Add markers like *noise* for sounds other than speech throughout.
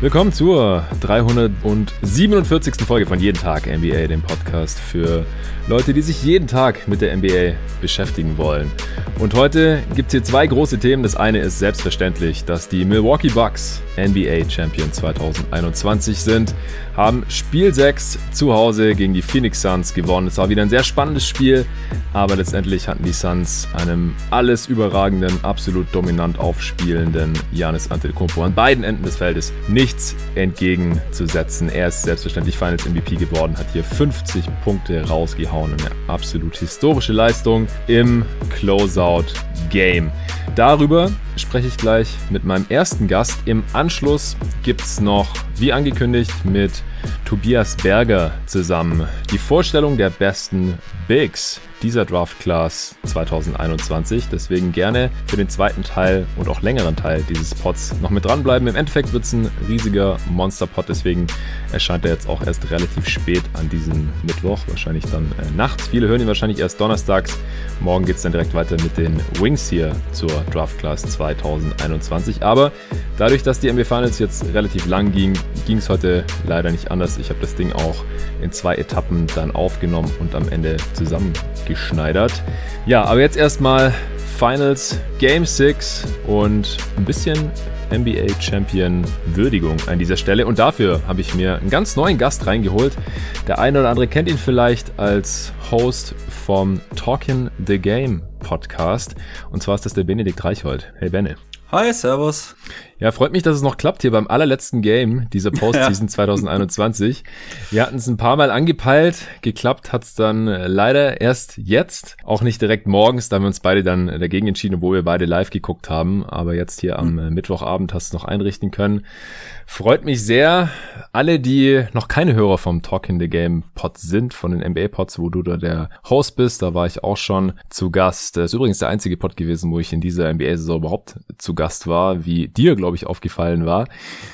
Willkommen zur 347. Folge von Jeden Tag NBA, dem Podcast für Leute, die sich jeden Tag mit der NBA beschäftigen wollen. Und heute gibt es hier zwei große Themen. Das eine ist selbstverständlich, dass die Milwaukee Bucks NBA Champion 2021 sind, haben Spiel 6 zu Hause gegen die Phoenix Suns gewonnen. Es war wieder ein sehr spannendes Spiel, aber letztendlich hatten die Suns einem alles überragenden, absolut dominant aufspielenden Janis Antetokounmpo an beiden Enden des Feldes nicht nichts entgegenzusetzen. Er ist selbstverständlich Finals MVP geworden, hat hier 50 Punkte rausgehauen. Eine absolut historische Leistung im Closeout-Game. Darüber spreche ich gleich mit meinem ersten Gast. Im Anschluss gibt es noch, wie angekündigt, mit Tobias Berger zusammen die Vorstellung der besten Bigs dieser Draft Class 2021. Deswegen gerne für den zweiten Teil und auch längeren Teil dieses Pods noch mit dranbleiben. Im Endeffekt wird es ein riesiger Monster-Pod, deswegen erscheint er jetzt auch erst relativ spät an diesem Mittwoch, wahrscheinlich dann äh, nachts. Viele hören ihn wahrscheinlich erst donnerstags. Morgen geht es dann direkt weiter mit den Wings hier zur Draft Class 2021. Aber dadurch, dass die NBA Finals jetzt relativ lang ging, ging es heute leider nicht anders. Ich habe das Ding auch in zwei Etappen dann aufgenommen und am Ende zusammengeschneidert. Ja, aber jetzt erstmal Finals Game 6 und ein bisschen NBA Champion Würdigung an dieser Stelle. Und dafür habe ich mir einen ganz neuen Gast reingeholt. Der eine oder andere kennt ihn vielleicht als Host vom Talking the Game Podcast. Und zwar ist das der Benedikt Reichhold. Hey Benne. Hi, Servus. Ja, freut mich, dass es noch klappt hier beim allerletzten Game dieser *laughs* Postseason ja. 2021. Wir hatten es ein paar Mal angepeilt, geklappt hat es dann äh, leider erst jetzt, auch nicht direkt morgens, da haben wir uns beide dann dagegen entschieden, obwohl wir beide live geguckt haben, aber jetzt hier am mhm. Mittwochabend hast du noch einrichten können. Freut mich sehr. Alle, die noch keine Hörer vom Talk in the Game Pod sind, von den NBA Pods, wo du da der Host bist, da war ich auch schon zu Gast. Das ist übrigens der einzige Pod gewesen, wo ich in dieser NBA-Saison überhaupt zu Gast war, wie dir, glaube ich, aufgefallen war.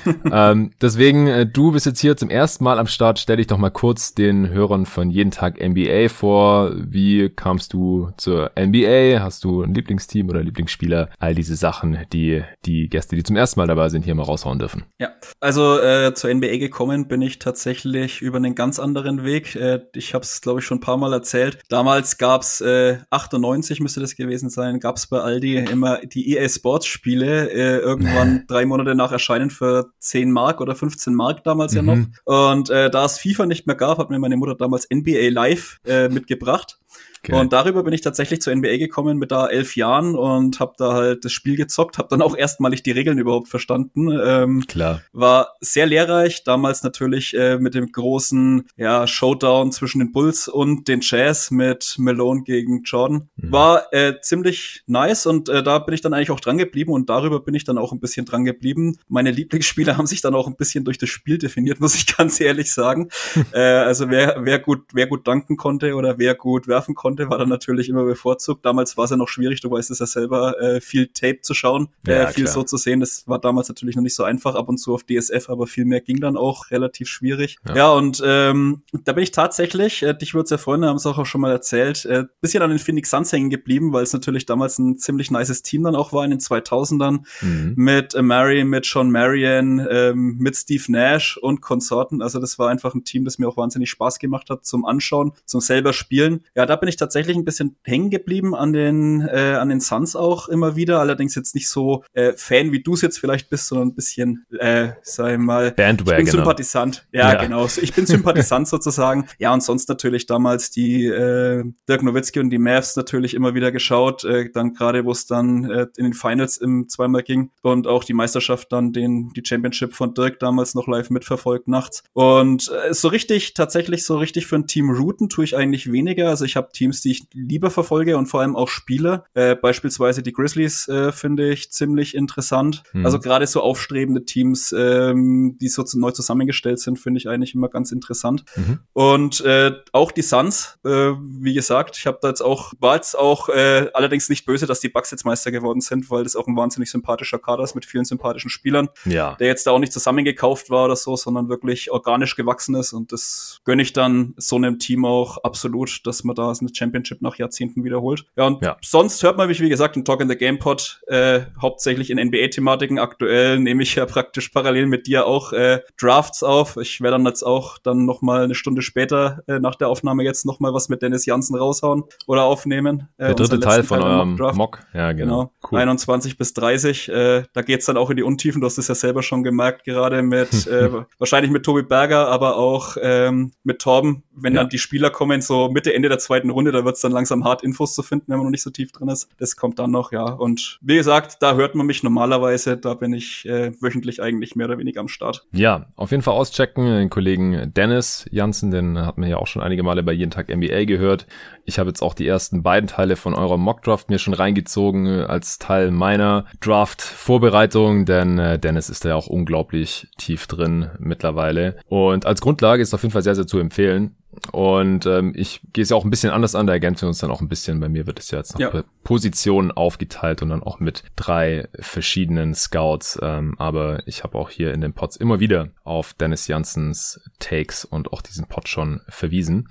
*laughs* ähm, deswegen, äh, du bist jetzt hier zum ersten Mal am Start. Stell dich doch mal kurz den Hörern von jeden Tag NBA vor. Wie kamst du zur NBA? Hast du ein Lieblingsteam oder Lieblingsspieler? All diese Sachen, die die Gäste, die zum ersten Mal dabei sind, hier mal raushauen dürfen. Ja, also äh, zur NBA gekommen bin ich tatsächlich über einen ganz anderen Weg. Äh, ich habe es, glaube ich, schon ein paar Mal erzählt. Damals gab's äh, 98 müsste das gewesen sein, gab's bei Aldi immer die EA Sports Spiele äh, irgendwann *laughs* drei Monate nach Erscheinen für 10 Mark oder 15 Mark damals mhm. ja noch. Und äh, da es FIFA nicht mehr gab, hat mir meine Mutter damals NBA Live äh, mitgebracht. Okay. Und darüber bin ich tatsächlich zur NBA gekommen mit da elf Jahren und habe da halt das Spiel gezockt, habe dann auch erstmalig die Regeln überhaupt verstanden. Ähm, Klar. War sehr lehrreich, damals natürlich äh, mit dem großen ja, Showdown zwischen den Bulls und den Jazz mit Malone gegen Jordan. Mhm. War äh, ziemlich nice und äh, da bin ich dann eigentlich auch dran geblieben und darüber bin ich dann auch ein bisschen dran geblieben. Meine Lieblingsspieler *laughs* haben sich dann auch ein bisschen durch das Spiel definiert, muss ich *laughs* ganz ehrlich sagen. äh, also wer, wer gut, wer gut danken konnte oder wer gut werfen konnte, konnte, war dann natürlich immer bevorzugt. Damals war es ja noch schwierig, du weißt es ja selber, äh, viel Tape zu schauen, ja, äh, viel klar. so zu sehen. Das war damals natürlich noch nicht so einfach, ab und zu auf DSF, aber viel mehr ging dann auch relativ schwierig. Ja, ja und ähm, da bin ich tatsächlich, äh, dich würde es ja freuen, haben es auch schon mal erzählt, äh, bisschen an den Phoenix Suns hängen geblieben, weil es natürlich damals ein ziemlich nices Team dann auch war in den 2000ern mhm. mit äh, Mary, mit Sean Marion, ähm, mit Steve Nash und Konsorten. Also das war einfach ein Team, das mir auch wahnsinnig Spaß gemacht hat zum Anschauen, zum selber Spielen. Ja, da bin ich tatsächlich ein bisschen hängen geblieben an den, äh, an den Suns auch immer wieder. Allerdings jetzt nicht so äh, Fan, wie du es jetzt vielleicht bist, sondern ein bisschen, äh, sag ich mal, Bandwagon. Ich bin Sympathisant. Ja, ja, genau. Ich bin Sympathisant *laughs* sozusagen. Ja, und sonst natürlich damals die äh, Dirk Nowitzki und die Mavs natürlich immer wieder geschaut. Äh, dann gerade, wo es dann äh, in den Finals im zweimal ging und auch die Meisterschaft dann den die Championship von Dirk damals noch live mitverfolgt nachts. Und äh, so richtig, tatsächlich so richtig für ein Team routen tue ich eigentlich weniger. Also ich habe Teams Teams, die ich lieber verfolge und vor allem auch spiele. Äh, beispielsweise die Grizzlies äh, finde ich ziemlich interessant. Mhm. Also gerade so aufstrebende Teams, ähm, die so zu, neu zusammengestellt sind, finde ich eigentlich immer ganz interessant. Mhm. Und äh, auch die Suns, äh, wie gesagt, ich habe da jetzt auch, war jetzt auch äh, allerdings nicht böse, dass die Bucks jetzt Meister geworden sind, weil das auch ein wahnsinnig sympathischer Kader ist mit vielen sympathischen Spielern. Ja. Der jetzt da auch nicht zusammengekauft war oder so, sondern wirklich organisch gewachsen ist. Und das gönne ich dann so einem Team auch absolut, dass man da da eine Championship nach Jahrzehnten wiederholt. Ja, und ja. sonst hört man mich, wie gesagt, im Talk in the Game Pod äh, hauptsächlich in NBA-Thematiken. Aktuell nehme ich ja *laughs* praktisch parallel mit dir auch äh, Drafts auf. Ich werde dann jetzt auch dann noch mal eine Stunde später äh, nach der Aufnahme jetzt noch mal was mit Dennis Janssen raushauen oder aufnehmen. Äh, der dritte Teil von Teil eurem Mock, Mock. Ja, genau. genau. Cool. 21 bis 30. Äh, da geht's dann auch in die Untiefen. Du hast es ja selber schon gemerkt, gerade mit *laughs* äh, wahrscheinlich mit Tobi Berger, aber auch ähm, mit Torben. Wenn ja. dann die Spieler kommen, so Mitte, Ende der zweiten Runde, da wird's dann langsam hart, Infos zu finden, wenn man noch nicht so tief drin ist. Das kommt dann noch, ja. Und wie gesagt, da hört man mich normalerweise. Da bin ich äh, wöchentlich eigentlich mehr oder weniger am Start. Ja, auf jeden Fall auschecken. Den Kollegen Dennis Janssen, den hat man ja auch schon einige Male bei Jeden Tag NBA gehört. Ich habe jetzt auch die ersten beiden Teile von eurer Mockdraft mir schon reingezogen als Teil meiner Draft-Vorbereitung, denn äh, Dennis ist da ja auch unglaublich tief drin mittlerweile. Und als Grundlage ist auf jeden Fall sehr, sehr zu empfehlen. Und ähm, ich gehe es ja auch ein bisschen anders an, da ergänzen wir uns dann auch ein bisschen. Bei mir wird es ja jetzt noch ja. Positionen aufgeteilt und dann auch mit drei verschiedenen Scouts. Ähm, aber ich habe auch hier in den Pods immer wieder auf Dennis Janssens Takes und auch diesen Pod schon verwiesen.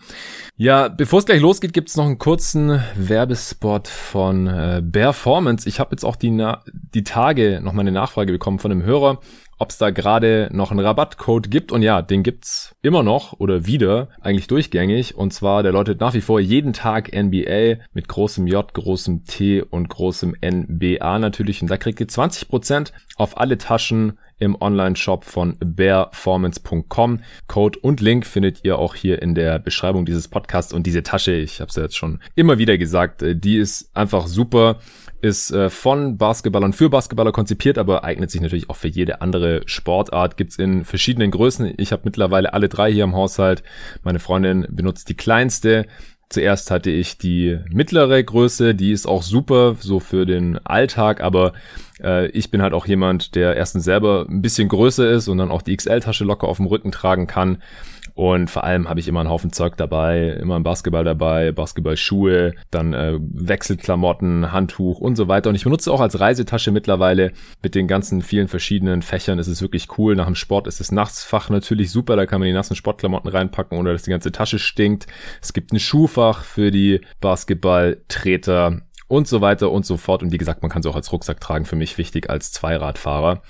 Ja, bevor es gleich losgeht, gibt es noch einen kurzen Werbespot von äh, Performance. Ich habe jetzt auch die, Na die Tage noch mal eine Nachfrage bekommen von einem Hörer ob es da gerade noch einen Rabattcode gibt. Und ja, den gibt's immer noch oder wieder, eigentlich durchgängig. Und zwar, der läutet nach wie vor jeden Tag NBA mit großem J, großem T und großem NBA natürlich. Und da kriegt ihr 20% auf alle Taschen im Online-Shop von bearformance.com. Code und Link findet ihr auch hier in der Beschreibung dieses Podcasts. Und diese Tasche, ich habe es ja jetzt schon immer wieder gesagt, äh, die ist einfach super ist äh, von Basketballern für Basketballer konzipiert, aber eignet sich natürlich auch für jede andere Sportart. Gibt's in verschiedenen Größen. Ich habe mittlerweile alle drei hier im Haushalt. Meine Freundin benutzt die kleinste. Zuerst hatte ich die mittlere Größe, die ist auch super, so für den Alltag, aber äh, ich bin halt auch jemand, der erstens selber ein bisschen größer ist und dann auch die XL-Tasche locker auf dem Rücken tragen kann. Und vor allem habe ich immer einen Haufen Zeug dabei, immer ein Basketball dabei, Basketballschuhe, dann äh, Wechselklamotten, Handtuch und so weiter. Und ich benutze auch als Reisetasche mittlerweile mit den ganzen vielen verschiedenen Fächern. Es ist wirklich cool. Nach dem Sport ist das Nassfach natürlich super. Da kann man die nassen Sportklamotten reinpacken, ohne dass die ganze Tasche stinkt. Es gibt ein Schuhfach für die Basketballtreter und so weiter und so fort. Und wie gesagt, man kann sie auch als Rucksack tragen. Für mich wichtig als Zweiradfahrer.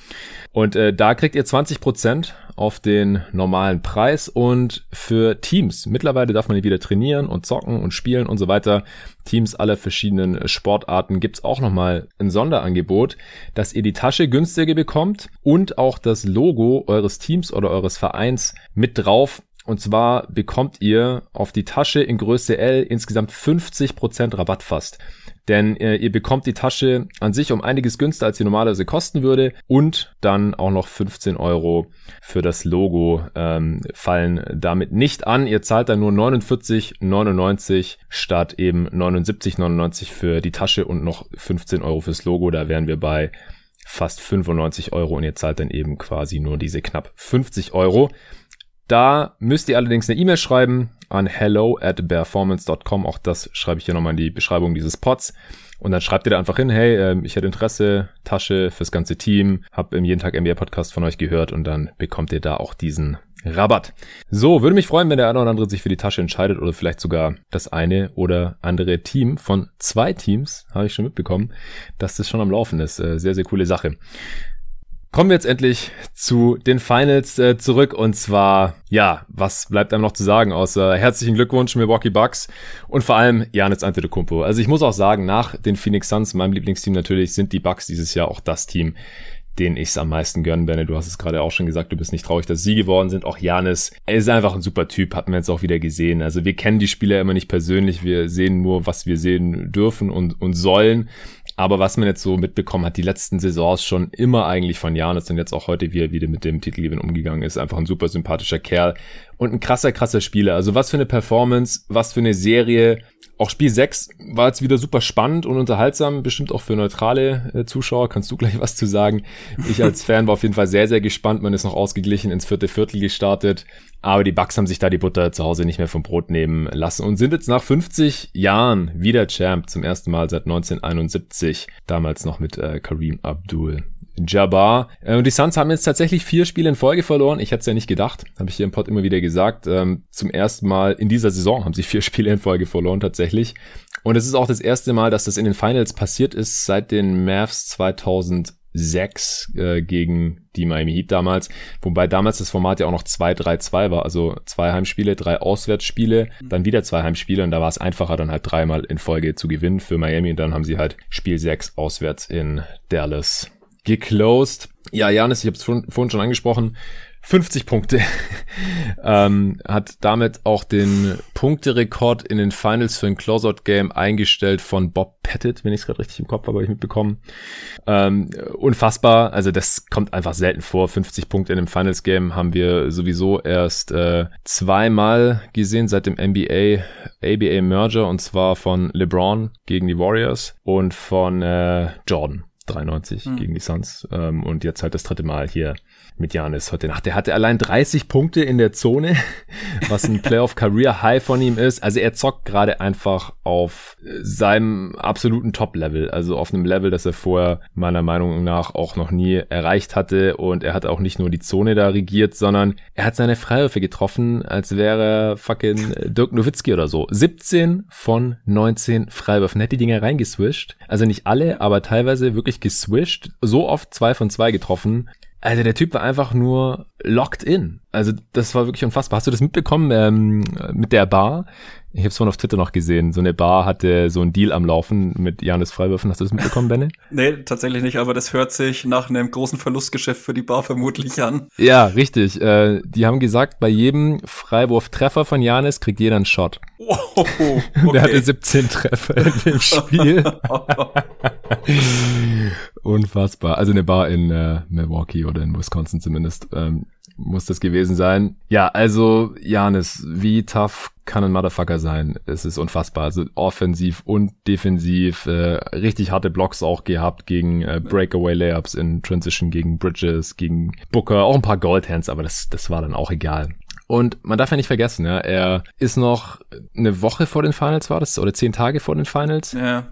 Und äh, da kriegt ihr 20% auf den normalen Preis und für Teams. Mittlerweile darf man wieder trainieren und zocken und spielen und so weiter. Teams aller verschiedenen Sportarten gibt's auch nochmal ein Sonderangebot, dass ihr die Tasche günstiger bekommt und auch das Logo eures Teams oder eures Vereins mit drauf. Und zwar bekommt ihr auf die Tasche in Größe L insgesamt 50% Rabatt fast denn äh, ihr bekommt die Tasche an sich um einiges günstiger, als sie normalerweise kosten würde und dann auch noch 15 Euro für das Logo ähm, fallen damit nicht an. Ihr zahlt dann nur 49,99 statt eben 79,99 für die Tasche und noch 15 Euro fürs Logo. Da wären wir bei fast 95 Euro und ihr zahlt dann eben quasi nur diese knapp 50 Euro. Da müsst ihr allerdings eine E-Mail schreiben an hello at performance.com. Auch das schreibe ich hier nochmal in die Beschreibung dieses Pods. Und dann schreibt ihr da einfach hin, hey, äh, ich hätte Interesse, Tasche fürs ganze Team, hab im Jeden Tag NBA Podcast von euch gehört und dann bekommt ihr da auch diesen Rabatt. So, würde mich freuen, wenn der eine oder andere sich für die Tasche entscheidet oder vielleicht sogar das eine oder andere Team von zwei Teams, habe ich schon mitbekommen, dass das schon am Laufen ist. Äh, sehr, sehr coole Sache. Kommen wir jetzt endlich zu den Finals äh, zurück und zwar, ja, was bleibt einem noch zu sagen außer herzlichen Glückwunsch Milwaukee Bucks und vor allem Janis Antetokounmpo. Also ich muss auch sagen, nach den Phoenix Suns, meinem Lieblingsteam natürlich, sind die Bucks dieses Jahr auch das Team, den ich es am meisten gönnen werde. Du hast es gerade auch schon gesagt, du bist nicht traurig, dass sie geworden sind. Auch Janis, ist einfach ein super Typ, hat man jetzt auch wieder gesehen. Also wir kennen die Spieler immer nicht persönlich, wir sehen nur, was wir sehen dürfen und, und sollen. Aber was man jetzt so mitbekommen hat, die letzten Saisons schon immer eigentlich von Janis und jetzt auch heute, wie er wieder mit dem Titelgewinn umgegangen ist, einfach ein super sympathischer Kerl und ein krasser, krasser Spieler. Also was für eine Performance, was für eine Serie. Auch Spiel 6 war jetzt wieder super spannend und unterhaltsam, bestimmt auch für neutrale äh, Zuschauer. Kannst du *laughs* gleich was zu sagen? Ich als *laughs* Fan war auf jeden Fall sehr, sehr gespannt. Man ist noch ausgeglichen ins vierte Viertel gestartet. Aber die Bucks haben sich da die Butter zu Hause nicht mehr vom Brot nehmen lassen und sind jetzt nach 50 Jahren wieder Champ zum ersten Mal seit 1971. Damals noch mit äh, Kareem Abdul Jabbar. Äh, und die Suns haben jetzt tatsächlich vier Spiele in Folge verloren. Ich hätte es ja nicht gedacht, habe ich hier im Pod immer wieder gesagt. Ähm, zum ersten Mal in dieser Saison haben sie *laughs* vier Spiele in Folge verloren tatsächlich. Und es ist auch das erste Mal, dass das in den Finals passiert ist seit den Mavs 2000 6 äh, gegen die Miami Heat damals, wobei damals das Format ja auch noch 2-3-2 war, also zwei Heimspiele, drei Auswärtsspiele, mhm. dann wieder zwei Heimspiele und da war es einfacher, dann halt dreimal in Folge zu gewinnen für Miami und dann haben sie halt Spiel 6 auswärts in Dallas geclosed. Ja, Janis, ich habe es vorhin schon angesprochen, 50 Punkte. *laughs* ähm, hat damit auch den Punkterekord in den Finals für ein Closeout-Game eingestellt von Bob Pettit, wenn ich es gerade richtig im Kopf habe, habe ich mitbekommen. Ähm, unfassbar, also das kommt einfach selten vor. 50 Punkte in einem Finals-Game haben wir sowieso erst äh, zweimal gesehen seit dem NBA ABA Merger und zwar von LeBron gegen die Warriors und von äh, Jordan 93 hm. gegen die Suns ähm, und jetzt halt das dritte Mal hier mit Janis heute Nacht. Der hatte allein 30 Punkte in der Zone, *laughs* was ein Playoff Career High von ihm ist. Also er zockt gerade einfach auf seinem absoluten Top Level, also auf einem Level, das er vorher meiner Meinung nach auch noch nie erreicht hatte und er hat auch nicht nur die Zone da regiert, sondern er hat seine Freiwürfe getroffen, als wäre fucking Dirk Nowitzki oder so. 17 von 19 Freiwürfen. Hätte die Dinger reingeswischt. Also nicht alle, aber teilweise wirklich geswischt. So oft zwei von zwei getroffen. Also der Typ war einfach nur locked in. Also das war wirklich unfassbar. Hast du das mitbekommen ähm, mit der Bar? Ich habe es vorhin auf Twitter noch gesehen. So eine Bar hatte so einen Deal am Laufen mit Janis Freiwürfen. Hast du das mitbekommen, Benne? *laughs* nee, tatsächlich nicht, aber das hört sich nach einem großen Verlustgeschäft für die Bar vermutlich an. Ja, richtig. Äh, die haben gesagt, bei jedem Freiwurftreffer von Janis kriegt jeder einen Shot. Oh, *laughs* okay. Der hatte 17 Treffer in dem *laughs* Spiel. Unfassbar. Also eine Bar in äh, Milwaukee oder in Wisconsin zumindest ähm, muss das gewesen sein. Ja, also Janis, wie tough kann ein Motherfucker sein? Es ist unfassbar. Also offensiv und defensiv, äh, richtig harte Blocks auch gehabt gegen äh, Breakaway Layups in Transition gegen Bridges, gegen Booker, auch ein paar Goldhands, aber das, das war dann auch egal. Und man darf ja nicht vergessen, ja, er ist noch eine Woche vor den Finals, war das, oder zehn Tage vor den Finals, ja.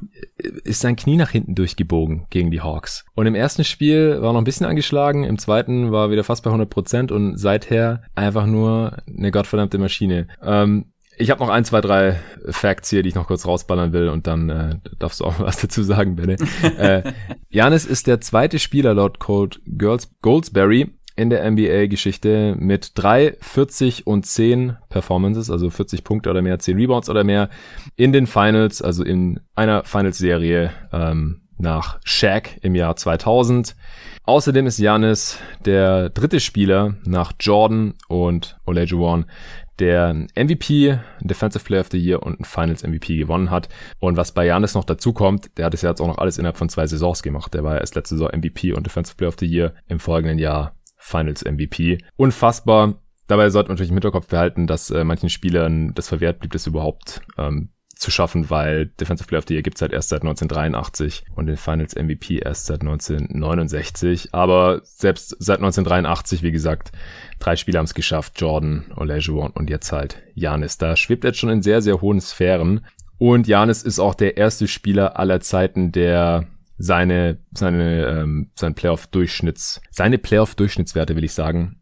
ist sein Knie nach hinten durchgebogen gegen die Hawks. Und im ersten Spiel war noch ein bisschen angeschlagen, im zweiten war wieder fast bei 100 Prozent und seither einfach nur eine gottverdammte Maschine. Ähm, ich habe noch ein, zwei, drei Facts hier, die ich noch kurz rausballern will und dann äh, darfst du auch *laughs* was dazu sagen, Benne. *laughs* äh, Janis ist der zweite Spieler laut Cold Girls Goldsberry, in der NBA-Geschichte mit drei, 40 und 10 Performances, also 40 Punkte oder mehr, 10 Rebounds oder mehr in den Finals, also in einer Finals-Serie ähm, nach Shaq im Jahr 2000. Außerdem ist Janis der dritte Spieler nach Jordan und Olajuwon, der MVP, Defensive Player of the Year und ein Finals MVP gewonnen hat. Und was bei Janis noch dazu kommt, der hat es ja jetzt auch noch alles innerhalb von zwei Saisons gemacht. Der war ja erst letzte Saison MVP und Defensive Player of the Year. Im folgenden Jahr Finals MVP. Unfassbar. Dabei sollte man natürlich im Hinterkopf behalten, dass äh, manchen Spielern das verwehrt blieb, das überhaupt ähm, zu schaffen, weil Defensive Player of the Year gibt's halt erst seit 1983 und den Finals MVP erst seit 1969. Aber selbst seit 1983, wie gesagt, drei Spieler haben es geschafft. Jordan, Olajuwon und jetzt halt Janis. Da schwebt jetzt schon in sehr, sehr hohen Sphären. Und Janis ist auch der erste Spieler aller Zeiten, der seine, seine, ähm, sein Playoff-Durchschnitts, seine Playoff-Durchschnittswerte, will ich sagen,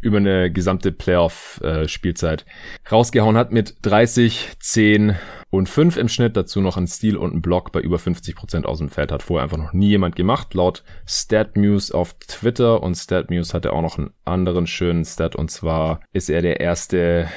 über eine gesamte Playoff-Spielzeit rausgehauen hat mit 30, 10 und 5 im Schnitt. Dazu noch ein Stil und ein Block bei über 50 Prozent aus dem Feld. Hat vorher einfach noch nie jemand gemacht. Laut StatMuse auf Twitter und StatMuse hat er auch noch einen anderen schönen Stat und zwar ist er der erste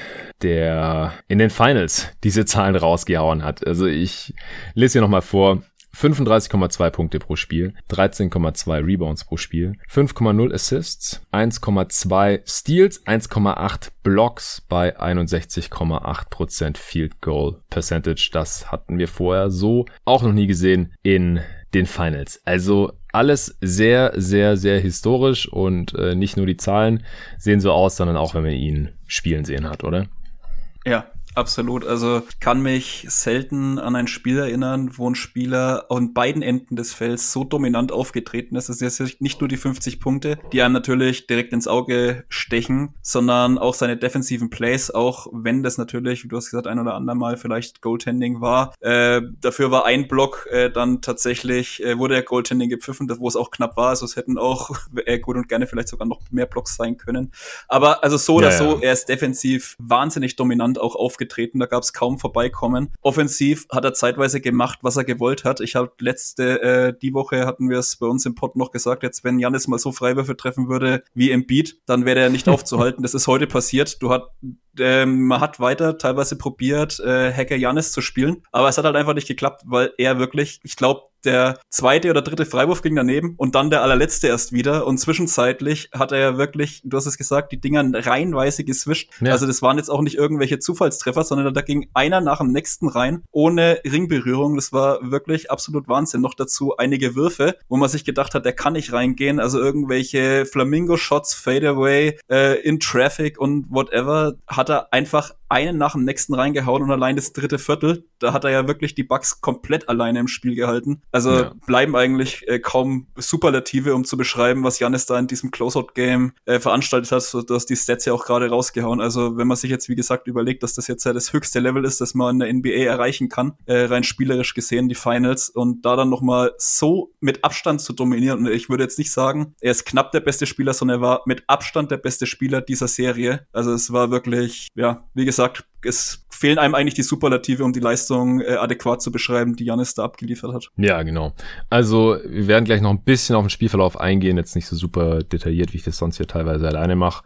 der in den Finals diese Zahlen rausgehauen hat. Also ich lese hier nochmal vor. 35,2 Punkte pro Spiel, 13,2 Rebounds pro Spiel, 5,0 Assists, 1,2 Steals, 1,8 Blocks bei 61,8% Field Goal Percentage. Das hatten wir vorher so auch noch nie gesehen in den Finals. Also alles sehr, sehr, sehr historisch und äh, nicht nur die Zahlen sehen so aus, sondern auch wenn man ihn spielen sehen hat, oder? Ja, Absolut. Also kann mich selten an ein Spiel erinnern, wo ein Spieler an beiden Enden des Felds so dominant aufgetreten ist. Es ist jetzt nicht nur die 50 Punkte, die einem natürlich direkt ins Auge stechen, sondern auch seine defensiven Plays, auch wenn das natürlich, wie du hast gesagt, ein oder andere Mal vielleicht Goaltending war. Äh, dafür war ein Block äh, dann tatsächlich, äh, wurde der Goaltending gepfiffen, wo es auch knapp war. Also es hätten auch äh, gut und gerne vielleicht sogar noch mehr Blocks sein können. Aber also so ja, oder so, er ist defensiv wahnsinnig dominant auch aufgetreten aufgetreten, da gab es kaum Vorbeikommen. Offensiv hat er zeitweise gemacht, was er gewollt hat. Ich habe letzte, äh, die Woche hatten wir es bei uns im Pod noch gesagt, jetzt wenn Janis mal so Freiwürfe treffen würde wie im Beat, dann wäre er nicht *laughs* aufzuhalten. Das ist heute passiert. Du hat ähm, man hat weiter teilweise probiert, äh, Hacker Janis zu spielen, aber es hat halt einfach nicht geklappt, weil er wirklich, ich glaube, der zweite oder dritte Freiwurf ging daneben und dann der allerletzte erst wieder. Und zwischenzeitlich hat er ja wirklich, du hast es gesagt, die Dinger reihenweise geswischt. Ja. Also das waren jetzt auch nicht irgendwelche Zufallstreffer, sondern da ging einer nach dem nächsten rein, ohne Ringberührung. Das war wirklich absolut Wahnsinn. Noch dazu einige Würfe, wo man sich gedacht hat, der kann nicht reingehen. Also irgendwelche Flamingo-Shots, Fadeaway, äh, in Traffic und whatever, hat er einfach einen nach dem nächsten reingehauen und allein das dritte Viertel, da hat er ja wirklich die Bugs komplett alleine im Spiel gehalten. Also ja. bleiben eigentlich äh, kaum Superlative, um zu beschreiben, was Janis da in diesem Closeout-Game äh, veranstaltet hat. So, du hast die Stats ja auch gerade rausgehauen. Also wenn man sich jetzt, wie gesagt, überlegt, dass das jetzt ja das höchste Level ist, das man in der NBA erreichen kann, äh, rein spielerisch gesehen, die Finals, und da dann nochmal so mit Abstand zu dominieren. Und ich würde jetzt nicht sagen, er ist knapp der beste Spieler, sondern er war mit Abstand der beste Spieler dieser Serie. Also es war wirklich, ja, wie gesagt, gesagt, es fehlen einem eigentlich die Superlative, um die Leistung äh, adäquat zu beschreiben, die Janis da abgeliefert hat. Ja, genau. Also wir werden gleich noch ein bisschen auf den Spielverlauf eingehen, jetzt nicht so super detailliert, wie ich das sonst hier teilweise alleine mache.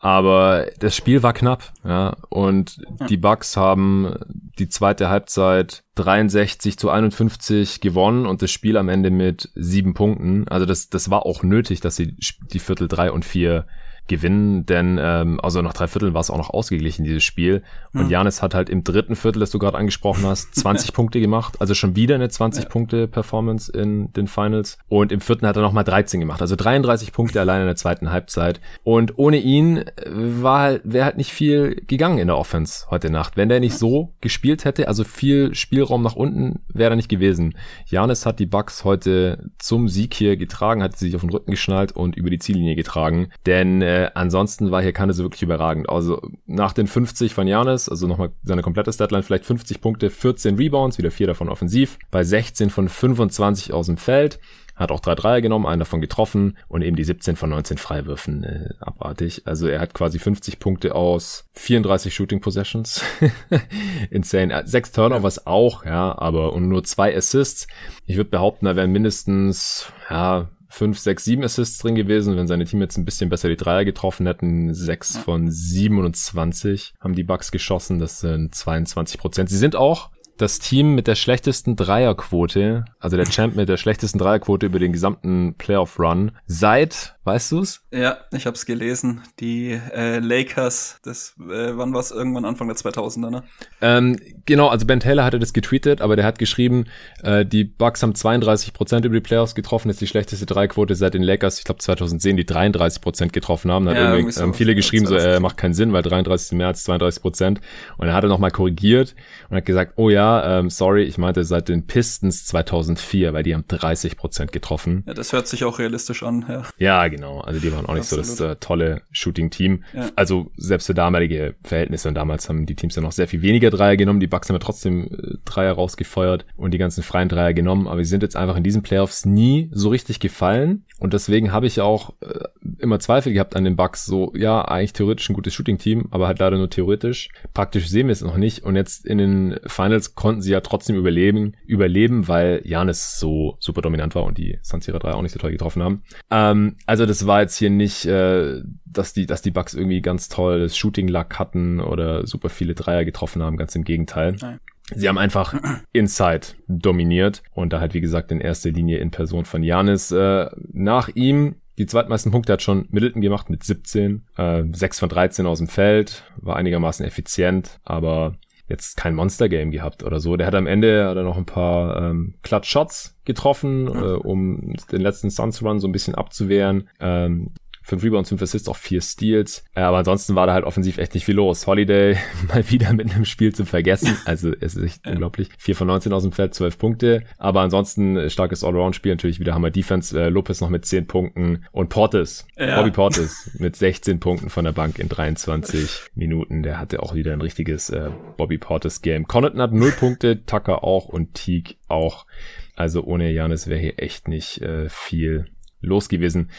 Aber das Spiel war knapp, ja. Und ja. die Bucks haben die zweite Halbzeit 63 zu 51 gewonnen und das Spiel am Ende mit sieben Punkten. Also das, das war auch nötig, dass sie die Viertel drei und vier gewinnen, denn ähm, also nach drei Vierteln war es auch noch ausgeglichen, dieses Spiel. Und Janis hat halt im dritten Viertel, das du gerade angesprochen hast, *laughs* 20 Punkte gemacht, also schon wieder eine 20-Punkte-Performance in den Finals. Und im vierten hat er nochmal 13 gemacht, also 33 Punkte allein in der zweiten Halbzeit. Und ohne ihn äh, war halt, wäre halt nicht viel gegangen in der Offense heute Nacht. Wenn der nicht so gespielt hätte, also viel Spielraum nach unten, wäre er nicht gewesen. Janis hat die Bucks heute zum Sieg hier getragen, hat sie sich auf den Rücken geschnallt und über die Ziellinie getragen. Denn äh, äh, ansonsten war hier keine so wirklich überragend. Also nach den 50 von Janis, also nochmal seine komplette Statline, vielleicht 50 Punkte, 14 Rebounds, wieder vier davon offensiv, bei 16 von 25 aus dem Feld hat auch drei Dreier genommen, einen davon getroffen und eben die 17 von 19 Freiwürfen äh, abartig. Also er hat quasi 50 Punkte aus 34 Shooting Possessions. *laughs* Insane. Sechs Turnovers auch, ja, aber und nur zwei Assists. Ich würde behaupten, da wären mindestens ja 5, 6, 7 Assists drin gewesen. Wenn seine Team jetzt ein bisschen besser die Dreier getroffen hätten, 6 von 27 haben die Bucks geschossen. Das sind 22 Prozent. Sie sind auch das Team mit der schlechtesten Dreierquote, also der Champ mit der schlechtesten Dreierquote über den gesamten Playoff-Run seit, weißt du's? Ja, ich hab's gelesen. Die äh, Lakers, das, äh, wann war's irgendwann Anfang der 2000er, ne? Ähm, genau, also Ben Taylor hatte das getweetet, aber der hat geschrieben, äh, die Bucks haben 32% über die Playoffs getroffen, ist die schlechteste Dreierquote seit den Lakers, ich glaube 2010, die 33% getroffen haben. Da ja, irgendwie, haben viele geschrieben, so, äh, macht keinen Sinn, weil 33 sind mehr als 32%. Und er hat er nochmal korrigiert und hat gesagt, oh ja, ja, ähm, sorry, ich meinte seit den Pistons 2004, weil die haben 30 Prozent getroffen. Ja, das hört sich auch realistisch an, ja. Ja, genau. Also die waren auch nicht Absolut. so das äh, tolle Shooting-Team. Ja. Also selbst für damalige Verhältnisse und damals haben die Teams ja noch sehr viel weniger Dreier genommen. Die Bucks haben ja trotzdem äh, Dreier rausgefeuert und die ganzen freien Dreier genommen, aber sie sind jetzt einfach in diesen Playoffs nie so richtig gefallen und deswegen habe ich auch äh, immer Zweifel gehabt an den Bucks. So, ja, eigentlich theoretisch ein gutes Shooting-Team, aber halt leider nur theoretisch. Praktisch sehen wir es noch nicht. Und jetzt in den Finals konnten sie ja trotzdem überleben, überleben, weil Janis so super dominant war und die Sanzira 3 auch nicht so toll getroffen haben. Ähm, also das war jetzt hier nicht, äh, dass die, dass die Bucks irgendwie ganz toll das Shooting-Luck hatten oder super viele Dreier getroffen haben, ganz im Gegenteil. Nein. Sie haben einfach *clears throat* Inside dominiert und da halt wie gesagt in erster Linie in Person von Janis. Äh, nach ihm die zweitmeisten Punkte hat schon Middleton gemacht mit 17, äh, 6 von 13 aus dem Feld, war einigermaßen effizient, aber jetzt kein Monster-Game gehabt oder so. Der hat am Ende hat er noch ein paar ähm, Clutch-Shots getroffen, mhm. äh, um den letzten Suns-Run so ein bisschen abzuwehren. Ähm, fünf Rebounds, fünf Assists, auch vier Steals. Äh, aber ansonsten war da halt offensiv echt nicht viel los. Holiday *laughs* mal wieder mit einem Spiel zu vergessen. Also es ist echt unglaublich. Vier von 19 aus dem Feld, zwölf Punkte. Aber ansonsten starkes Allround-Spiel. Natürlich wieder Hammer Defense. Äh, Lopez noch mit zehn Punkten. Und Portis, ja. Bobby Portis mit 16 Punkten von der Bank in 23 Minuten. Der hatte auch wieder ein richtiges äh, Bobby Portis-Game. Connaughton hat null Punkte, Tucker auch und Teague auch. Also ohne Janis wäre hier echt nicht äh, viel los gewesen.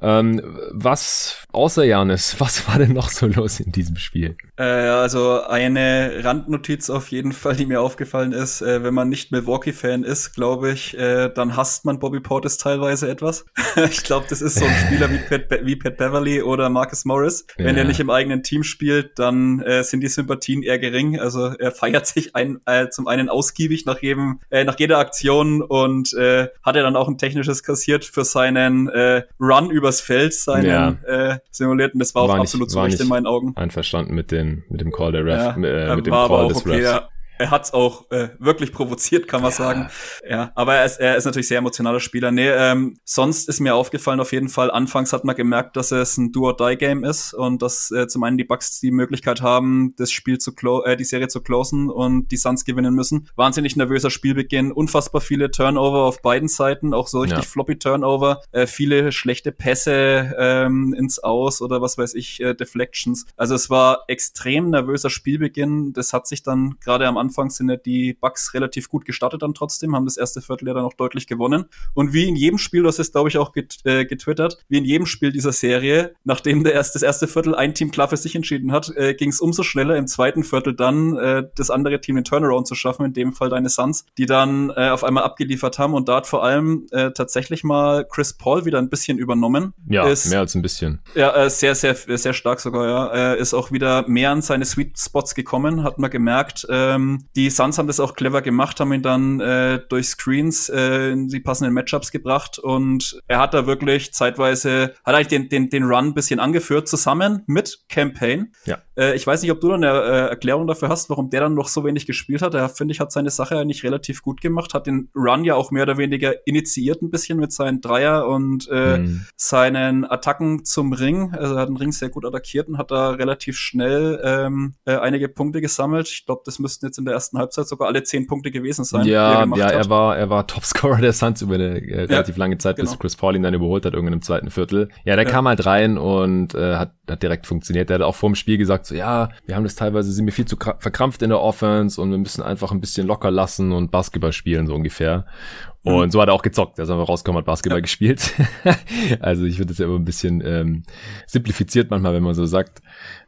Ähm, was außer Janis, *laughs* was war denn noch so los in diesem Spiel? Äh, also eine Randnotiz auf jeden Fall, die mir aufgefallen ist, äh, wenn man nicht Milwaukee-Fan ist, glaube ich, äh, dann hasst man Bobby Portis teilweise etwas. *laughs* ich glaube, das ist so ein Spieler wie Pat, wie Pat Beverly oder Marcus Morris. Ja. Wenn er nicht im eigenen Team spielt, dann äh, sind die Sympathien eher gering. Also er feiert *laughs* sich ein, äh, zum einen ausgiebig nach jedem, äh, nach jeder Aktion und hat er dann auch ein technisches kassiert für seinen äh, Run übers Feld, seinen ja. äh, simulierten. Das war, war auch nicht, absolut zu Recht in meinen Augen. Einverstanden mit den mit dem Call der Ref, ja, äh, mit dem Call des okay, Refs. Ja er hat's auch äh, wirklich provoziert, kann man ja. sagen. Ja, aber er ist, er ist natürlich sehr emotionaler Spieler. Nee, ähm, sonst ist mir aufgefallen auf jeden Fall, anfangs hat man gemerkt, dass es ein Do-or-Die-Game ist und dass äh, zum einen die Bucks die Möglichkeit haben, das Spiel zu äh, die Serie zu closen und die Suns gewinnen müssen. Wahnsinnig nervöser Spielbeginn, unfassbar viele Turnover auf beiden Seiten, auch so richtig ja. floppy Turnover, äh, viele schlechte Pässe ähm, ins Aus oder was weiß ich, äh, Deflections. Also es war extrem nervöser Spielbeginn. Das hat sich dann gerade am Anfang sind ja die Bucks relativ gut gestartet dann trotzdem, haben das erste Viertel ja dann auch deutlich gewonnen. Und wie in jedem Spiel, das ist glaube ich auch get, äh, getwittert, wie in jedem Spiel dieser Serie, nachdem der erst, das erste Viertel ein Team klar für sich entschieden hat, äh, ging es umso schneller im zweiten Viertel dann äh, das andere Team den Turnaround zu schaffen, in dem Fall deine Suns, die dann äh, auf einmal abgeliefert haben und da hat vor allem äh, tatsächlich mal Chris Paul wieder ein bisschen übernommen. Ja, ist, mehr als ein bisschen. Ja, äh, sehr, sehr, sehr stark sogar, ja. Äh, ist auch wieder mehr an seine Sweet Spots gekommen, hat man gemerkt. Ähm, die Suns haben das auch clever gemacht, haben ihn dann äh, durch Screens äh, in die passenden Matchups gebracht und er hat da wirklich zeitweise, hat eigentlich den, den, den Run ein bisschen angeführt, zusammen mit Campaign. Ja. Äh, ich weiß nicht, ob du da eine äh, Erklärung dafür hast, warum der dann noch so wenig gespielt hat. Er, finde ich, hat seine Sache eigentlich relativ gut gemacht, hat den Run ja auch mehr oder weniger initiiert ein bisschen mit seinen Dreier und äh, mhm. seinen Attacken zum Ring. Also er hat den Ring sehr gut attackiert und hat da relativ schnell ähm, äh, einige Punkte gesammelt. Ich glaube, das müssten jetzt in der ersten Halbzeit sogar alle zehn Punkte gewesen sein. Ja, er ja, er war, er war *laughs* Topscorer der Suns über eine äh, relativ ja, lange Zeit, genau. bis Chris Paul ihn dann überholt hat, irgendwann im zweiten Viertel. Ja, der ja. kam halt rein und äh, hat, hat direkt funktioniert. Der hat auch vor dem Spiel gesagt, so ja, wir haben das teilweise, sind wir viel zu verkrampft in der Offense und wir müssen einfach ein bisschen locker lassen und Basketball spielen, so ungefähr. Mhm. Und so hat er auch gezockt. Er ist einfach rausgekommen, hat Basketball ja. gespielt. *laughs* also ich finde das ja immer ein bisschen ähm, simplifiziert manchmal, wenn man so sagt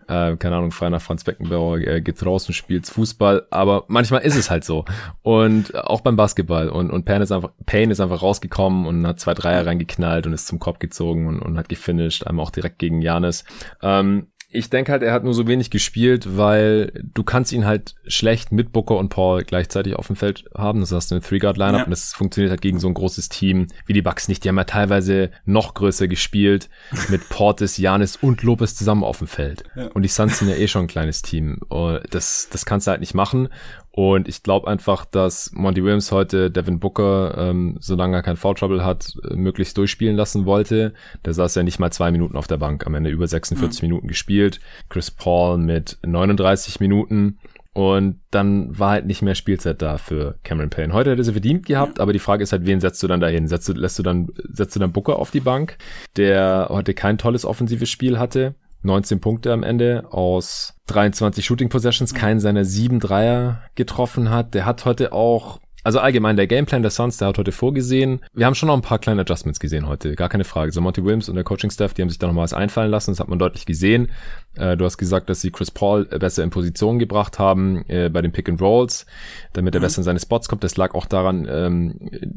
äh, keine Ahnung, frei nach Franz Beckenbauer, äh, geht raus spielt Fußball, aber manchmal ist es halt so. Und auch beim Basketball. Und, und Payne ist einfach, Payne ist einfach rausgekommen und hat zwei Dreier reingeknallt und ist zum Korb gezogen und, und hat gefinisht, einmal auch direkt gegen Janis. Ähm, ich denke halt, er hat nur so wenig gespielt, weil du kannst ihn halt schlecht mit Booker und Paul gleichzeitig auf dem Feld haben. Das heißt, eine Three-Guard-Lineup ja. und das funktioniert halt gegen so ein großes Team wie die Bucks nicht. Die haben ja teilweise noch größer gespielt *laughs* mit Portis, Janis und Lopez zusammen auf dem Feld. Ja. Und die Suns sind ja eh schon ein kleines Team. Oh, das, das kannst du halt nicht machen. Und ich glaube einfach, dass Monty Williams heute Devin Booker, ähm, solange er kein Foul Trouble hat, äh, möglichst durchspielen lassen wollte. Der saß ja nicht mal zwei Minuten auf der Bank, am Ende über 46 mhm. Minuten gespielt. Chris Paul mit 39 Minuten. Und dann war halt nicht mehr Spielzeit da für Cameron Payne. Heute hätte sie verdient gehabt, ja. aber die Frage ist halt, wen setzt du dann dahin? Setzt du, lässt du dann, setzt du dann Booker auf die Bank, der heute kein tolles offensives Spiel hatte? 19 Punkte am Ende aus 23 Shooting Possessions, keinen seiner sieben Dreier getroffen hat. Der hat heute auch also allgemein, der Gameplan der Suns, der hat heute vorgesehen. Wir haben schon noch ein paar kleine Adjustments gesehen heute, gar keine Frage. So Monty Williams und der Coaching-Staff, die haben sich da noch mal was einfallen lassen, das hat man deutlich gesehen. Äh, du hast gesagt, dass sie Chris Paul äh, besser in Position gebracht haben äh, bei den Pick and Rolls, damit er mhm. besser in seine Spots kommt. Das lag auch daran, ähm,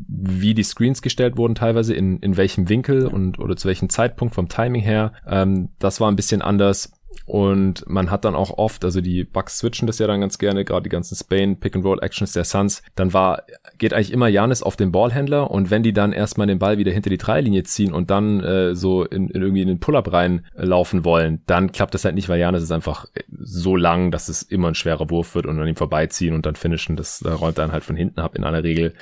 wie die Screens gestellt wurden teilweise, in, in welchem Winkel und oder zu welchem Zeitpunkt vom Timing her. Ähm, das war ein bisschen anders. Und man hat dann auch oft, also die Bucks switchen das ja dann ganz gerne, gerade die ganzen Spain Pick and Roll Actions der Suns, dann war, geht eigentlich immer Janis auf den Ballhändler und wenn die dann erstmal den Ball wieder hinter die Dreilinie ziehen und dann äh, so in, in irgendwie in den Pull-Up reinlaufen wollen, dann klappt das halt nicht, weil Janis ist einfach so lang, dass es immer ein schwerer Wurf wird und an ihm vorbeiziehen und dann finishen. Das da räumt dann halt von hinten ab in aller Regel.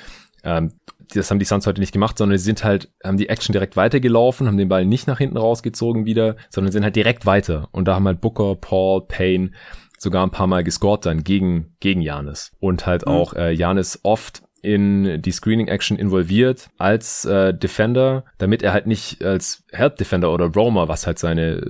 Das haben die Suns heute nicht gemacht, sondern sie sind halt, haben die Action direkt weitergelaufen, haben den Ball nicht nach hinten rausgezogen wieder, sondern sind halt direkt weiter. Und da haben halt Booker, Paul, Payne sogar ein paar Mal gescored dann gegen, gegen Janis. Und halt mhm. auch äh, Janis oft in die Screening Action involviert als äh, Defender, damit er halt nicht als Help Defender oder Roamer, was halt seine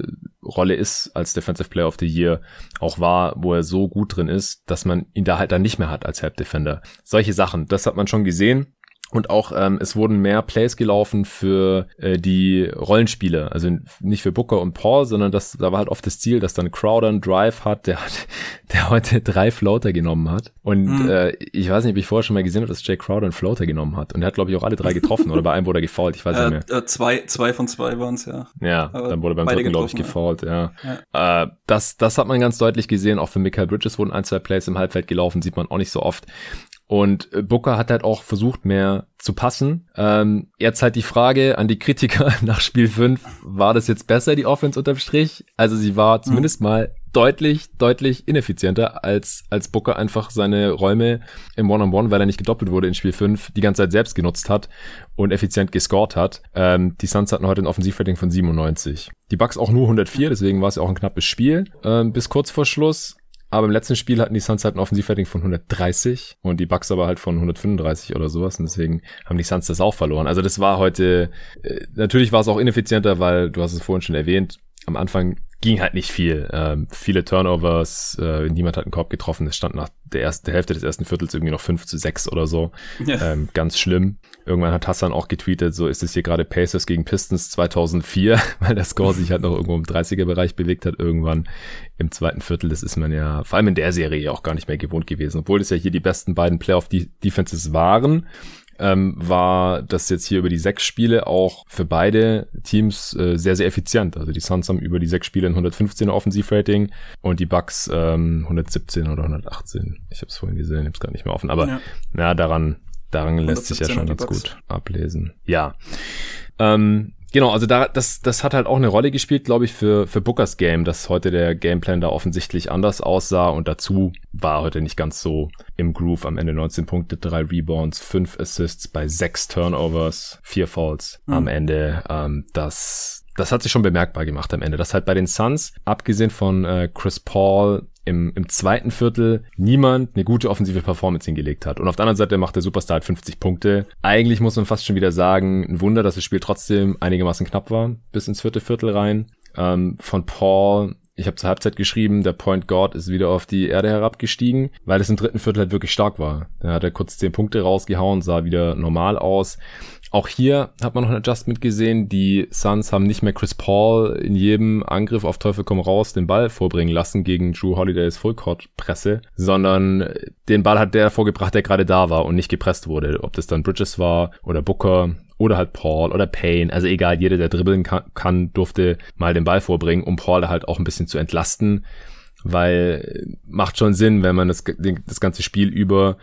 Rolle ist als Defensive Player of the Year, auch war, wo er so gut drin ist, dass man ihn da halt dann nicht mehr hat als Help Defender. Solche Sachen, das hat man schon gesehen. Und auch ähm, es wurden mehr Plays gelaufen für äh, die Rollenspiele, also nicht für Booker und Paul, sondern das, da war halt oft das Ziel, dass dann Crowder einen Drive hat, der hat, *laughs* der heute drei Floater genommen hat. Und mhm. äh, ich weiß nicht, ob ich vorher schon mal gesehen habe, dass Jay Crowder einen Floater genommen hat. Und er hat, glaube ich, auch alle drei getroffen. oder bei einem wurde er gefault, ich weiß äh, nicht mehr. Äh, zwei, zwei von zwei waren es, ja. Ja, Aber dann wurde beim dritten, glaube ich, gefault, ja. ja. Äh, das, das hat man ganz deutlich gesehen. Auch für Michael Bridges wurden ein, zwei Plays im Halbfeld gelaufen, sieht man auch nicht so oft. Und äh, Booker hat halt auch versucht, mehr zu passen. Ähm, jetzt halt die Frage an die Kritiker *laughs* nach Spiel 5, war das jetzt besser, die Offense unterm Strich? Also sie war zumindest mhm. mal deutlich, deutlich ineffizienter, als, als Booker einfach seine Räume im One-on-One, -on -One, weil er nicht gedoppelt wurde in Spiel 5, die ganze Zeit selbst genutzt hat und effizient gescored hat. Ähm, die Suns hatten heute ein Offensivrating von 97. Die Bucks auch nur 104, deswegen war es ja auch ein knappes Spiel. Ähm, bis kurz vor Schluss aber im letzten Spiel hatten die Suns halt ein Offensivrating von 130 und die Bucks aber halt von 135 oder sowas. Und deswegen haben die Suns das auch verloren. Also das war heute, äh, natürlich war es auch ineffizienter, weil du hast es vorhin schon erwähnt, am Anfang ging halt nicht viel. Ähm, viele Turnovers, äh, niemand hat einen Korb getroffen. Es stand nach der ersten der Hälfte des ersten Viertels irgendwie noch 5 zu 6 oder so. Ja. Ähm, ganz schlimm. Irgendwann hat Hassan auch getweetet, so ist es hier gerade Pacers gegen Pistons 2004, *laughs* weil der Score sich halt noch irgendwo im 30er-Bereich bewegt hat irgendwann im zweiten Viertel. Das ist man ja vor allem in der Serie auch gar nicht mehr gewohnt gewesen, obwohl es ja hier die besten beiden Playoff-Defenses waren ähm, war das jetzt hier über die sechs Spiele auch für beide Teams äh, sehr, sehr effizient. Also die Suns haben über die sechs Spiele ein 115er Offensivrating und die Bucks ähm, 117 oder 118. Ich habe es vorhin gesehen, ich habe es gerade nicht mehr offen. Aber ja, ja daran, daran lässt sich ja schon ganz Bucks. gut ablesen. Ja. Ähm, Genau, also da, das, das hat halt auch eine Rolle gespielt, glaube ich, für, für Bookers Game, dass heute der Gameplan da offensichtlich anders aussah und dazu war heute nicht ganz so im Groove. Am Ende 19 Punkte, drei Rebounds, fünf Assists bei sechs Turnovers, vier Fouls mhm. am Ende. Ähm, das, das hat sich schon bemerkbar gemacht am Ende. Das halt bei den Suns, abgesehen von äh, Chris Paul, im, im zweiten Viertel niemand eine gute offensive Performance hingelegt hat. Und auf der anderen Seite macht der Superstar halt 50 Punkte. Eigentlich muss man fast schon wieder sagen, ein Wunder, dass das Spiel trotzdem einigermaßen knapp war, bis ins vierte Viertel rein. Ähm, von Paul ich habe zur Halbzeit geschrieben, der Point Guard ist wieder auf die Erde herabgestiegen, weil es im dritten Viertel halt wirklich stark war. Da hat er kurz zehn Punkte rausgehauen, sah wieder normal aus. Auch hier hat man noch ein Adjustment gesehen. Die Suns haben nicht mehr Chris Paul in jedem Angriff auf Teufel komm raus den Ball vorbringen lassen gegen Drew Holidays Fullcourt-Presse, sondern den Ball hat der vorgebracht, der gerade da war und nicht gepresst wurde. Ob das dann Bridges war oder Booker oder halt Paul oder Payne, also egal, jeder, der dribbeln kann, kann durfte mal den Ball vorbringen, um Paul halt auch ein bisschen zu entlasten weil macht schon Sinn, wenn man das, das ganze Spiel über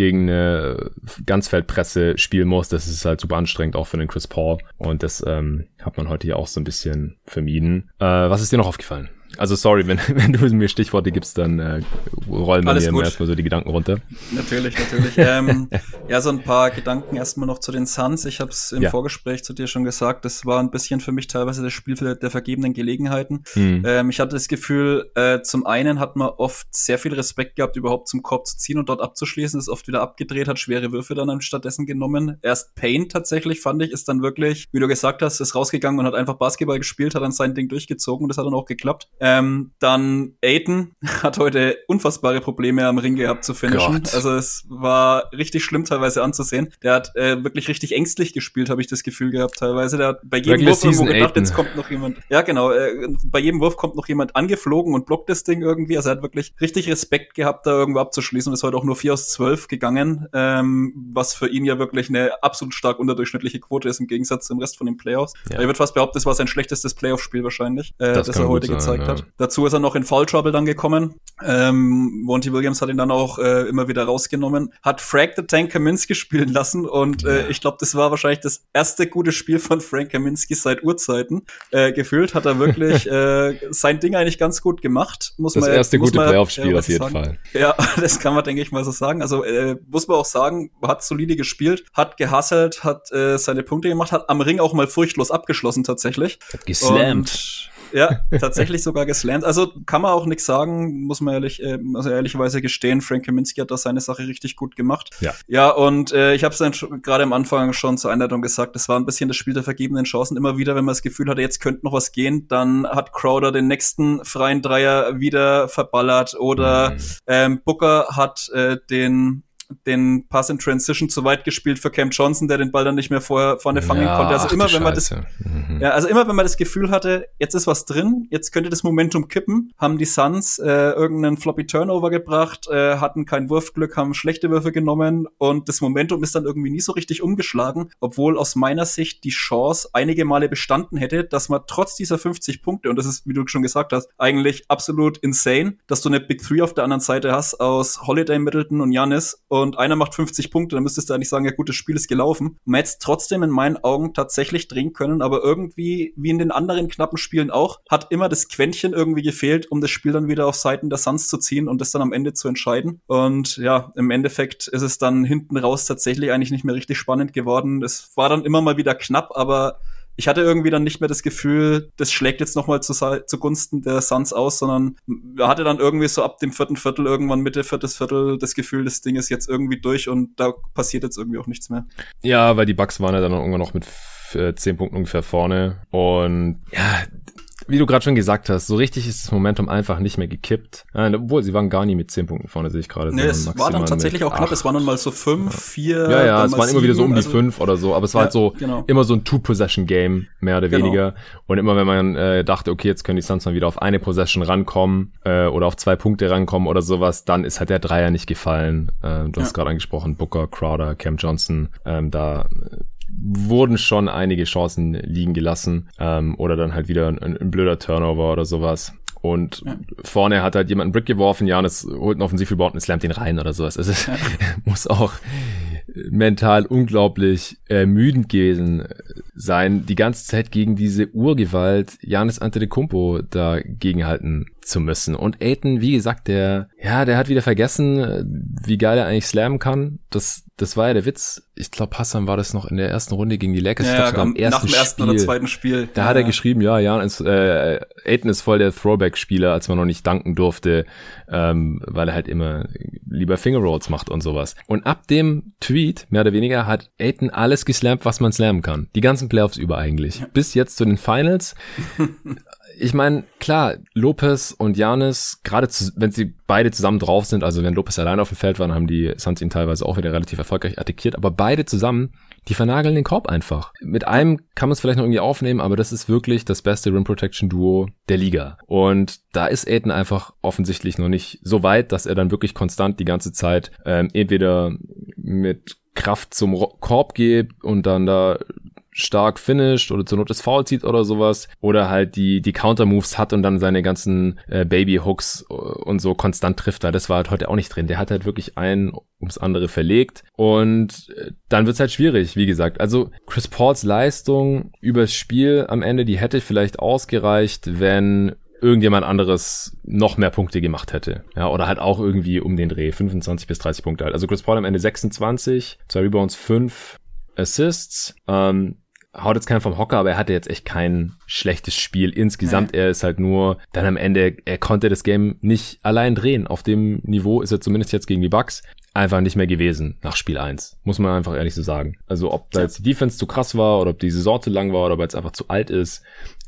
gegen eine Ganzfeldpresse spielen muss. Das ist halt super anstrengend, auch für den Chris Paul. Und das ähm, hat man heute ja auch so ein bisschen vermieden. Äh, was ist dir noch aufgefallen? Also sorry, wenn, *laughs* wenn du mir Stichworte gibst, dann äh, rollen wir mir erstmal so die Gedanken runter. Natürlich, natürlich. *laughs* ähm, ja, so ein paar Gedanken erstmal noch zu den Suns. Ich habe es im ja. Vorgespräch zu dir schon gesagt, das war ein bisschen für mich teilweise das Spiel der vergebenen Gelegenheiten. Mhm. Ähm, ich hatte das Gefühl, äh, zum einen hat man oft sehr viel Respekt gehabt, überhaupt zum Korb zu ziehen und dort abzuschließen, ist oft wieder abgedreht, hat schwere Würfe dann stattdessen genommen. Erst Payne tatsächlich, fand ich, ist dann wirklich, wie du gesagt hast, ist rausgegangen und hat einfach Basketball gespielt, hat dann sein Ding durchgezogen und das hat dann auch geklappt. Ähm, dann Aiden *laughs* hat heute unfassbare Probleme am Ring gehabt zu finishen. Gott. Also es war richtig schlimm teilweise anzusehen. Der hat äh, wirklich richtig ängstlich gespielt, habe ich das Gefühl gehabt teilweise. Der hat bei jedem Wurf irgendwo gedacht, jetzt kommt noch jemand. Ja, genau. Äh, bei jedem Wurf kommt noch jemand angeflogen und blockt das Ding irgendwie. Also er hat wirklich richtig Respekt gehabt, da irgendwo abzuschließen und ist heute auch nur 4 aus 12 gegangen, ähm, was für ihn ja wirklich eine absolut stark unterdurchschnittliche Quote ist im Gegensatz zum Rest von den Playoffs. Ja. Ich würde fast behaupten, das war sein schlechtestes Playoff-Spiel wahrscheinlich, äh, das, das er heute sein, gezeigt ja. Hat. Dazu ist er noch in Foul Trouble dann gekommen. Ähm, Monty Williams hat ihn dann auch äh, immer wieder rausgenommen, hat Frank the Tank Kaminski spielen lassen und äh, ich glaube, das war wahrscheinlich das erste gute Spiel von Frank Kaminski seit Urzeiten. Äh, gefühlt hat er wirklich *laughs* äh, sein Ding eigentlich ganz gut gemacht. Muss das man, erste gute Playoff-Spiel auf jeden sagen. Fall. Ja, *laughs* das kann man, denke ich mal so sagen. Also äh, muss man auch sagen, hat solide gespielt, hat gehasselt, hat äh, seine Punkte gemacht, hat am Ring auch mal furchtlos abgeschlossen tatsächlich. Hat geslammt. Und ja, tatsächlich sogar geslammt. Also kann man auch nichts sagen, muss man ehrlich, äh, also ehrlicherweise gestehen. Frank Kaminski hat da seine Sache richtig gut gemacht. Ja. Ja, und äh, ich habe es dann gerade am Anfang schon zur Einleitung gesagt, es war ein bisschen das Spiel der vergebenen Chancen. Immer wieder, wenn man das Gefühl hatte, jetzt könnte noch was gehen, dann hat Crowder den nächsten freien Dreier wieder verballert oder mhm. ähm, Booker hat äh, den den Pass in Transition zu weit gespielt für Cam Johnson, der den Ball dann nicht mehr vorher vorne fangen ja, konnte. Also ach, immer, wenn man das, mhm. ja, also immer, wenn man das Gefühl hatte, jetzt ist was drin, jetzt könnte das Momentum kippen, haben die Suns äh, irgendeinen floppy Turnover gebracht, äh, hatten kein Wurfglück, haben schlechte Würfe genommen und das Momentum ist dann irgendwie nie so richtig umgeschlagen, obwohl aus meiner Sicht die Chance einige Male bestanden hätte, dass man trotz dieser 50 Punkte und das ist, wie du schon gesagt hast, eigentlich absolut insane, dass du eine Big Three auf der anderen Seite hast aus Holiday, Middleton und Janis und einer macht 50 Punkte, dann müsstest du eigentlich sagen, ja gut, das Spiel ist gelaufen. Man hätte es trotzdem in meinen Augen tatsächlich drehen können, aber irgendwie, wie in den anderen knappen Spielen auch, hat immer das Quäntchen irgendwie gefehlt, um das Spiel dann wieder auf Seiten der Suns zu ziehen und das dann am Ende zu entscheiden. Und ja, im Endeffekt ist es dann hinten raus tatsächlich eigentlich nicht mehr richtig spannend geworden. Es war dann immer mal wieder knapp, aber ich hatte irgendwie dann nicht mehr das Gefühl, das schlägt jetzt nochmal zu, zugunsten der Suns aus, sondern hatte dann irgendwie so ab dem vierten Viertel, irgendwann Mitte viertes Viertel, das Gefühl, das Ding ist jetzt irgendwie durch und da passiert jetzt irgendwie auch nichts mehr. Ja, weil die Bugs waren ja dann irgendwann noch mit zehn Punkten ungefähr vorne und ja, wie du gerade schon gesagt hast, so richtig ist das Momentum einfach nicht mehr gekippt. Äh, obwohl, sie waren gar nie mit zehn Punkten vorne, sehe ich gerade. Nee, es war dann tatsächlich auch knapp. Es waren dann mal so fünf, vier. Ja, ja, es waren immer wieder so um die also, fünf oder so. Aber es war ja, halt so genau. immer so ein Two-Possession-Game, mehr oder genau. weniger. Und immer wenn man äh, dachte, okay, jetzt können die Suns mal wieder auf eine Possession rankommen äh, oder auf zwei Punkte rankommen oder sowas, dann ist halt der Dreier nicht gefallen. Äh, du hast gerade angesprochen, Booker, Crowder, Cam Johnson. Ähm, da wurden schon einige Chancen liegen gelassen ähm, oder dann halt wieder ein, ein blöder Turnover oder sowas. Und ja. vorne hat halt jemand einen Brick geworfen, Janis holt einen Offensivrebound und slammt ihn rein oder sowas. Also es ja. *laughs* muss auch mental unglaublich ermüdend gewesen sein, die ganze Zeit gegen diese Urgewalt Janis Antetokounmpo da gegenhalten zu müssen. Und Aiton, wie gesagt, der, ja, der hat wieder vergessen, wie geil er eigentlich slammen kann. Das, das war ja der Witz. Ich glaube, Hassan war das noch in der ersten Runde gegen die Lakers. Ja, glaub, am ersten nach dem ersten Spiel. oder zweiten Spiel. Da ja, hat er geschrieben, ja, Jan ist, äh, Aiton ist voll der Throwback-Spieler, als man noch nicht danken durfte, ähm, weil er halt immer lieber Fingerrolls macht und sowas. Und ab dem Tweet, mehr oder weniger, hat Aiton alles geslampt, was man slammen kann. Die ganzen Playoffs über eigentlich. Bis jetzt zu den Finals. *laughs* ich meine, klar, Lopez und Janis, gerade wenn sie beide zusammen drauf sind, also wenn Lopez allein auf dem Feld war, dann haben die Suns ihn teilweise auch wieder relativ erfolgreich attackiert, aber beide zusammen, die vernageln den Korb einfach. Mit einem kann man es vielleicht noch irgendwie aufnehmen, aber das ist wirklich das beste Rim Protection Duo der Liga. Und da ist Aiden einfach offensichtlich noch nicht so weit, dass er dann wirklich konstant die ganze Zeit ähm, entweder mit Kraft zum Korb geht und dann da stark finisht oder zur Not das Foul zieht oder sowas oder halt die die Counter Moves hat und dann seine ganzen äh, Baby Hooks äh, und so konstant trifft da das war halt heute auch nicht drin der hat halt wirklich ein ums andere verlegt und äh, dann wird's halt schwierig wie gesagt also Chris Pauls Leistung übers Spiel am Ende die hätte vielleicht ausgereicht wenn irgendjemand anderes noch mehr Punkte gemacht hätte. Ja, oder halt auch irgendwie um den Dreh, 25 bis 30 Punkte halt. Also Chris Paul am Ende 26, zwei Rebounds, 5 Assists. Ähm, haut jetzt keinen vom Hocker, aber er hatte jetzt echt kein schlechtes Spiel insgesamt. Ja. Er ist halt nur dann am Ende, er konnte das Game nicht allein drehen. Auf dem Niveau ist er zumindest jetzt gegen die Bucks einfach nicht mehr gewesen nach Spiel 1. Muss man einfach ehrlich so sagen. Also ob da jetzt die Defense zu krass war oder ob diese Sorte lang war oder ob er jetzt einfach zu alt ist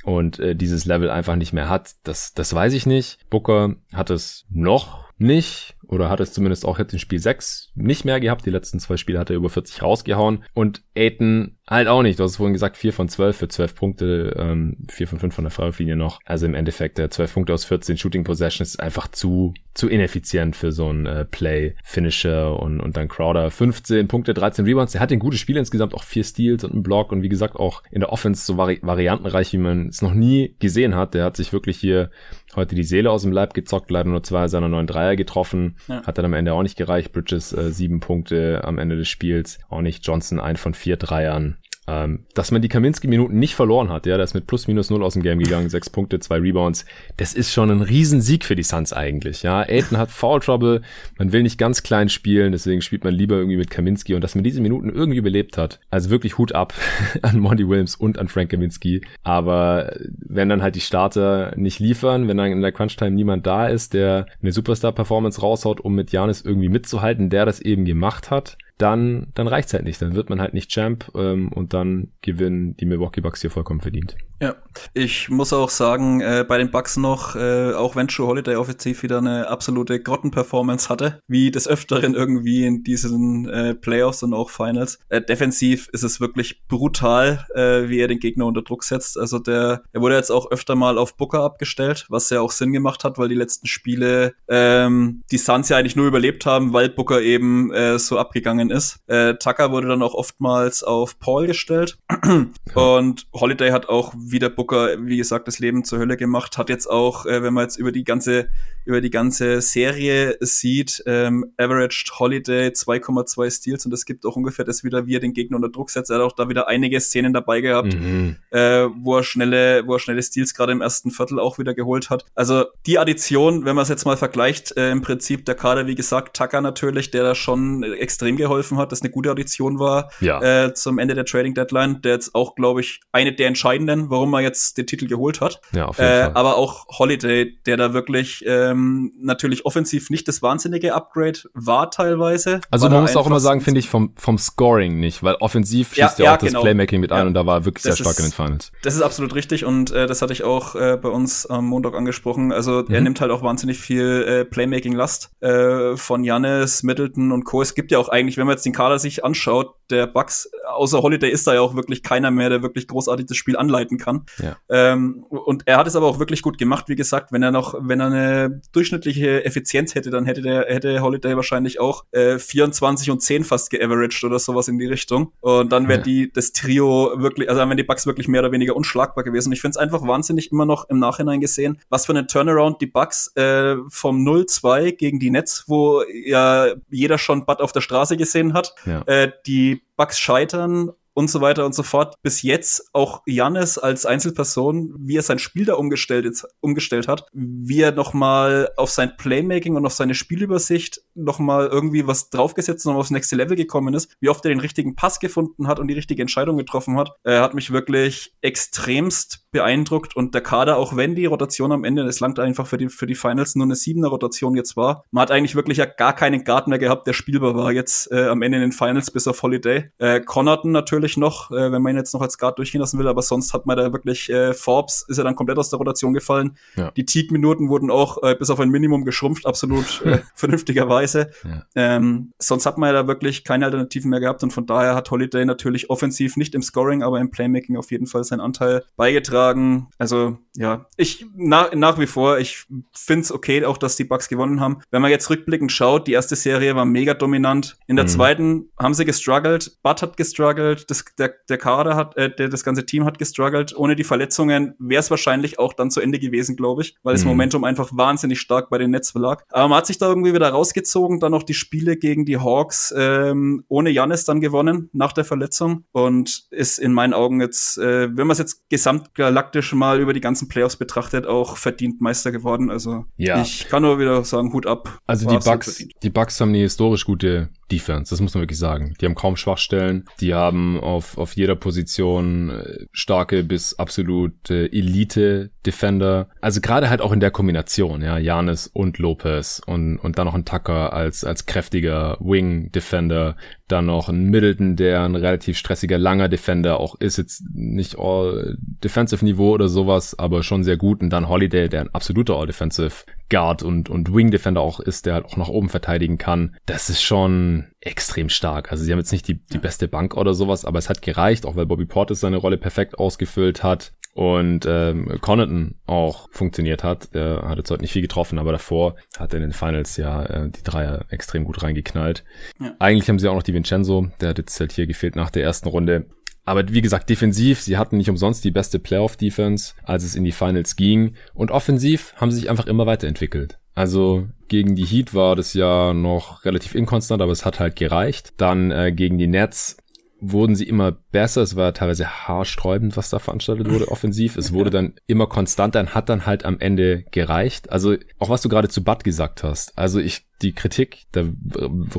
und äh, dieses Level einfach nicht mehr hat, das, das weiß ich nicht. Booker hat es noch nicht oder hat es zumindest auch jetzt in Spiel 6 nicht mehr gehabt. Die letzten zwei Spiele hat er über 40 rausgehauen. Und Aiton halt auch nicht. Du hast vorhin gesagt, 4 von 12 für 12 Punkte, ähm, 4 von 5 von der Freiwurflinie noch. Also im Endeffekt, der 12 Punkte aus 14 Shooting Possessions ist einfach zu, zu ineffizient für so ein äh, Play, Finisher und, und dann Crowder. 15 Punkte, 13 Rebounds. Der hat ein gutes Spiel insgesamt, auch vier Steals und einen Block und wie gesagt auch in der Offense so vari variantenreich, wie man es noch nie gesehen hat. Der hat sich wirklich hier heute die Seele aus dem Leib gezockt, leider nur zwei seiner neuen Dreier getroffen. Ja. Hat dann am Ende auch nicht gereicht. Bridges äh, sieben Punkte am Ende des Spiels. Auch nicht Johnson ein von vier Dreiern. Ähm, dass man die Kaminski-Minuten nicht verloren hat, ja, der ist mit plus minus null aus dem Game gegangen, *laughs* sechs Punkte, zwei Rebounds. Das ist schon ein Riesensieg für die Suns eigentlich, ja. Aiden hat Foul Trouble, man will nicht ganz klein spielen, deswegen spielt man lieber irgendwie mit Kaminski und dass man diese Minuten irgendwie überlebt hat. Also wirklich Hut ab *laughs* an Monty Williams und an Frank Kaminski. Aber wenn dann halt die Starter nicht liefern, wenn dann in der Crunch-Time niemand da ist, der eine Superstar-Performance raushaut, um mit Janis irgendwie mitzuhalten, der das eben gemacht hat, dann, dann reicht's halt nicht. Dann wird man halt nicht Champ ähm, und dann gewinnen die Milwaukee Bucks hier vollkommen verdient. Ja, ich muss auch sagen, äh, bei den Bucks noch, äh, auch wenn True Holiday offensiv wieder eine absolute Grottenperformance hatte, wie des Öfteren irgendwie in diesen äh, Playoffs und auch Finals. Äh, defensiv ist es wirklich brutal, äh, wie er den Gegner unter Druck setzt. Also der, er wurde jetzt auch öfter mal auf Booker abgestellt, was ja auch Sinn gemacht hat, weil die letzten Spiele ähm, die Suns ja eigentlich nur überlebt haben, weil Booker eben äh, so abgegangen ist. Äh, Tucker wurde dann auch oftmals auf Paul gestellt. *clears throat* und Holiday hat auch wie der Booker, wie gesagt, das Leben zur Hölle gemacht, hat jetzt auch, äh, wenn man jetzt über die ganze, über die ganze Serie sieht, ähm, averaged Holiday 2,2 Steals und es gibt auch ungefähr das wieder, wie er den Gegner unter Druck setzt. Er hat auch da wieder einige Szenen dabei gehabt, mhm. äh, wo er schnelle, wo er schnelle Steals gerade im ersten Viertel auch wieder geholt hat. Also die Addition, wenn man es jetzt mal vergleicht, äh, im Prinzip der Kader, wie gesagt, Tucker natürlich, der da schon extrem geholfen hat, das eine gute Addition war ja. äh, zum Ende der Trading Deadline, der jetzt auch, glaube ich, eine der entscheidenden, warum warum er jetzt den Titel geholt hat. Ja, auf jeden äh, Fall. Aber auch Holiday, der da wirklich ähm, natürlich offensiv nicht das wahnsinnige Upgrade war teilweise. Also man muss auch immer sagen, finde ich, vom, vom Scoring nicht, weil offensiv schießt ja, ja auch genau. das Playmaking mit ein und da war er wirklich das sehr stark ist, in den Finals. Das ist absolut richtig und äh, das hatte ich auch äh, bei uns am Montag angesprochen. Also mhm. er nimmt halt auch wahnsinnig viel äh, Playmaking-Last äh, von Jannis, Middleton und Co. Es gibt ja auch eigentlich, wenn man jetzt den Kader sich anschaut, der Bucks, außer Holiday ist da ja auch wirklich keiner mehr, der wirklich großartig das Spiel anleiten kann kann. Ja. Ähm, und er hat es aber auch wirklich gut gemacht, wie gesagt, wenn er noch, wenn er eine durchschnittliche Effizienz hätte, dann hätte der, hätte Holiday wahrscheinlich auch äh, 24 und 10 fast geaveraged oder sowas in die Richtung. Und dann wäre ja. die, das Trio wirklich, also dann wären die Bucks wirklich mehr oder weniger unschlagbar gewesen. Und ich finde es einfach wahnsinnig immer noch im Nachhinein gesehen, was für eine Turnaround die Bucks äh, vom 0-2 gegen die Nets, wo ja jeder schon Bud auf der Straße gesehen hat, ja. äh, die Bucks scheitern und so weiter und so fort. Bis jetzt auch Jannis als Einzelperson, wie er sein Spiel da umgestellt, jetzt, umgestellt hat, wie er nochmal auf sein Playmaking und auf seine Spielübersicht nochmal irgendwie was draufgesetzt und aufs nächste Level gekommen ist, wie oft er den richtigen Pass gefunden hat und die richtige Entscheidung getroffen hat. Er hat mich wirklich extremst beeindruckt und der Kader, auch wenn die Rotation am Ende, es langt einfach für die, für die Finals nur eine siebener Rotation jetzt war, man hat eigentlich wirklich ja gar keinen Guard mehr gehabt, der spielbar war jetzt äh, am Ende in den Finals bis auf Holiday. Äh, Connaughton natürlich noch, äh, wenn man ihn jetzt noch als Guard durchgehen lassen will, aber sonst hat man da wirklich, äh, Forbes ist ja dann komplett aus der Rotation gefallen. Ja. Die Teak-Minuten wurden auch äh, bis auf ein Minimum geschrumpft, absolut äh, *laughs* vernünftigerweise. Ja. Ähm, sonst hat man ja da wirklich keine Alternativen mehr gehabt und von daher hat Holiday natürlich offensiv nicht im Scoring, aber im Playmaking auf jeden Fall seinen Anteil beigetragen sagen, also ja, ich nach, nach wie vor, ich finde es okay, auch dass die Bucks gewonnen haben. Wenn man jetzt rückblickend schaut, die erste Serie war mega dominant. In der mhm. zweiten haben sie gestruggelt, Bud hat gestruggelt, das, der, der Kader hat, äh, der, das ganze Team hat gestruggelt. Ohne die Verletzungen wäre es wahrscheinlich auch dann zu Ende gewesen, glaube ich, weil mhm. das Momentum einfach wahnsinnig stark bei den Nets lag. Aber man hat sich da irgendwie wieder rausgezogen, dann noch die Spiele gegen die Hawks ähm, ohne Janis dann gewonnen nach der Verletzung und ist in meinen Augen jetzt, äh, wenn man es jetzt gesamt galaktisch mal über die ganzen Playoffs betrachtet, auch verdient Meister geworden. Also ja. ich kann nur wieder sagen, Hut ab. Also die Bucks, die Bucks haben eine historisch gute Defense, das muss man wirklich sagen. Die haben kaum Schwachstellen, die haben auf, auf jeder Position äh, starke bis absolute Elite-Defender. Also gerade halt auch in der Kombination, ja, Janis und Lopez und, und dann noch ein Tucker als, als kräftiger Wing-Defender, dann noch ein Middleton, der ein relativ stressiger, langer Defender auch ist, jetzt nicht all Defensive Niveau oder sowas, aber schon sehr gut. Und dann Holiday, der ein absoluter All-Defensive Guard und, und Wing Defender auch ist, der halt auch nach oben verteidigen kann. Das ist schon extrem stark. Also sie haben jetzt nicht die, die beste Bank oder sowas, aber es hat gereicht, auch weil Bobby Portis seine Rolle perfekt ausgefüllt hat und ähm, Connaughton auch funktioniert hat. Der hat jetzt heute nicht viel getroffen, aber davor hat er in den Finals ja äh, die Dreier extrem gut reingeknallt. Ja. Eigentlich haben sie auch noch die Vincenzo, der hat jetzt halt hier gefehlt nach der ersten Runde. Aber wie gesagt, defensiv, sie hatten nicht umsonst die beste Playoff-Defense, als es in die Finals ging. Und offensiv haben sie sich einfach immer weiterentwickelt. Also gegen die Heat war das ja noch relativ inkonstant, aber es hat halt gereicht. Dann äh, gegen die Nets wurden sie immer besser. Es war teilweise haarsträubend, was da veranstaltet wurde, offensiv. Es wurde dann immer konstanter und hat dann halt am Ende gereicht. Also auch was du gerade zu Bud gesagt hast. Also ich, die Kritik, da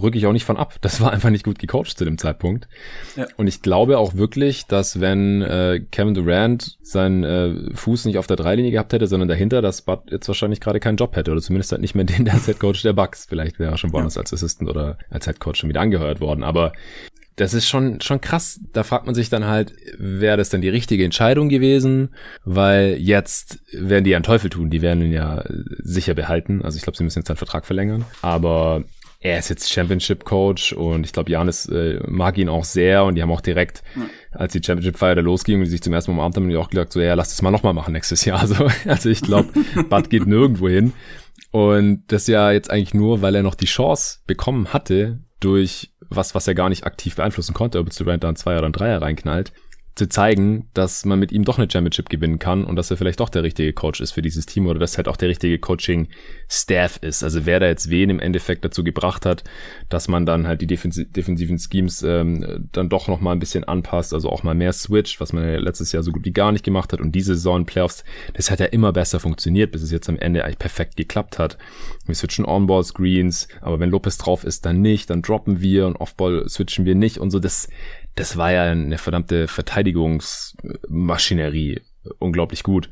rücke ich auch nicht von ab. Das war einfach nicht gut gecoacht zu dem Zeitpunkt. Ja. Und ich glaube auch wirklich, dass wenn äh, Kevin Durant seinen äh, Fuß nicht auf der Dreilinie gehabt hätte, sondern dahinter, dass Bud jetzt wahrscheinlich gerade keinen Job hätte oder zumindest halt nicht mehr den *laughs* der Head Coach der Bucks. Vielleicht wäre er schon woanders ja. als Assistant oder als Head Coach schon wieder angehört worden. Aber das ist schon, schon krass. Da fragt man sich dann halt, wäre das dann die richtige Entscheidung gewesen? Weil jetzt werden die ja einen Teufel tun. Die werden ihn ja sicher behalten. Also ich glaube, sie müssen jetzt seinen Vertrag verlängern. Aber er ist jetzt Championship Coach und ich glaube, Janis äh, mag ihn auch sehr und die haben auch direkt, als die Championship Feier da losging und die sich zum ersten Mal umarmt haben, die auch gesagt, so, ja, lass das mal nochmal machen nächstes Jahr. *laughs* Also, also ich glaube, *laughs* Bud geht nirgendwo hin. Und das ja jetzt eigentlich nur, weil er noch die Chance bekommen hatte, durch was, was er gar nicht aktiv beeinflussen konnte, ob jetzt Durant da ein Zweier oder ein Dreier reinknallt, zu zeigen, dass man mit ihm doch eine Championship gewinnen kann und dass er vielleicht doch der richtige Coach ist für dieses Team oder dass halt auch der richtige Coaching-Staff ist. Also wer da jetzt wen im Endeffekt dazu gebracht hat, dass man dann halt die defensi defensiven Schemes ähm, dann doch noch mal ein bisschen anpasst, also auch mal mehr switcht, was man ja letztes Jahr so gut wie gar nicht gemacht hat und diese Saison Playoffs, das hat ja immer besser funktioniert, bis es jetzt am Ende eigentlich perfekt geklappt hat. Wir switchen On-Ball-Screens, aber wenn Lopez drauf ist, dann nicht, dann droppen wir und Off-Ball switchen wir nicht und so, das das war ja eine verdammte Verteidigungsmaschinerie. Unglaublich gut.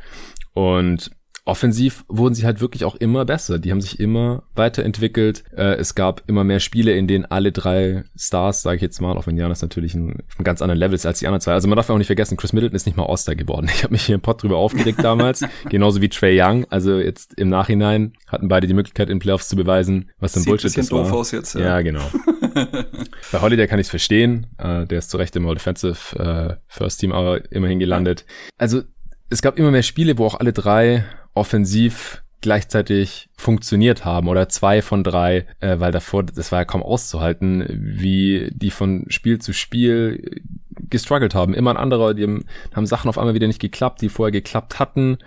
Und offensiv wurden sie halt wirklich auch immer besser. Die haben sich immer weiterentwickelt. Äh, es gab immer mehr Spiele, in denen alle drei Stars, sage ich jetzt mal, auch wenn Janis natürlich ein, ein ganz anderen Level ist als die anderen zwei. Also man darf auch nicht vergessen, Chris Middleton ist nicht mal All-Star geworden. Ich habe mich hier im Pod drüber aufgeregt *laughs* damals, genauso wie Trey Young. Also jetzt im Nachhinein hatten beide die Möglichkeit, in Playoffs zu beweisen, was denn Bullshit ist. Doof aus jetzt, ja. ja, genau. *laughs* *laughs* Bei Holiday kann ich es verstehen. Äh, der ist zu Recht im All-Defensive äh, First Team aber immerhin gelandet. Also es gab immer mehr Spiele, wo auch alle drei offensiv gleichzeitig funktioniert haben oder zwei von drei, äh, weil davor, das war ja kaum auszuhalten, wie die von Spiel zu Spiel gestruggelt haben. Immer ein anderer, die haben, haben Sachen auf einmal wieder nicht geklappt, die vorher geklappt hatten.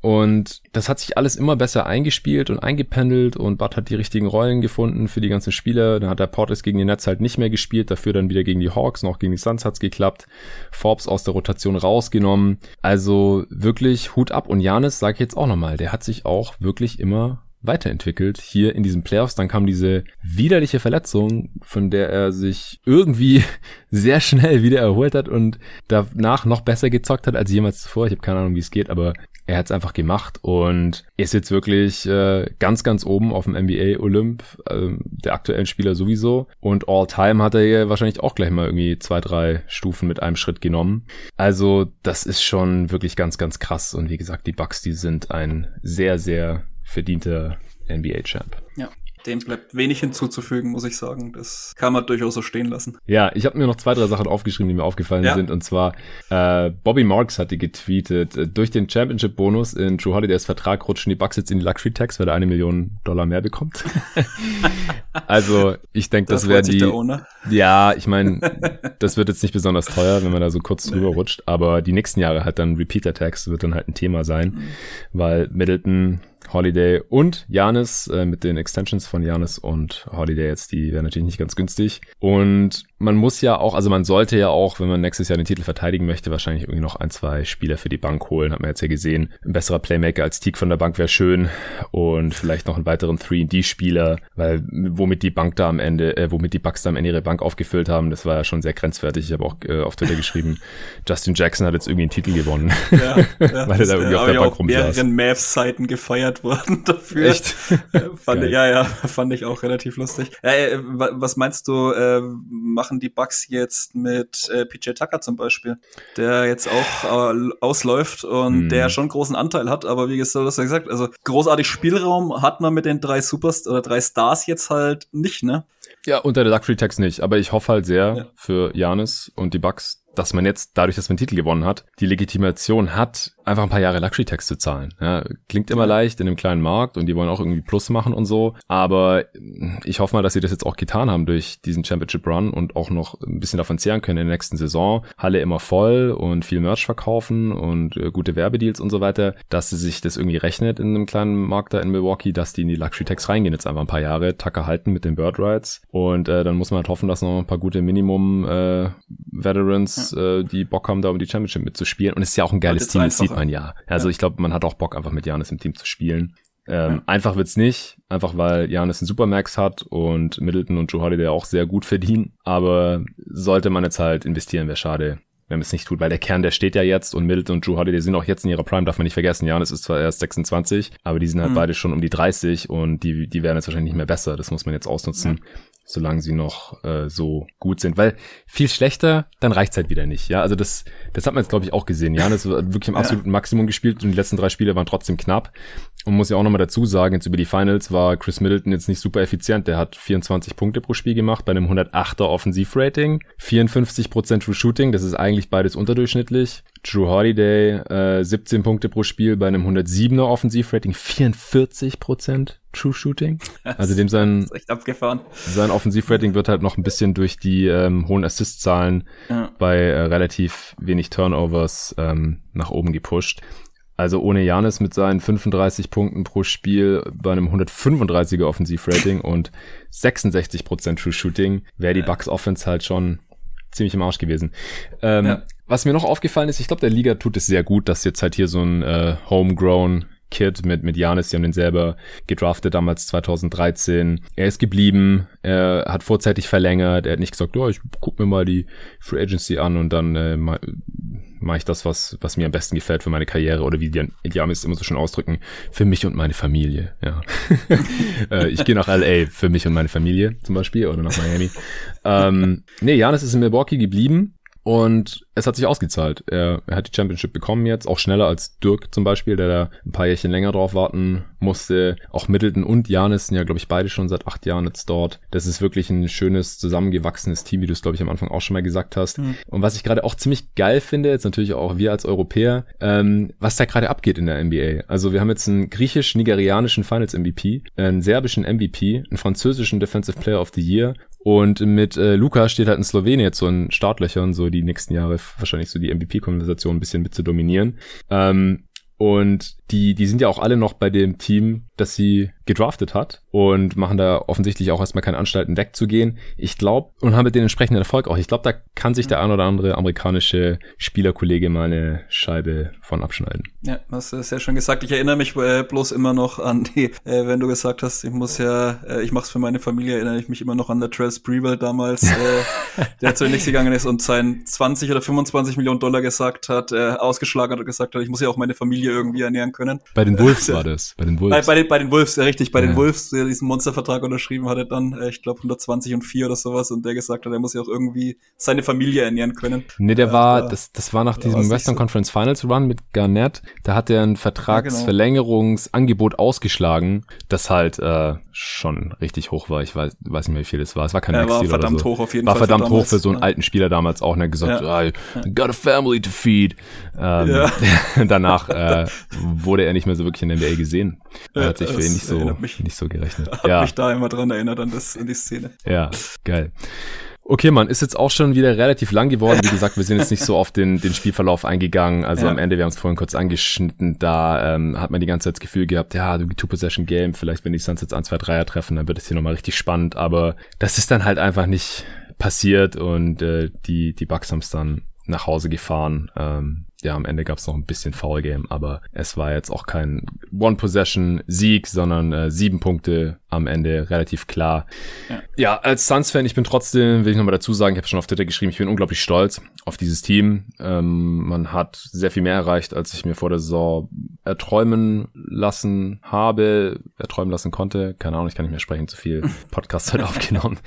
Und das hat sich alles immer besser eingespielt und eingependelt und Bud hat die richtigen Rollen gefunden für die ganzen Spieler. Dann hat der Portis gegen die Nets halt nicht mehr gespielt, dafür dann wieder gegen die Hawks, noch gegen die Suns hat's geklappt. Forbes aus der Rotation rausgenommen. Also wirklich Hut ab. Und Janis, sage ich jetzt auch nochmal, der hat sich auch wirklich immer weiterentwickelt hier in diesen Playoffs. Dann kam diese widerliche Verletzung, von der er sich irgendwie *laughs* sehr schnell wieder erholt hat und danach noch besser gezockt hat als jemals zuvor. Ich habe keine Ahnung, wie es geht, aber er hat es einfach gemacht und ist jetzt wirklich äh, ganz, ganz oben auf dem NBA Olymp, äh, der aktuellen Spieler sowieso. Und All-Time hat er hier wahrscheinlich auch gleich mal irgendwie zwei, drei Stufen mit einem Schritt genommen. Also das ist schon wirklich ganz, ganz krass. Und wie gesagt, die Bucks, die sind ein sehr, sehr verdienter NBA-Champ. Ja. Dem bleibt wenig hinzuzufügen, muss ich sagen. Das kann man durchaus so stehen lassen. Ja, ich habe mir noch zwei, drei Sachen aufgeschrieben, die mir aufgefallen ja. sind. Und zwar, äh, Bobby Marks hatte getweetet, äh, durch den Championship-Bonus in True Holidays Vertrag rutschen die Bucks jetzt in die Luxury-Tax, weil er eine Million Dollar mehr bekommt. *laughs* also, ich denke, das, das wäre die... Ja, ich meine, *laughs* das wird jetzt nicht besonders teuer, wenn man da so kurz nee. drüber rutscht. Aber die nächsten Jahre halt dann Repeater-Tax wird dann halt ein Thema sein, mhm. weil Middleton Holiday und Janis äh, mit den Extensions von Janis und Holiday jetzt, die wären natürlich nicht ganz günstig. Und man muss ja auch, also man sollte ja auch, wenn man nächstes Jahr den Titel verteidigen möchte, wahrscheinlich irgendwie noch ein, zwei Spieler für die Bank holen. Hat man jetzt ja gesehen. Ein besserer Playmaker als Teague von der Bank wäre schön. Und vielleicht noch einen weiteren 3D-Spieler, weil womit die Bank da am Ende, äh, womit die Bucks da am Ende ihre Bank aufgefüllt haben, das war ja schon sehr grenzwertig. Ich habe auch äh, auf Twitter geschrieben, *laughs* Justin Jackson hat jetzt irgendwie einen Titel gewonnen. Ja, ja, *laughs* weil er da irgendwie auf der Bank rumsaß. mehreren Mavs-Seiten gefeiert *laughs* worden dafür. Echt? fand ich, ja, ja, fand ich auch relativ lustig. Ja, äh, was meinst du, äh, macht machen die Bucks jetzt mit äh, PJ Tucker zum Beispiel, der jetzt auch äh, ausläuft und mhm. der schon großen Anteil hat, aber wie gesagt, also großartig Spielraum hat man mit den drei Supers oder drei Stars jetzt halt nicht, ne? Ja, unter der Luxury Tax nicht, aber ich hoffe halt sehr ja. für Janis und die Bucks, dass man jetzt, dadurch, dass man Titel gewonnen hat, die Legitimation hat, einfach ein paar Jahre Luxury Tax zu zahlen. Ja, klingt immer leicht in einem kleinen Markt und die wollen auch irgendwie Plus machen und so. Aber ich hoffe mal, dass sie das jetzt auch getan haben durch diesen Championship Run und auch noch ein bisschen davon zehren können in der nächsten Saison. Halle immer voll und viel Merch verkaufen und äh, gute Werbedeals und so weiter, dass sie sich das irgendwie rechnet in einem kleinen Markt da in Milwaukee, dass die in die Luxury Tax reingehen jetzt einfach ein paar Jahre, Tacker halten mit den Bird Rides und äh, dann muss man halt hoffen, dass noch ein paar gute Minimum äh, Veterans, ja. äh, die Bock haben, da um die Championship mitzuspielen und es ist ja auch ein geiles Team, das sieht man ja. Also ja. ich glaube, man hat auch Bock, einfach mit Janis im Team zu spielen. Ähm, ja. Einfach wird's nicht, einfach weil Janis einen Supermax hat und Middleton und Joe Holiday auch sehr gut verdienen. Aber sollte man jetzt halt investieren, wäre schade, wenn man es nicht tut, weil der Kern, der steht ja jetzt und Middleton und Drew Holiday sind auch jetzt in ihrer Prime, darf man nicht vergessen. Janis ist zwar erst 26, aber die sind halt mhm. beide schon um die 30 und die, die werden jetzt wahrscheinlich nicht mehr besser. Das muss man jetzt ausnutzen. Ja solange sie noch äh, so gut sind. Weil viel schlechter, dann reicht's halt wieder nicht. Ja, also das, das hat man jetzt glaube ich auch gesehen. Janis hat wirklich im absoluten Maximum gespielt und die letzten drei Spiele waren trotzdem knapp. Und muss ja auch nochmal dazu sagen, jetzt über die Finals war Chris Middleton jetzt nicht super effizient. Der hat 24 Punkte pro Spiel gemacht bei einem 108er Offensivrating, 54% True Shooting, das ist eigentlich beides unterdurchschnittlich. Drew Holiday äh, 17 Punkte pro Spiel bei einem 107er Offensivrating, 44% True Shooting. Also dem sein, *laughs* sein Offensivrating wird halt noch ein bisschen durch die ähm, hohen Assist-Zahlen ja. bei äh, relativ wenig Turnovers ähm, nach oben gepusht. Also ohne Janis mit seinen 35 Punkten pro Spiel bei einem 135er Offensivrating und 66% True Shooting wäre die Bucks Offense halt schon ziemlich im Arsch gewesen. Ähm, ja. Was mir noch aufgefallen ist, ich glaube, der Liga tut es sehr gut, dass jetzt halt hier so ein äh, Homegrown Kid mit, mit Janis, die haben den selber gedraftet damals 2013. Er ist geblieben, er hat vorzeitig verlängert, er hat nicht gesagt, oh, ich guck mir mal die Free Agency an und dann äh, mache mach ich das, was, was mir am besten gefällt für meine Karriere oder wie die, Amis immer so schön ausdrücken, für mich und meine Familie, ja. *laughs* äh, ich gehe nach LA für mich und meine Familie zum Beispiel oder nach Miami. ähm, nee, Janis ist in Milwaukee geblieben und es hat sich ausgezahlt. Er, er, hat die Championship bekommen jetzt, auch schneller als Dirk zum Beispiel, der da ein paar Jährchen länger drauf warten musste. Auch Middleton und Janis sind ja, glaube ich, beide schon seit acht Jahren jetzt dort. Das ist wirklich ein schönes, zusammengewachsenes Team, wie du es, glaube ich, am Anfang auch schon mal gesagt hast. Mhm. Und was ich gerade auch ziemlich geil finde, jetzt natürlich auch wir als Europäer, ähm, was da gerade abgeht in der NBA. Also wir haben jetzt einen griechisch-nigerianischen Finals-MVP, einen serbischen MVP, einen französischen Defensive Player of the Year und mit äh, Luca steht halt in Slowenien jetzt so in Startlöchern, so die nächsten Jahre wahrscheinlich so die MVP-Konversation ein bisschen mit zu dominieren. Ähm, und die, die sind ja auch alle noch bei dem Team, das sie gedraftet hat und machen da offensichtlich auch erstmal keine Anstalten wegzugehen. Ich glaube, und haben mit den entsprechenden Erfolg auch. Ich glaube, da kann sich der ein oder andere amerikanische Spielerkollege mal eine Scheibe von abschneiden. Ja, hast du sehr schön gesagt. Ich erinnere mich äh, bloß immer noch an die, äh, wenn du gesagt hast, ich muss ja, äh, ich mach's für meine Familie, erinnere ich mich immer noch an der Trail Sprewell damals, äh, *laughs* der zu nichts gegangen ist und sein 20 oder 25 Millionen Dollar gesagt hat, äh, ausgeschlagen hat und gesagt hat, ich muss ja auch meine Familie irgendwie ernähren können. Bei den Wolves *laughs* war das. Bei den Wolves. Bei, bei, den, bei den Wolves, ja richtig. Bei ja. den Wolves, der diesen Monstervertrag unterschrieben hatte, dann, äh, ich glaube, 120 und 4 oder sowas. Und der gesagt hat, er muss ja auch irgendwie seine Familie ernähren können. Nee, der äh, war, das, das war nach diesem Western so. Conference Finals Run mit Garnett. Da hat er ein Vertragsverlängerungsangebot ja, genau. ausgeschlagen, das halt äh, schon richtig hoch war. Ich weiß, weiß nicht mehr, wie viel das war. Es war kein ja, Max-Deal oder so. War verdammt hoch auf jeden war Fall. War verdammt hoch für so einen alten Spieler damals auch. Und er hat gesagt, ja. I got a family to feed. Ähm, ja. *laughs* danach äh, *laughs* wurde er nicht mehr so wirklich in der NBA gesehen. Er hat sich für ihn nicht so, nicht so gerechnet. Hab ja. mich da immer dran erinnert an, das, an die Szene. Ja, geil. Okay, man, ist jetzt auch schon wieder relativ lang geworden. Wie gesagt, wir sind jetzt nicht so auf den, den Spielverlauf eingegangen. Also ja. am Ende, wir haben es vorhin kurz angeschnitten, da ähm, hat man die ganze Zeit das Gefühl gehabt, ja, du Two-Possession-Game, vielleicht wenn die Suns jetzt ein, zwei Dreier treffen, dann wird es hier nochmal richtig spannend. Aber das ist dann halt einfach nicht passiert und äh, die, die Bucks haben es dann nach Hause gefahren. Ähm, ja, am Ende gab es noch ein bisschen Foul Game, aber es war jetzt auch kein One-Possession-Sieg, sondern äh, sieben Punkte am Ende relativ klar. Ja, ja als Suns-Fan, ich bin trotzdem, will ich nochmal dazu sagen, ich habe schon auf Twitter geschrieben, ich bin unglaublich stolz auf dieses Team. Ähm, man hat sehr viel mehr erreicht, als ich mir vor der Saison erträumen lassen habe, erträumen lassen konnte. Keine Ahnung, ich kann nicht mehr sprechen, zu viel *laughs* Podcast heute aufgenommen.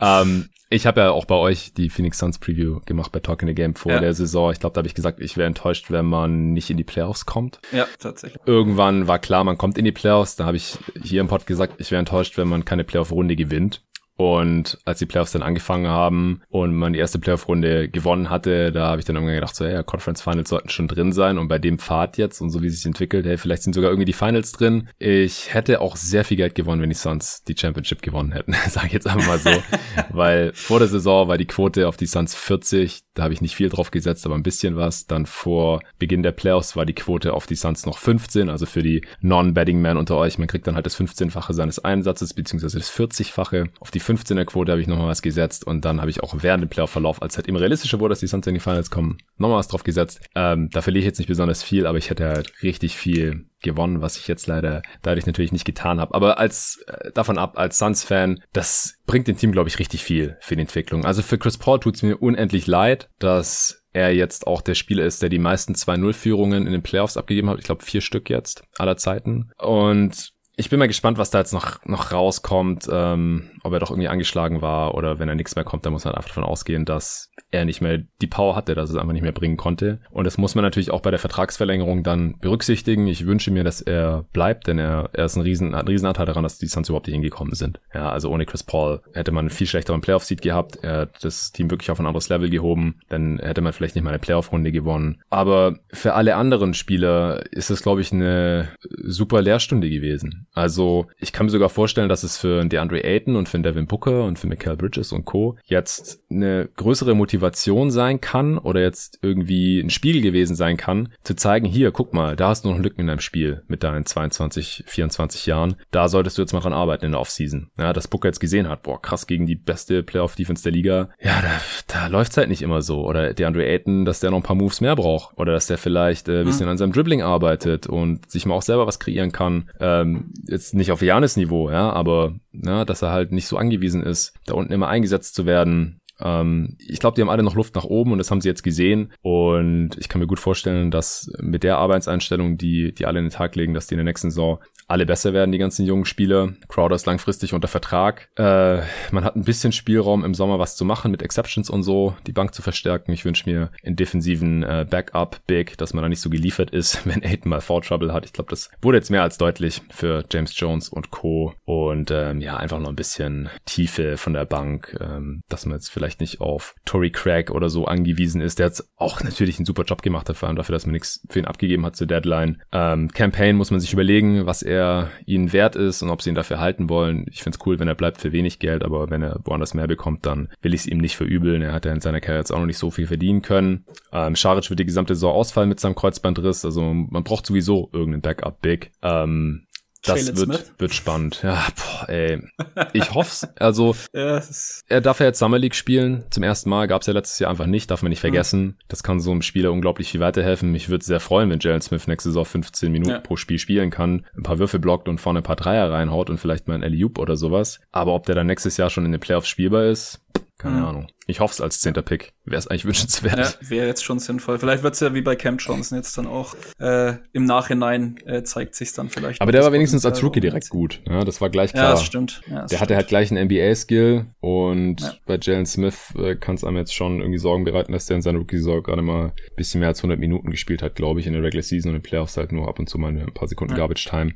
Ähm, ich habe ja auch bei euch die Phoenix Suns Preview gemacht bei Talk in the Game vor ja. der Saison. Ich glaube, da habe ich gesagt, ich wäre enttäuscht, wenn man nicht in die Playoffs kommt. Ja, tatsächlich. Irgendwann war klar, man kommt in die Playoffs. Da habe ich hier im Pod gesagt, ich wäre enttäuscht, wenn man keine Playoff-Runde gewinnt. Und als die Playoffs dann angefangen haben und man die erste Playoff-Runde gewonnen hatte, da habe ich dann irgendwann gedacht, so, ja, Conference Finals sollten schon drin sein. Und bei dem Pfad jetzt und so wie es sich entwickelt, hey, vielleicht sind sogar irgendwie die Finals drin. Ich hätte auch sehr viel Geld gewonnen, wenn die Suns die Championship gewonnen hätten. *laughs* Sage ich jetzt einfach mal so. *laughs* Weil vor der Saison war die Quote auf die Suns 40. Da habe ich nicht viel drauf gesetzt, aber ein bisschen was. Dann vor Beginn der Playoffs war die Quote auf die Suns noch 15. Also für die Non-Betting-Man unter euch, man kriegt dann halt das 15-fache seines Einsatzes, beziehungsweise das 40-fache. Auf die 15er Quote habe ich nochmal was gesetzt und dann habe ich auch während dem Playoff-Verlauf, als halt immer realistischer wurde, dass die Suns in die Finals kommen, nochmal was drauf gesetzt. Ähm, da verliere ich jetzt nicht besonders viel, aber ich hätte halt richtig viel gewonnen, was ich jetzt leider dadurch natürlich nicht getan habe. Aber als äh, davon ab, als Suns-Fan, das bringt dem Team, glaube ich, richtig viel für die Entwicklung. Also für Chris Paul tut es mir unendlich leid, dass er jetzt auch der Spieler ist, der die meisten 2-0-Führungen in den Playoffs abgegeben hat. Ich glaube, vier Stück jetzt aller Zeiten. Und ich bin mal gespannt, was da jetzt noch, noch rauskommt, ähm, ob er doch irgendwie angeschlagen war oder wenn er nichts mehr kommt, dann muss man einfach davon ausgehen, dass er nicht mehr die Power hatte, dass es einfach nicht mehr bringen konnte. Und das muss man natürlich auch bei der Vertragsverlängerung dann berücksichtigen. Ich wünsche mir, dass er bleibt, denn er, er ist ein riesen, ein Riesenanteil daran, dass die Suns überhaupt nicht hingekommen sind. Ja, also ohne Chris Paul hätte man einen viel schlechteren Playoff-Seed gehabt. Er hat das Team wirklich auf ein anderes Level gehoben. Dann hätte man vielleicht nicht mal eine Playoff-Runde gewonnen. Aber für alle anderen Spieler ist es, glaube ich, eine super Lehrstunde gewesen. Also ich kann mir sogar vorstellen, dass es für DeAndre Ayton und für Devin Booker und für Michael Bridges und Co. jetzt eine größere Motivation sein kann oder jetzt irgendwie ein Spiegel gewesen sein kann, zu zeigen, hier, guck mal, da hast du noch Lücken in deinem Spiel mit deinen 22, 24 Jahren. Da solltest du jetzt mal dran arbeiten in der Offseason. Ja, dass Booker jetzt gesehen hat, boah, krass gegen die beste Playoff-Defense der Liga. Ja, da, da läuft's halt nicht immer so. Oder DeAndre Ayton, dass der noch ein paar Moves mehr braucht. Oder dass der vielleicht äh, ein bisschen mhm. an seinem Dribbling arbeitet und sich mal auch selber was kreieren kann. Ähm, jetzt nicht auf Janis Niveau, ja, aber ja, dass er halt nicht so angewiesen ist, da unten immer eingesetzt zu werden. Ähm, ich glaube, die haben alle noch Luft nach oben und das haben sie jetzt gesehen. Und ich kann mir gut vorstellen, dass mit der Arbeitseinstellung, die die alle in den Tag legen, dass die in der nächsten Saison alle besser werden, die ganzen jungen Spieler. Crowder ist langfristig unter Vertrag. Äh, man hat ein bisschen Spielraum im Sommer was zu machen mit Exceptions und so, die Bank zu verstärken. Ich wünsche mir in defensiven äh, Backup Big, dass man da nicht so geliefert ist, *laughs* wenn Aiden mal Foul Trouble hat. Ich glaube, das wurde jetzt mehr als deutlich für James Jones und Co. Und ähm, ja, einfach noch ein bisschen Tiefe von der Bank, ähm, dass man jetzt vielleicht nicht auf Tory Craig oder so angewiesen ist, der jetzt auch natürlich einen super Job gemacht hat, vor allem dafür, dass man nichts für ihn abgegeben hat zur Deadline. Ähm, Campaign muss man sich überlegen, was er ihnen wert ist und ob sie ihn dafür halten wollen. Ich finde es cool, wenn er bleibt für wenig Geld, aber wenn er woanders mehr bekommt, dann will ich es ihm nicht verübeln. Er hat ja in seiner Karriere jetzt auch noch nicht so viel verdienen können. Ähm, Scharic wird die gesamte Saison ausfallen mit seinem Kreuzbandriss, also man braucht sowieso irgendeinen Backup-Big. Ähm, das wird, wird spannend. Ja, boah, ey. Ich hoff's. *laughs* Also, ja, er darf ja jetzt Summer League spielen. Zum ersten Mal gab's ja letztes Jahr einfach nicht, darf man nicht mhm. vergessen. Mhm. Das kann so einem Spieler unglaublich viel weiterhelfen. Mich würde sehr freuen, wenn Jalen Smith nächste Saison 15 Minuten ja. pro Spiel spielen kann, ein paar Würfel blockt und vorne ein paar Dreier reinhaut und vielleicht mal ein Alley oder sowas. Aber ob der dann nächstes Jahr schon in den Playoffs spielbar ist, keine mhm. Ahnung. Ich hoffe es als zehnter Pick. Wäre es eigentlich *laughs* wünschenswert. Ja, wäre jetzt schon sinnvoll. Vielleicht wird es ja wie bei Cam Johnson jetzt dann auch äh, im Nachhinein äh, zeigt sich dann vielleicht. Aber der war wenigstens als Rookie direkt gut. Ja, das war gleich klar. Ja, das stimmt. Ja, das der hatte halt gleich einen NBA-Skill und ja. bei Jalen Smith äh, kann es einem jetzt schon irgendwie Sorgen bereiten, dass der in seiner Rookie-Saison gerade mal ein bisschen mehr als 100 Minuten gespielt hat, glaube ich, in der Regular Season und in den Playoffs halt nur ab und zu mal ein paar Sekunden ja. Garbage Time.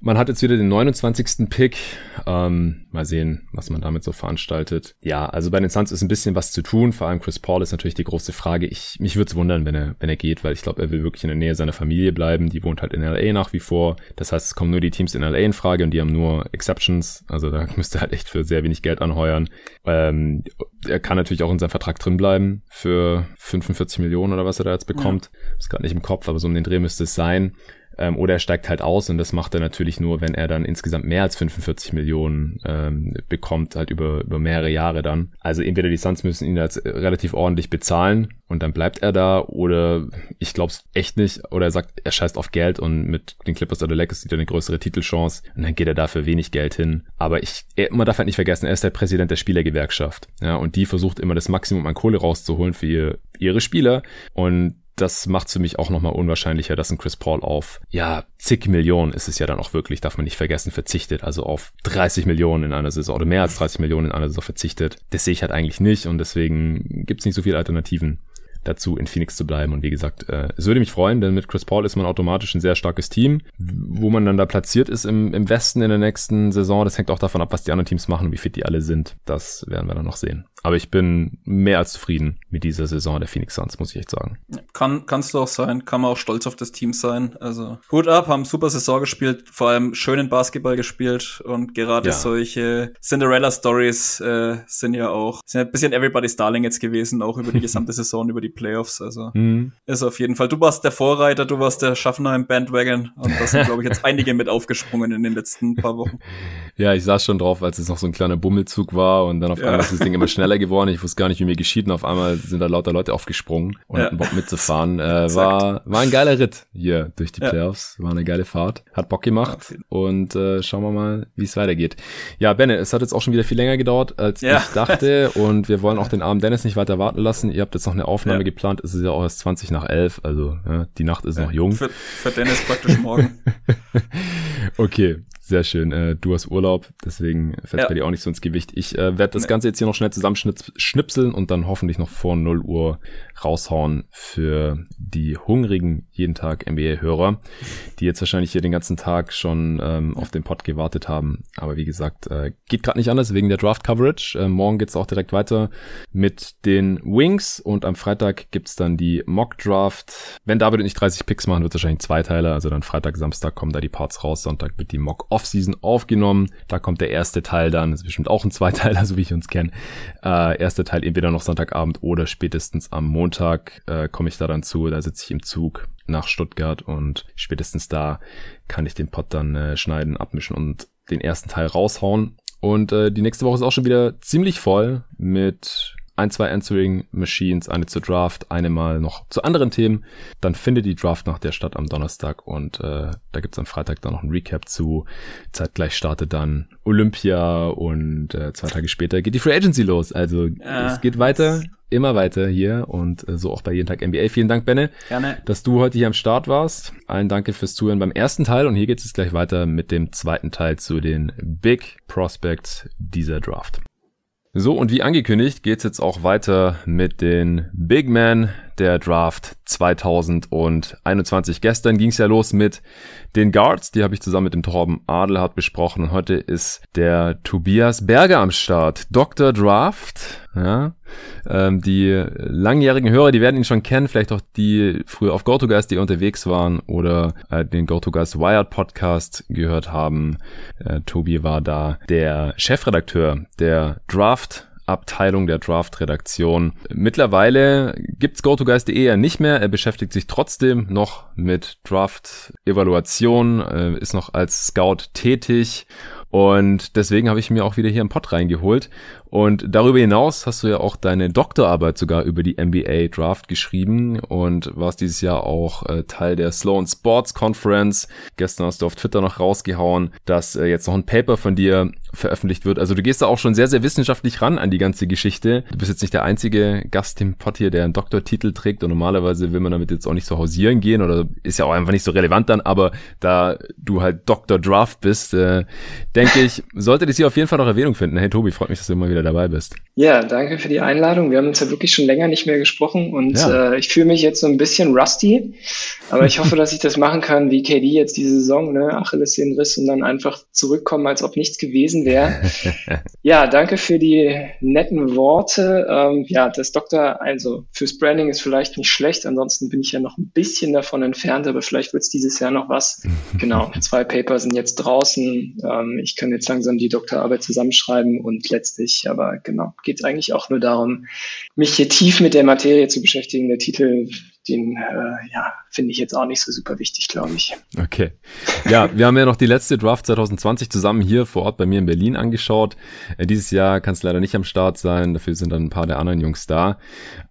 Man hat jetzt wieder den 29. Pick. Ähm, mal sehen, was man damit so veranstaltet. Ja, also bei den Suns ist ein bisschen was zu tun. Vor allem Chris Paul ist natürlich die große Frage. Ich, mich würde es wundern, wenn er, wenn er geht, weil ich glaube, er will wirklich in der Nähe seiner Familie bleiben. Die wohnt halt in LA nach wie vor. Das heißt, es kommen nur die Teams in LA in Frage und die haben nur Exceptions. Also da *laughs* müsste er halt echt für sehr wenig Geld anheuern. Ähm, er kann natürlich auch in seinem Vertrag drin bleiben für 45 Millionen oder was er da jetzt bekommt. Ja. Ist gerade nicht im Kopf, aber so um den Dreh müsste es sein. Ähm, oder er steigt halt aus und das macht er natürlich nur, wenn er dann insgesamt mehr als 45 Millionen ähm, bekommt, halt über, über mehrere Jahre dann. Also entweder die Suns müssen ihn jetzt relativ ordentlich bezahlen und dann bleibt er da oder ich glaube es echt nicht oder er sagt, er scheißt auf Geld und mit den Clippers oder Lakers sieht er eine größere Titelchance und dann geht er dafür wenig Geld hin. Aber ich, er, man darf halt nicht vergessen, er ist der Präsident der Spielergewerkschaft. Ja, und die versucht immer das Maximum an Kohle rauszuholen für ihr, ihre Spieler und das macht für mich auch nochmal unwahrscheinlicher, dass ein Chris Paul auf, ja, zig Millionen ist es ja dann auch wirklich, darf man nicht vergessen, verzichtet. Also auf 30 Millionen in einer Saison oder mehr als 30 Millionen in einer Saison verzichtet. Das sehe ich halt eigentlich nicht und deswegen gibt's nicht so viele Alternativen dazu, in Phoenix zu bleiben. Und wie gesagt, äh, es würde mich freuen, denn mit Chris Paul ist man automatisch ein sehr starkes Team. Wo man dann da platziert ist im, im Westen in der nächsten Saison, das hängt auch davon ab, was die anderen Teams machen und wie fit die alle sind. Das werden wir dann noch sehen. Aber ich bin mehr als zufrieden mit dieser Saison der Phoenix Suns, muss ich echt sagen. Kann, kannst du auch sein, kann man auch stolz auf das Team sein. Also Hut ab, haben super Saison gespielt, vor allem schönen Basketball gespielt und gerade ja. solche Cinderella-Stories äh, sind ja auch sind ein bisschen Everybody's Darling jetzt gewesen, auch über die *laughs* gesamte Saison, über die Playoffs. Also mhm. ist auf jeden Fall. Du warst der Vorreiter, du warst der Schaffner im Bandwagon und da sind, glaube ich, jetzt *laughs* einige mit aufgesprungen in den letzten paar Wochen. *laughs* Ja, ich saß schon drauf, als es noch so ein kleiner Bummelzug war und dann auf einmal ist das Ding immer schneller geworden. Ich wusste gar nicht, wie mir geschieht. Und auf einmal sind da lauter Leute aufgesprungen und ja. hatten Bock mitzufahren. *laughs* Äh, war, war ein geiler Ritt hier durch die Playoffs. War eine geile Fahrt. Hat Bock gemacht. Und äh, schauen wir mal, wie es weitergeht. Ja, Benne, es hat jetzt auch schon wieder viel länger gedauert, als ja. ich dachte. *laughs* Und wir wollen auch den armen Dennis nicht weiter warten lassen. Ihr habt jetzt noch eine Aufnahme ja. geplant. Es ist ja auch erst 20 nach 11. Also ja, die Nacht ist noch jung. Für, für Dennis praktisch morgen. *laughs* okay, sehr schön. Äh, du hast Urlaub, deswegen fällt ja. bei dir auch nicht so ins Gewicht. Ich äh, werde das nee. Ganze jetzt hier noch schnell zusammenschnipseln und dann hoffentlich noch vor 0 Uhr raushauen für die hungrigen jeden Tag NBA-Hörer, die jetzt wahrscheinlich hier den ganzen Tag schon ähm, auf den Pod gewartet haben. Aber wie gesagt, äh, geht gerade nicht anders wegen der Draft-Coverage. Äh, morgen geht's auch direkt weiter mit den Wings und am Freitag gibt's dann die Mock-Draft. Wenn David nicht 30 Picks machen, wird wahrscheinlich zwei Teile. Also dann Freitag, Samstag kommen da die Parts raus, Sonntag wird die Mock Offseason aufgenommen. Da kommt der erste Teil dann, das ist bestimmt auch ein Zweiteiler, *laughs* so wie ich uns kenne. Äh, erster Teil entweder noch Sonntagabend oder spätestens am Montag äh, komme ich da dann zu. Da sitze ich im Zug nach Stuttgart und spätestens da kann ich den Pod dann äh, schneiden, abmischen und den ersten Teil raushauen. Und äh, die nächste Woche ist auch schon wieder ziemlich voll mit ein, zwei Answering Machines, eine zur Draft, eine mal noch zu anderen Themen. Dann findet die Draft nach der statt am Donnerstag und äh, da gibt's am Freitag dann noch ein Recap zu. Zeitgleich startet dann Olympia und äh, zwei Tage später geht die Free Agency los. Also äh, es geht weiter, immer weiter hier und äh, so auch bei jeden Tag NBA. Vielen Dank, Benne, Gerne. dass du heute hier am Start warst. Allen danke fürs Zuhören beim ersten Teil und hier geht es gleich weiter mit dem zweiten Teil zu den Big Prospects dieser Draft. So, und wie angekündigt geht's jetzt auch weiter mit den Big Men der Draft 2021. Gestern ging's ja los mit den Guards, die habe ich zusammen mit dem Torben Adelhardt besprochen und heute ist der Tobias Berger am Start. Dr. Draft, ja. Ähm, die langjährigen Hörer, die werden ihn schon kennen, vielleicht auch die früher auf GoToGuys, die unterwegs waren oder äh, den GoToGuys Wired Podcast gehört haben. Äh, Tobi war da der Chefredakteur der Draft Abteilung der Draft-Redaktion. Mittlerweile gibt's GoToGuys.de ja nicht mehr. Er beschäftigt sich trotzdem noch mit Draft-Evaluation, äh, ist noch als Scout tätig und deswegen habe ich mir auch wieder hier einen Pod reingeholt. Und darüber hinaus hast du ja auch deine Doktorarbeit sogar über die NBA Draft geschrieben und warst dieses Jahr auch äh, Teil der Sloan Sports Conference. Gestern hast du auf Twitter noch rausgehauen, dass äh, jetzt noch ein Paper von dir veröffentlicht wird. Also du gehst da auch schon sehr, sehr wissenschaftlich ran an die ganze Geschichte. Du bist jetzt nicht der einzige Gast im Pod hier, der einen Doktortitel trägt und normalerweise will man damit jetzt auch nicht so hausieren gehen oder ist ja auch einfach nicht so relevant dann, aber da du halt Dr. Draft bist, äh, denke ich, sollte das hier auf jeden Fall noch Erwähnung finden. Hey Tobi, freut mich, dass du immer wieder dabei bist. Ja, danke für die Einladung. Wir haben uns ja wirklich schon länger nicht mehr gesprochen und ja. äh, ich fühle mich jetzt so ein bisschen rusty, aber ich hoffe, *laughs* dass ich das machen kann, wie KD jetzt diese Saison, ne, Achillessehnenriss und dann einfach zurückkommen, als ob nichts gewesen wäre. *laughs* ja, danke für die netten Worte. Ähm, ja, das Doktor, also fürs Branding ist vielleicht nicht schlecht, ansonsten bin ich ja noch ein bisschen davon entfernt, aber vielleicht wird es dieses Jahr noch was. *laughs* genau, zwei Paper sind jetzt draußen. Ähm, ich kann jetzt langsam die Doktorarbeit zusammenschreiben und letztlich, aber genau, geht es eigentlich auch nur darum, mich hier tief mit der Materie zu beschäftigen. Der Titel den äh, ja, finde ich jetzt auch nicht so super wichtig, glaube ich. Okay. Ja, wir haben ja noch die letzte Draft 2020 zusammen hier vor Ort bei mir in Berlin angeschaut. Äh, dieses Jahr kann es leider nicht am Start sein, dafür sind dann ein paar der anderen Jungs da.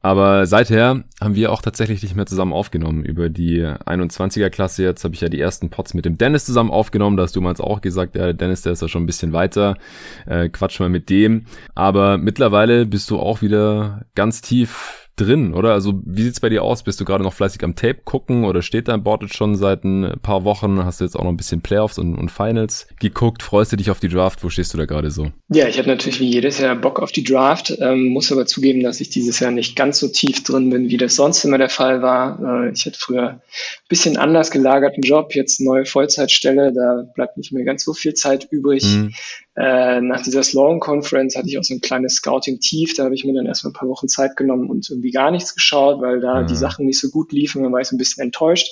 Aber seither haben wir auch tatsächlich nicht mehr zusammen aufgenommen über die 21er Klasse. Jetzt habe ich ja die ersten Pots mit dem Dennis zusammen aufgenommen. Da hast du mal auch gesagt, ja, Dennis, der ist ja schon ein bisschen weiter. Äh, quatsch mal mit dem. Aber mittlerweile bist du auch wieder ganz tief drin, oder? Also wie sieht's bei dir aus? Bist du gerade noch fleißig am Tape gucken oder steht dein Board jetzt schon seit ein paar Wochen? Hast du jetzt auch noch ein bisschen Playoffs und, und Finals geguckt? Freust du dich auf die Draft? Wo stehst du da gerade so? Ja, ich habe natürlich wie jedes Jahr Bock auf die Draft, ähm, muss aber zugeben, dass ich dieses Jahr nicht ganz so tief drin bin, wie das sonst immer der Fall war. Äh, ich hatte früher ein bisschen anders gelagerten Job, jetzt neue Vollzeitstelle, da bleibt nicht mehr ganz so viel Zeit übrig. Mhm. Äh, nach dieser Sloan Conference hatte ich auch so ein kleines Scouting-Tief. Da habe ich mir dann erstmal ein paar Wochen Zeit genommen und irgendwie gar nichts geschaut, weil da mhm. die Sachen nicht so gut liefen. Dann war ich so ein bisschen enttäuscht.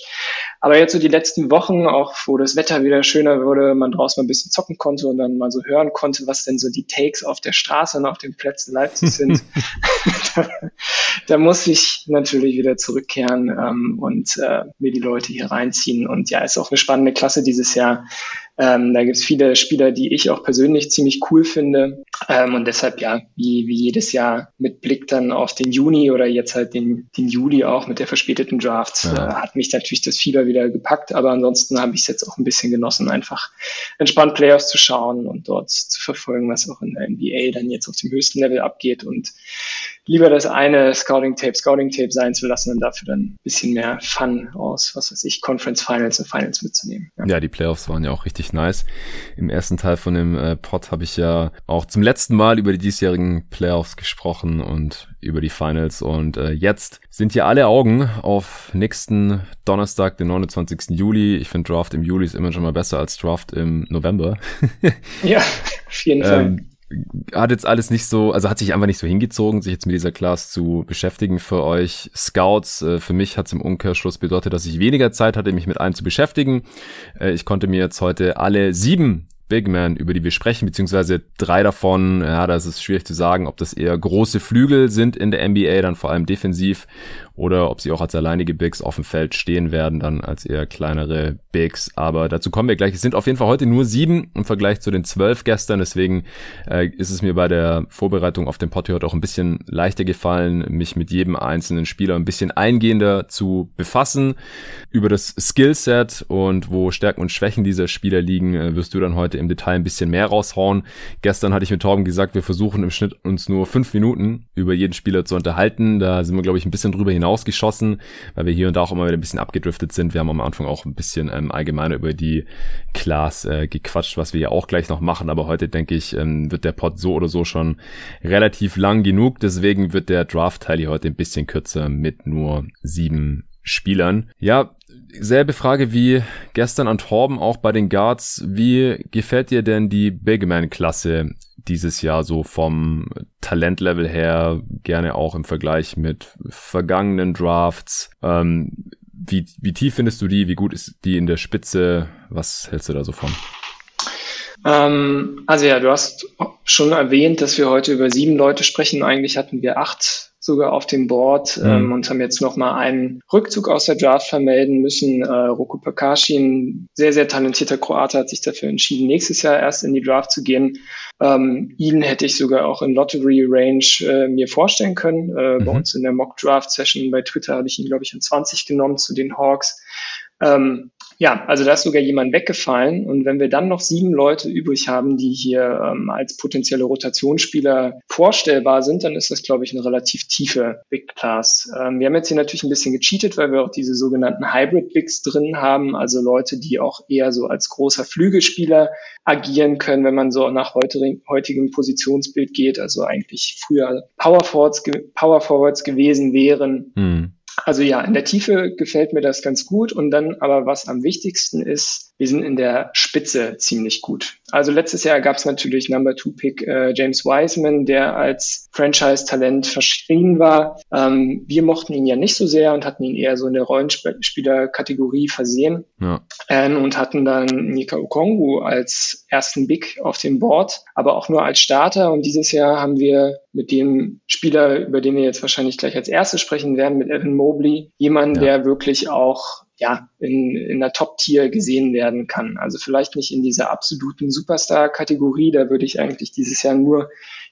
Aber jetzt so die letzten Wochen, auch wo das Wetter wieder schöner wurde, man draußen mal ein bisschen zocken konnte und dann mal so hören konnte, was denn so die Takes auf der Straße und auf den Plätzen Leipzig sind, da, *laughs* *laughs* da, muss ich natürlich wieder zurückkehren ähm, und äh, mir die Leute hier reinziehen. Und ja, ist auch eine spannende Klasse dieses Jahr. Ähm, da gibt es viele Spieler, die ich auch persönlich ziemlich cool finde. Ähm, und deshalb ja, wie, wie jedes Jahr mit Blick dann auf den Juni oder jetzt halt den, den Juli auch mit der verspäteten Draft, ja. äh, hat mich natürlich das Fieber wieder gepackt. Aber ansonsten habe ich es jetzt auch ein bisschen genossen, einfach entspannt Playoffs zu schauen und dort zu verfolgen, was auch in der NBA dann jetzt auf dem höchsten Level abgeht und lieber das eine Scouting-Tape Scouting-Tape sein zu lassen und dafür dann ein bisschen mehr Fun aus, was weiß ich, Conference Finals und Finals mitzunehmen. Ja, ja die Playoffs waren ja auch richtig nice. Im ersten Teil von dem äh, Pod habe ich ja auch zum letzten Mal über die diesjährigen Playoffs gesprochen und über die Finals und äh, jetzt sind ja alle Augen auf nächsten Donnerstag, den 29. Juli. Ich finde Draft im Juli ist immer schon mal besser als Draft im November. *laughs* ja, auf jeden Fall. Ähm, hat jetzt alles nicht so, also hat sich einfach nicht so hingezogen, sich jetzt mit dieser Class zu beschäftigen für euch Scouts. Äh, für mich hat es im Umkehrschluss bedeutet, dass ich weniger Zeit hatte, mich mit einem zu beschäftigen. Äh, ich konnte mir jetzt heute alle sieben Big Men, über die wir sprechen, beziehungsweise drei davon, ja, da ist es schwierig zu sagen, ob das eher große Flügel sind in der NBA, dann vor allem defensiv, oder ob sie auch als alleinige Bigs auf dem Feld stehen werden, dann als eher kleinere Bigs. Aber dazu kommen wir gleich. Es sind auf jeden Fall heute nur sieben im Vergleich zu den zwölf gestern. Deswegen äh, ist es mir bei der Vorbereitung auf den Pod heute auch ein bisschen leichter gefallen, mich mit jedem einzelnen Spieler ein bisschen eingehender zu befassen. Über das Skillset und wo Stärken und Schwächen dieser Spieler liegen, äh, wirst du dann heute im Detail ein bisschen mehr raushauen. Gestern hatte ich mit Torben gesagt, wir versuchen im Schnitt uns nur fünf Minuten über jeden Spieler zu unterhalten. Da sind wir, glaube ich, ein bisschen drüber hinaus hinausgeschossen, weil wir hier und da auch immer wieder ein bisschen abgedriftet sind. Wir haben am Anfang auch ein bisschen ähm, allgemeiner über die Class äh, gequatscht, was wir ja auch gleich noch machen. Aber heute denke ich, ähm, wird der Pod so oder so schon relativ lang genug. Deswegen wird der Draft-Teil hier heute ein bisschen kürzer mit nur sieben Spielern. Ja, selbe Frage wie gestern an Torben auch bei den Guards. Wie gefällt dir denn die Big Man-Klasse dieses Jahr so vom Talentlevel her, gerne auch im Vergleich mit vergangenen Drafts. Ähm, wie, wie tief findest du die? Wie gut ist die in der Spitze? Was hältst du da so von? Ähm, also ja, du hast schon erwähnt, dass wir heute über sieben Leute sprechen. Eigentlich hatten wir acht sogar auf dem Board mhm. ähm, und haben jetzt nochmal einen Rückzug aus der Draft vermelden müssen. Äh, Roku Pakashi, ein sehr, sehr talentierter Kroate, hat sich dafür entschieden, nächstes Jahr erst in die Draft zu gehen. Ähm, ihn hätte ich sogar auch in Lottery Range äh, mir vorstellen können. Äh, mhm. Bei uns in der Mock Draft Session bei Twitter habe ich ihn, glaube ich, in 20 genommen zu den Hawks. Ähm, ja, also da ist sogar jemand weggefallen. Und wenn wir dann noch sieben Leute übrig haben, die hier ähm, als potenzielle Rotationsspieler vorstellbar sind, dann ist das, glaube ich, eine relativ tiefe Big Class. Ähm, wir haben jetzt hier natürlich ein bisschen gecheatet, weil wir auch diese sogenannten Hybrid Bigs drin haben, also Leute, die auch eher so als großer Flügelspieler agieren können, wenn man so nach heutigem Positionsbild geht, also eigentlich früher Power Forwards, Power Forwards gewesen wären. Mhm also ja, in der Tiefe gefällt mir das ganz gut. Und dann aber, was am wichtigsten ist, wir sind in der Spitze ziemlich gut. Also letztes Jahr gab es natürlich Number Two Pick äh, James Wiseman, der als Franchise-Talent verschrien war. Ähm, wir mochten ihn ja nicht so sehr und hatten ihn eher so in der Rollenspieler-Kategorie versehen ja. ähm, und hatten dann Nika Okongu als ersten Big auf dem Board, aber auch nur als Starter. Und dieses Jahr haben wir mit dem Spieler, über den wir jetzt wahrscheinlich gleich als erstes sprechen werden, mit Evan Mobley, jemanden, ja. der wirklich auch ja, in, in der Top-Tier gesehen werden kann. Also vielleicht nicht in dieser absoluten Superstar-Kategorie, da würde ich eigentlich dieses Jahr nur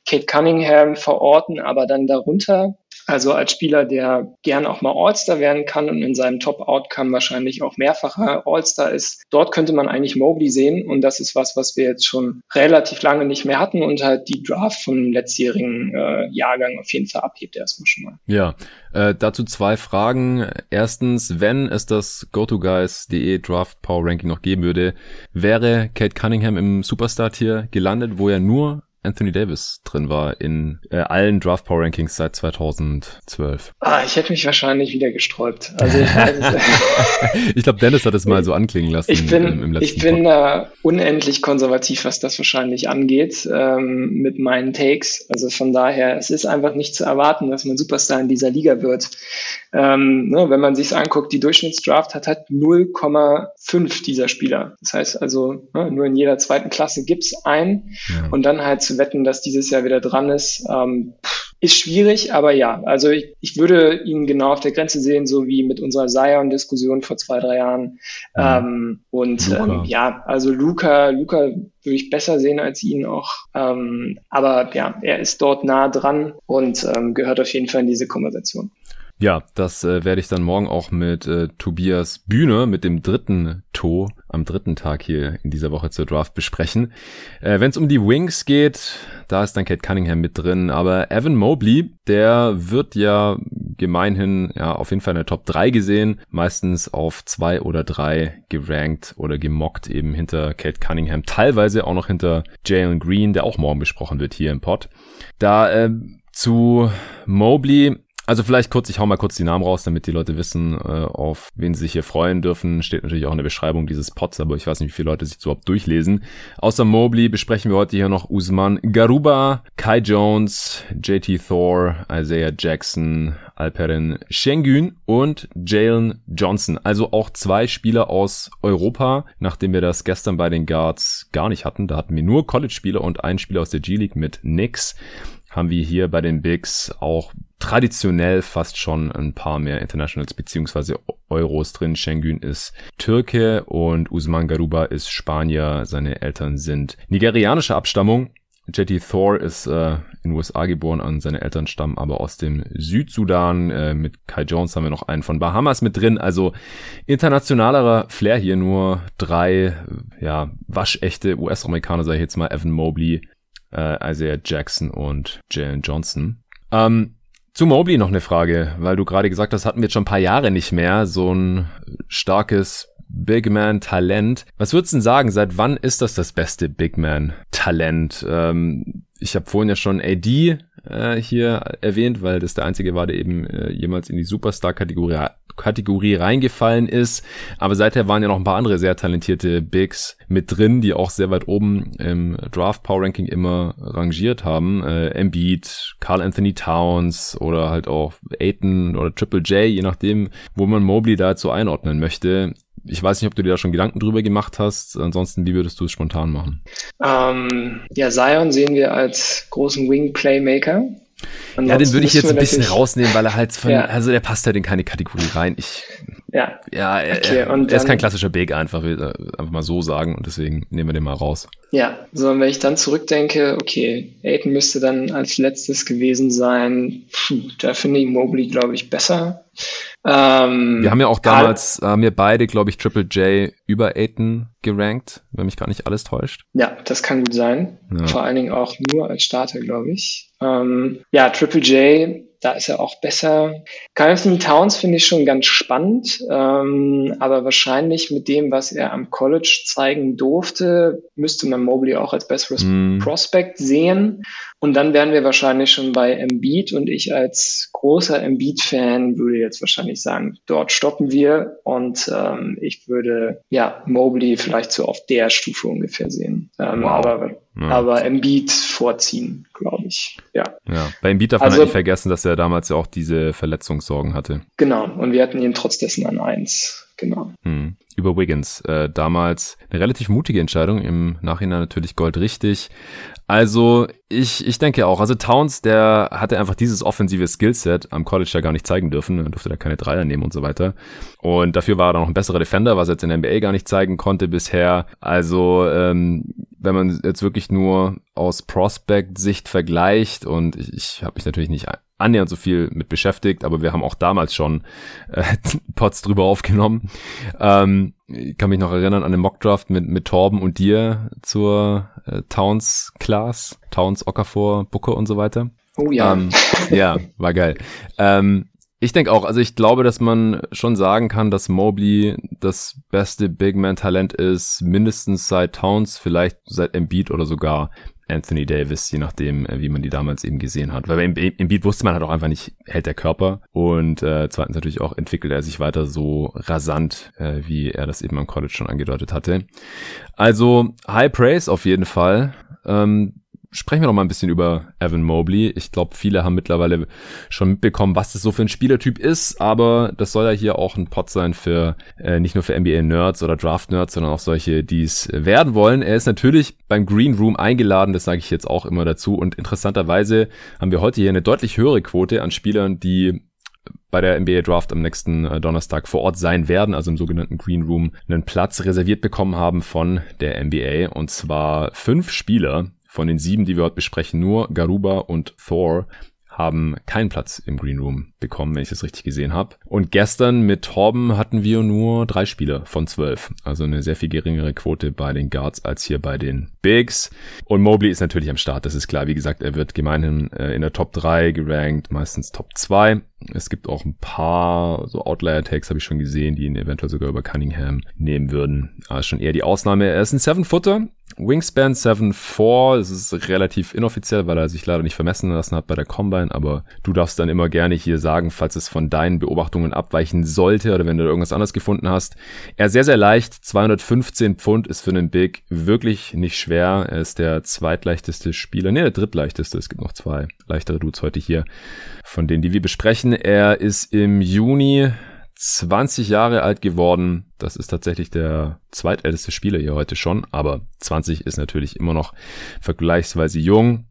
Kate Cunningham verorten, aber dann darunter also als Spieler, der gern auch mal All-Star werden kann und in seinem Top-Outcome wahrscheinlich auch mehrfacher All-Star ist. Dort könnte man eigentlich Mobley sehen und das ist was, was wir jetzt schon relativ lange nicht mehr hatten und halt die Draft vom letztjährigen äh, Jahrgang auf jeden Fall abhebt erstmal schon mal. Ja, äh, dazu zwei Fragen. Erstens, wenn es das GoToGuys.de Draft Power Ranking noch geben würde, wäre Kate Cunningham im Superstar-Tier gelandet, wo er nur Anthony Davis drin war in äh, allen Draft Power Rankings seit 2012. Ah, ich hätte mich wahrscheinlich wieder gesträubt. Also ich, *laughs* ich glaube, Dennis hat es mal so anklingen lassen. Ich bin, im, im ich bin äh, unendlich konservativ, was das wahrscheinlich angeht ähm, mit meinen Takes. Also von daher, es ist einfach nicht zu erwarten, dass man Superstar in dieser Liga wird. Ähm, ne, wenn man sich anguckt, die Durchschnittsdraft hat halt 0,5 dieser Spieler. Das heißt also, ne, nur in jeder zweiten Klasse gibt's einen ja. und dann halt zu wetten, dass dieses Jahr wieder dran ist, ähm, ist schwierig, aber ja, also ich, ich würde ihn genau auf der Grenze sehen, so wie mit unserer Zion-Diskussion vor zwei, drei Jahren. Ja. Ähm, und ähm, ja, also Luca, Luca würde ich besser sehen als ihn auch. Ähm, aber ja, er ist dort nah dran und ähm, gehört auf jeden Fall in diese Konversation. Ja, das äh, werde ich dann morgen auch mit äh, Tobias Bühne, mit dem dritten To, am dritten Tag hier in dieser Woche zur Draft besprechen. Äh, Wenn es um die Wings geht, da ist dann Kate Cunningham mit drin, aber Evan Mobley, der wird ja gemeinhin ja auf jeden Fall in der Top 3 gesehen, meistens auf zwei oder drei gerankt oder gemockt eben hinter Kate Cunningham, teilweise auch noch hinter Jalen Green, der auch morgen besprochen wird hier im Pod. Da äh, zu Mobley also vielleicht kurz, ich hau mal kurz die Namen raus, damit die Leute wissen, äh, auf wen sie sich hier freuen dürfen. Steht natürlich auch in der Beschreibung dieses Pods, aber ich weiß nicht, wie viele Leute sich überhaupt durchlesen. Außer Mobley besprechen wir heute hier noch Usman Garuba, Kai Jones, JT Thor, Isaiah Jackson, Alperen Schengen und Jalen Johnson. Also auch zwei Spieler aus Europa, nachdem wir das gestern bei den Guards gar nicht hatten. Da hatten wir nur College-Spieler und einen Spieler aus der G-League mit Nix haben wir hier bei den Bigs auch traditionell fast schon ein paar mehr Internationals beziehungsweise Euros drin. Schengen ist Türke und Usman Garuba ist Spanier. Seine Eltern sind nigerianischer Abstammung. Jetty Thor ist äh, in den USA geboren und seine Eltern stammen aber aus dem Südsudan. Äh, mit Kai Jones haben wir noch einen von Bahamas mit drin. Also internationalerer Flair hier nur drei ja waschechte US-Amerikaner, sage ich jetzt mal, Evan Mobley, äh, Isaiah Jackson und Jalen Johnson. Ähm, zu Mobley noch eine Frage, weil du gerade gesagt hast, hatten wir jetzt schon ein paar Jahre nicht mehr so ein starkes Big Man Talent. Was würdest du denn sagen, seit wann ist das das beste Big Man Talent? Ähm, ich habe vorhin ja schon AD äh, hier erwähnt, weil das der einzige war, der eben äh, jemals in die Superstar-Kategorie Kategorie reingefallen ist. Aber seither waren ja noch ein paar andere sehr talentierte Bigs mit drin, die auch sehr weit oben im Draft Power Ranking immer rangiert haben. Äh, Embiid, Carl Anthony Towns oder halt auch Aiton oder Triple J, je nachdem, wo man Mobley dazu einordnen möchte. Ich weiß nicht, ob du dir da schon Gedanken drüber gemacht hast. Ansonsten, wie würdest du es spontan machen? Ähm, ja, Zion sehen wir als großen Wing-Playmaker. Ja, den würde ich jetzt ein bisschen rausnehmen, weil er halt von, ja. also der passt halt in keine Kategorie rein. Ich, ja. Ja, er, okay, er, er ist kein klassischer Big einfach, will einfach mal so sagen und deswegen nehmen wir den mal raus. Ja, so und wenn ich dann zurückdenke, okay, Aiden müsste dann als letztes gewesen sein, Puh, da finde ich Mobley, glaube ich, besser. Ähm, wir haben ja auch damals, haben wir beide, glaube ich, Triple J über Aiton gerankt, wenn mich gar nicht alles täuscht. Ja, das kann gut sein. Ja. Vor allen Dingen auch nur als Starter, glaube ich. Ähm, ja, Triple J da ist er auch besser. Carl Anthony Towns finde ich schon ganz spannend, ähm, aber wahrscheinlich mit dem, was er am College zeigen durfte, müsste man Mobley auch als besseres mm. Prospect sehen. Und dann wären wir wahrscheinlich schon bei Embiid und ich als großer Embiid-Fan würde jetzt wahrscheinlich sagen, dort stoppen wir und ähm, ich würde ja Mobley vielleicht so auf der Stufe ungefähr sehen. Ähm, wow. Aber ja. aber Embiid vorziehen, glaube ich. Ja. ja. Bei Embiid darf man also, nicht vergessen, dass er damals ja auch diese Verletzungssorgen hatte. Genau. Und wir hatten ihn trotz dessen an eins. Genau. Hm. Über Wiggins. Äh, damals eine relativ mutige Entscheidung, im Nachhinein natürlich goldrichtig. Also ich, ich denke auch, also Towns, der hatte einfach dieses offensive Skillset am College ja gar nicht zeigen dürfen, er durfte da keine Dreier nehmen und so weiter. Und dafür war er dann noch ein besserer Defender, was er jetzt in der NBA gar nicht zeigen konnte bisher. Also ähm, wenn man jetzt wirklich nur aus Prospect-Sicht vergleicht und ich, ich habe mich natürlich nicht annähernd so viel mit beschäftigt, aber wir haben auch damals schon äh, *laughs* Pots drüber aufgenommen. Ähm, ich kann mich noch erinnern an den Mockdraft mit, mit Torben und dir zur äh, Towns Class, Towns Okafor, Booker und so weiter. Oh ja. Ähm, ja, war geil. Ähm, ich denke auch, also ich glaube, dass man schon sagen kann, dass Mobley das beste Big Man Talent ist, mindestens seit Towns, vielleicht seit Embiid oder sogar Anthony Davis, je nachdem, äh, wie man die damals eben gesehen hat. Weil im, im Beat wusste man halt auch einfach nicht, hält der Körper. Und äh, zweitens natürlich auch entwickelt er sich weiter so rasant, äh, wie er das eben am College schon angedeutet hatte. Also High Praise auf jeden Fall. Ähm, sprechen wir noch mal ein bisschen über Evan Mobley. Ich glaube, viele haben mittlerweile schon mitbekommen, was das so für ein Spielertyp ist, aber das soll ja hier auch ein Pot sein für äh, nicht nur für NBA-Nerds oder Draft-Nerds, sondern auch solche, die es werden wollen. Er ist natürlich beim Green Room eingeladen, das sage ich jetzt auch immer dazu. Und interessanterweise haben wir heute hier eine deutlich höhere Quote an Spielern, die bei der NBA Draft am nächsten äh, Donnerstag vor Ort sein werden, also im sogenannten Green Room, einen Platz reserviert bekommen haben von der NBA. Und zwar fünf Spieler, von den sieben, die wir heute besprechen, nur Garuba und Thor haben keinen Platz im Green Room bekommen, wenn ich das richtig gesehen habe. Und gestern mit Torben hatten wir nur drei Spieler von zwölf. Also eine sehr viel geringere Quote bei den Guards als hier bei den Bigs. Und Mobley ist natürlich am Start, das ist klar. Wie gesagt, er wird gemeinhin äh, in der Top 3 gerankt, meistens Top 2. Es gibt auch ein paar so Outlier-Tags, habe ich schon gesehen, die ihn eventuell sogar über Cunningham nehmen würden. Aber schon eher die Ausnahme. Er ist ein Seven-Footer, Wingspan 7'4, das ist relativ inoffiziell, weil er sich leider nicht vermessen lassen hat bei der Combine, aber du darfst dann immer gerne hier sagen, falls es von deinen Beobachtungen abweichen sollte oder wenn du irgendwas anderes gefunden hast. Er ist sehr, sehr leicht, 215 Pfund ist für einen Big wirklich nicht schwer. Er ist der zweitleichteste Spieler, nee, der drittleichteste, es gibt noch zwei leichtere Dudes heute hier, von denen, die wir besprechen. Er ist im Juni 20 Jahre alt geworden. Das ist tatsächlich der zweitälteste Spieler hier heute schon, aber 20 ist natürlich immer noch vergleichsweise jung.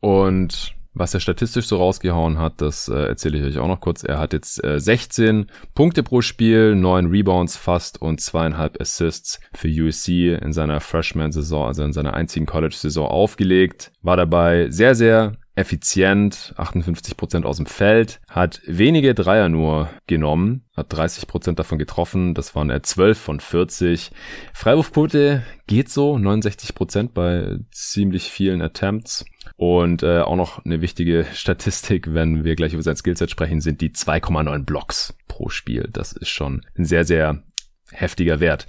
Und was er statistisch so rausgehauen hat, das äh, erzähle ich euch auch noch kurz. Er hat jetzt äh, 16 Punkte pro Spiel, 9 Rebounds fast und zweieinhalb Assists für USC in seiner Freshman-Saison, also in seiner einzigen College-Saison aufgelegt. War dabei sehr, sehr effizient, 58 Prozent aus dem Feld, hat wenige Dreier nur genommen, hat 30 Prozent davon getroffen, das waren er 12 von 40. Freiwurfquote geht so, 69 Prozent bei ziemlich vielen Attempts. Und äh, auch noch eine wichtige *laughs* Statistik, wenn wir gleich über sein Skillset sprechen, sind die 2,9 Blocks pro Spiel. Das ist schon ein sehr, sehr heftiger Wert.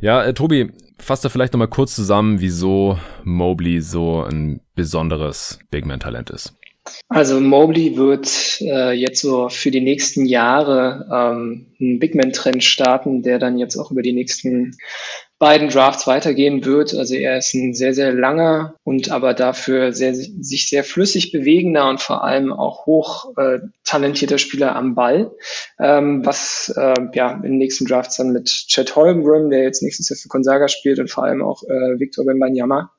Ja, äh, Tobi, fass da vielleicht nochmal kurz zusammen, wieso Mobley so ein besonderes Big Man-Talent ist. Also Mobley wird äh, jetzt so für die nächsten Jahre ähm, einen Big Man-Trend starten, der dann jetzt auch über die nächsten beiden Drafts weitergehen wird. Also er ist ein sehr, sehr langer und aber dafür sehr, sich sehr flüssig bewegender und vor allem auch hoch äh, talentierter Spieler am Ball, ähm, was äh, ja den nächsten Drafts dann mit Chet Holmgren, der jetzt nächstes Jahr für Gonzaga spielt und vor allem auch äh, Victor Wembanyama,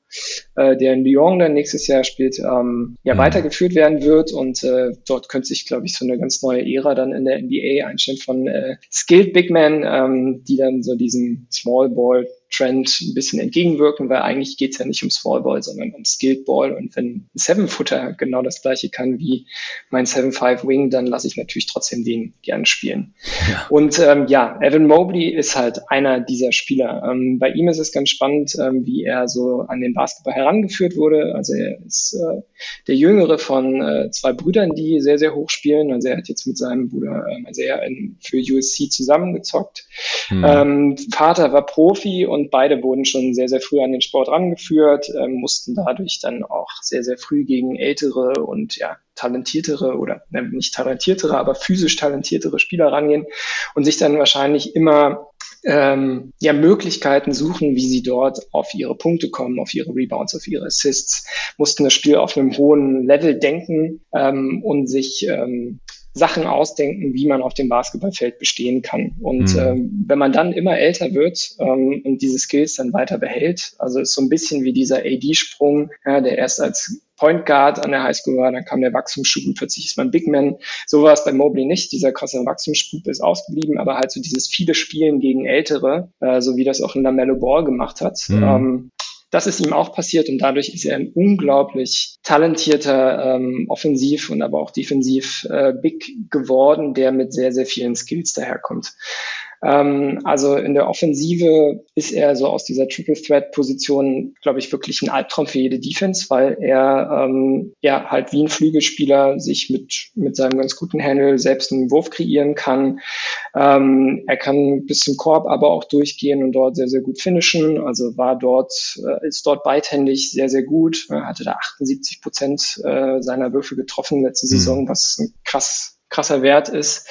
äh, der in Lyon dann nächstes Jahr spielt, ähm, ja mhm. weitergeführt werden wird und äh, dort könnte sich, glaube ich, so eine ganz neue Ära dann in der NBA einstellen von äh, Skilled Big Men, ähm, die dann so diesen Small Ball Trend ein bisschen entgegenwirken, weil eigentlich geht's ja nicht um Smallball, sondern um Skilled-Ball. Und wenn ein Seven-Footer genau das gleiche kann wie mein 7-5 Wing, dann lasse ich natürlich trotzdem den gern spielen. Ja. Und ähm, ja, Evan Mobley ist halt einer dieser Spieler. Ähm, bei ihm ist es ganz spannend, ähm, wie er so an den Basketball herangeführt wurde. Also er ist äh, der jüngere von äh, zwei Brüdern, die sehr, sehr hoch spielen. Also er hat jetzt mit seinem Bruder, ähm, also er in, für USC zusammengezockt. Mhm. Ähm, Vater war Profi und beide wurden schon sehr, sehr früh an den Sport rangeführt, ähm, mussten dadurch dann auch sehr, sehr früh gegen ältere und ja, talentiertere oder ne, nicht talentiertere, aber physisch talentiertere Spieler rangehen und sich dann wahrscheinlich immer ähm, ja, Möglichkeiten suchen, wie sie dort auf ihre Punkte kommen, auf ihre Rebounds, auf ihre Assists, mussten das Spiel auf einem hohen Level denken ähm, und sich ähm, Sachen ausdenken, wie man auf dem Basketballfeld bestehen kann. Und mhm. ähm, wenn man dann immer älter wird ähm, und diese Skills dann weiter behält, also ist so ein bisschen wie dieser AD-Sprung, ja, der erst als Point Guard an der Highschool war, dann kam der Wachstumsschub und plötzlich ist man Big Man. So war es bei Mobley nicht. Dieser krasse Wachstumsschub ist ausgeblieben, aber halt so dieses viele Spielen gegen Ältere, äh, so wie das auch in Lamello Ball gemacht hat. Mhm. Ähm, das ist ihm auch passiert und dadurch ist er ein unglaublich talentierter ähm, Offensiv- und aber auch Defensiv äh, Big geworden, der mit sehr, sehr vielen Skills daherkommt. Ähm, also in der Offensive ist er so aus dieser Triple Threat Position, glaube ich, wirklich ein Albtraum für jede Defense, weil er ähm, ja halt wie ein Flügelspieler sich mit, mit seinem ganz guten Handle selbst einen Wurf kreieren kann. Ähm, er kann bis zum Korb aber auch durchgehen und dort sehr, sehr gut finishen. Also war dort, äh, ist dort beidhändig sehr, sehr gut. Er hatte da 78 Prozent äh, seiner Würfe getroffen letzte mhm. Saison, was ein krass krasser Wert ist.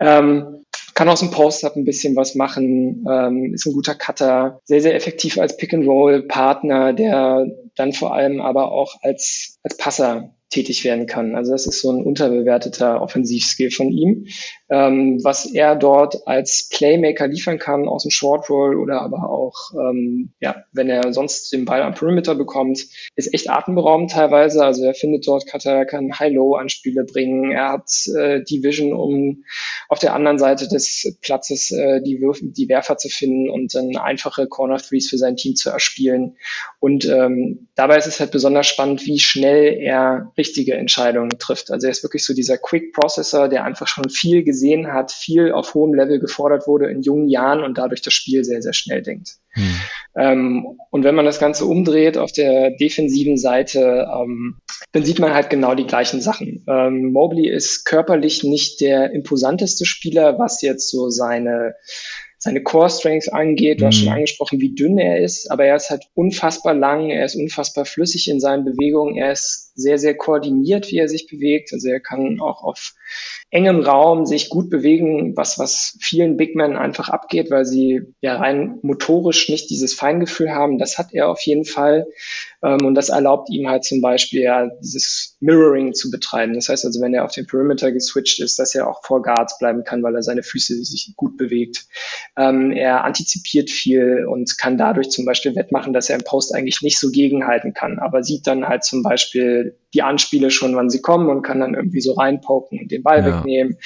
Ähm, kann aus dem Post-Up ein bisschen was machen, ähm, ist ein guter Cutter, sehr, sehr effektiv als Pick-and-Roll-Partner, der dann vor allem aber auch als, als Passer tätig werden kann. Also das ist so ein unterbewerteter Offensivskill von ihm. Ähm, was er dort als Playmaker liefern kann aus dem Short Roll oder aber auch, ähm, ja, wenn er sonst den Ball am Perimeter bekommt, ist echt atemberaubend teilweise. Also er findet dort er kann High-Low-Anspiele bringen. Er hat äh, die Vision, um auf der anderen Seite des Platzes äh, die, Würf die Werfer zu finden und dann einfache Corner Threes für sein Team zu erspielen. Und ähm, dabei ist es halt besonders spannend, wie schnell er richtige Entscheidungen trifft. Also er ist wirklich so dieser Quick Processor, der einfach schon viel gesehen hat, viel auf hohem Level gefordert wurde in jungen Jahren und dadurch das Spiel sehr, sehr schnell denkt. Hm. Ähm, und wenn man das Ganze umdreht auf der defensiven Seite, ähm, dann sieht man halt genau die gleichen Sachen. Ähm, Mobley ist körperlich nicht der imposanteste Spieler, was jetzt so seine seine Core Strength angeht. Du hast schon mhm. angesprochen, wie dünn er ist, aber er ist halt unfassbar lang, er ist unfassbar flüssig in seinen Bewegungen, er ist sehr, sehr koordiniert, wie er sich bewegt. Also er kann auch auf engem Raum sich gut bewegen, was, was vielen Big Men einfach abgeht, weil sie ja rein motorisch nicht dieses Feingefühl haben. Das hat er auf jeden Fall. Ähm, und das erlaubt ihm halt zum Beispiel ja dieses Mirroring zu betreiben. Das heißt also, wenn er auf den Perimeter geswitcht ist, dass er auch vor Guards bleiben kann, weil er seine Füße sich gut bewegt. Ähm, er antizipiert viel und kann dadurch zum Beispiel wettmachen, dass er im Post eigentlich nicht so gegenhalten kann, aber sieht dann halt zum Beispiel die Anspiele schon, wann sie kommen und kann dann irgendwie so reinpoken und den Ball ja. wegnehmen.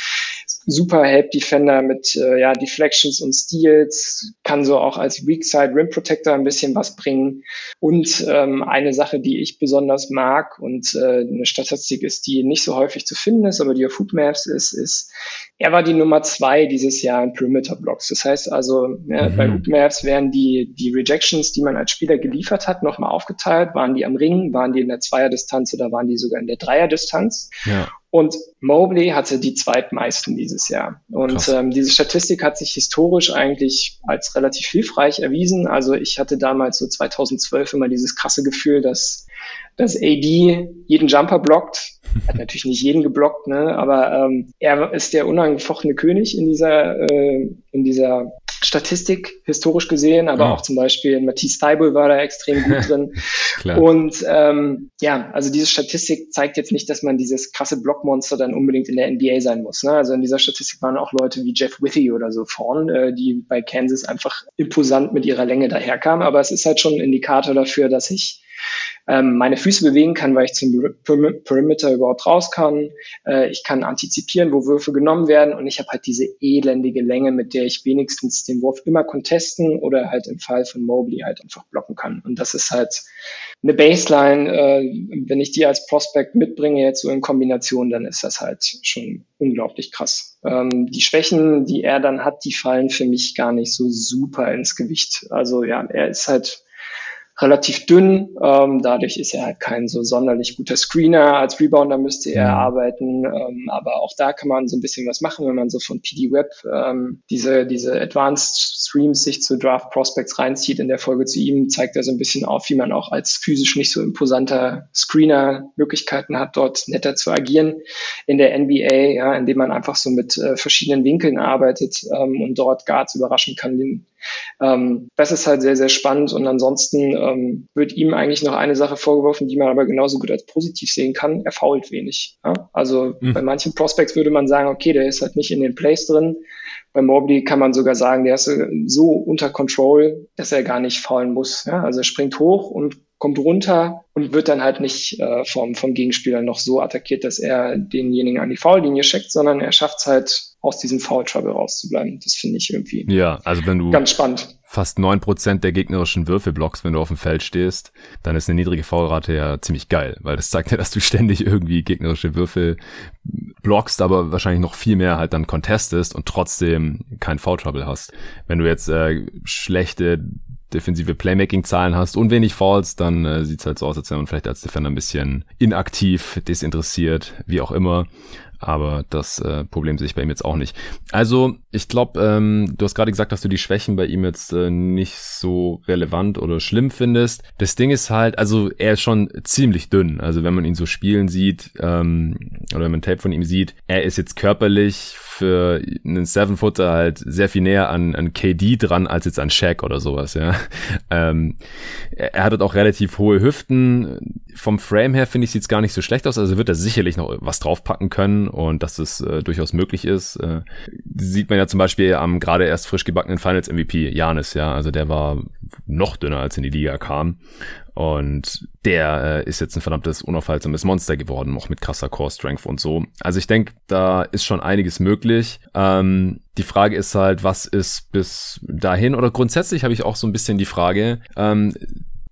Super Help Defender mit äh, ja, Deflections und Steals, kann so auch als Weak Side Rim Protector ein bisschen was bringen. Und ähm, eine Sache, die ich besonders mag und äh, eine Statistik ist, die nicht so häufig zu finden ist, aber die auf Hoopmaps ist, ist, er war die Nummer zwei dieses Jahr in Perimeter Blocks. Das heißt also, ja, mhm. bei Hoopmaps werden die, die Rejections, die man als Spieler geliefert hat, nochmal aufgeteilt. Waren die am Ring, waren die in der Zweierdistanz oder waren die sogar in der Dreierdistanz? Ja. Und Mobley hatte die zweitmeisten dieses Jahr. Und ähm, diese Statistik hat sich historisch eigentlich als relativ hilfreich erwiesen. Also ich hatte damals so 2012 immer dieses krasse Gefühl, dass, dass AD jeden Jumper blockt. *laughs* Hat natürlich nicht jeden geblockt, ne? aber ähm, er ist der unangefochtene König in dieser, äh, in dieser Statistik historisch gesehen, aber ja. auch zum Beispiel Matthias Steibel war da extrem gut *laughs* drin. und ähm, ja, also diese Statistik zeigt jetzt nicht, dass man dieses krasse Blockmonster dann unbedingt in der NBA sein muss. Ne? Also in dieser Statistik waren auch Leute wie Jeff Withy oder so vorn, äh, die bei Kansas einfach imposant mit ihrer Länge daherkamen. Aber es ist halt schon ein Indikator dafür, dass ich ähm, meine Füße bewegen kann, weil ich zum Perimeter überhaupt raus kann. Äh, ich kann antizipieren, wo Würfe genommen werden und ich habe halt diese elendige Länge, mit der ich wenigstens den Wurf immer contesten oder halt im Fall von Mobley halt einfach blocken kann. Und das ist halt eine Baseline, äh, wenn ich die als Prospect mitbringe, jetzt so in Kombination, dann ist das halt schon unglaublich krass. Ähm, die Schwächen, die er dann hat, die fallen für mich gar nicht so super ins Gewicht. Also ja, er ist halt relativ dünn. Ähm, dadurch ist er halt kein so sonderlich guter Screener. Als Rebounder müsste er mhm. arbeiten. Ähm, aber auch da kann man so ein bisschen was machen, wenn man so von PD Web ähm, diese, diese Advanced Streams sich zu Draft Prospects reinzieht. In der Folge zu ihm zeigt er so ein bisschen auf, wie man auch als physisch nicht so imposanter Screener Möglichkeiten hat, dort netter zu agieren in der NBA, ja, indem man einfach so mit äh, verschiedenen Winkeln arbeitet ähm, und dort Guards überraschen kann, den ähm, das ist halt sehr, sehr spannend und ansonsten ähm, wird ihm eigentlich noch eine Sache vorgeworfen, die man aber genauso gut als positiv sehen kann. Er fault wenig. Ja? Also mhm. bei manchen Prospects würde man sagen, okay, der ist halt nicht in den Plays drin. Bei Mobley kann man sogar sagen, der ist so unter Control, dass er gar nicht faulen muss. Ja? Also er springt hoch und kommt runter und wird dann halt nicht äh, vom, vom Gegenspieler noch so attackiert, dass er denjenigen an die Foullinie schickt, sondern er schafft es halt aus diesem Foul Trouble rauszubleiben. Das finde ich irgendwie ja, also wenn du ganz spannend. Fast neun Prozent der gegnerischen Würfel blockst, wenn du auf dem Feld stehst, dann ist eine niedrige Foulrate ja ziemlich geil, weil das zeigt ja, dass du ständig irgendwie gegnerische Würfel blockst, aber wahrscheinlich noch viel mehr halt dann contestest und trotzdem kein Foul Trouble hast. Wenn du jetzt äh, schlechte defensive Playmaking-Zahlen hast und wenig Falls, dann äh, sieht halt so aus, als wäre man vielleicht als Defender ein bisschen inaktiv, desinteressiert, wie auch immer. Aber das äh, Problem sehe ich bei ihm jetzt auch nicht. Also, ich glaube, ähm, du hast gerade gesagt, dass du die Schwächen bei ihm jetzt äh, nicht so relevant oder schlimm findest. Das Ding ist halt, also er ist schon ziemlich dünn. Also wenn man ihn so spielen sieht, ähm, oder wenn man Tape von ihm sieht, er ist jetzt körperlich für einen Seven-Footer halt sehr viel näher an, an KD dran als jetzt an Shaq oder sowas, ja. *laughs* Ähm, er, hat halt auch relativ hohe Hüften. Vom Frame her finde ich sieht's gar nicht so schlecht aus. Also wird er sicherlich noch was draufpacken können und dass es äh, durchaus möglich ist. Äh, sieht man ja zum Beispiel am gerade erst frisch gebackenen Finals MVP Janis, ja. Also der war noch dünner als in die Liga kam. Und der äh, ist jetzt ein verdammtes unaufhaltsames Monster geworden, auch mit krasser Core Strength und so. Also ich denke, da ist schon einiges möglich. Ähm, die Frage ist halt, was ist bis dahin? Oder grundsätzlich habe ich auch so ein bisschen die Frage, ähm,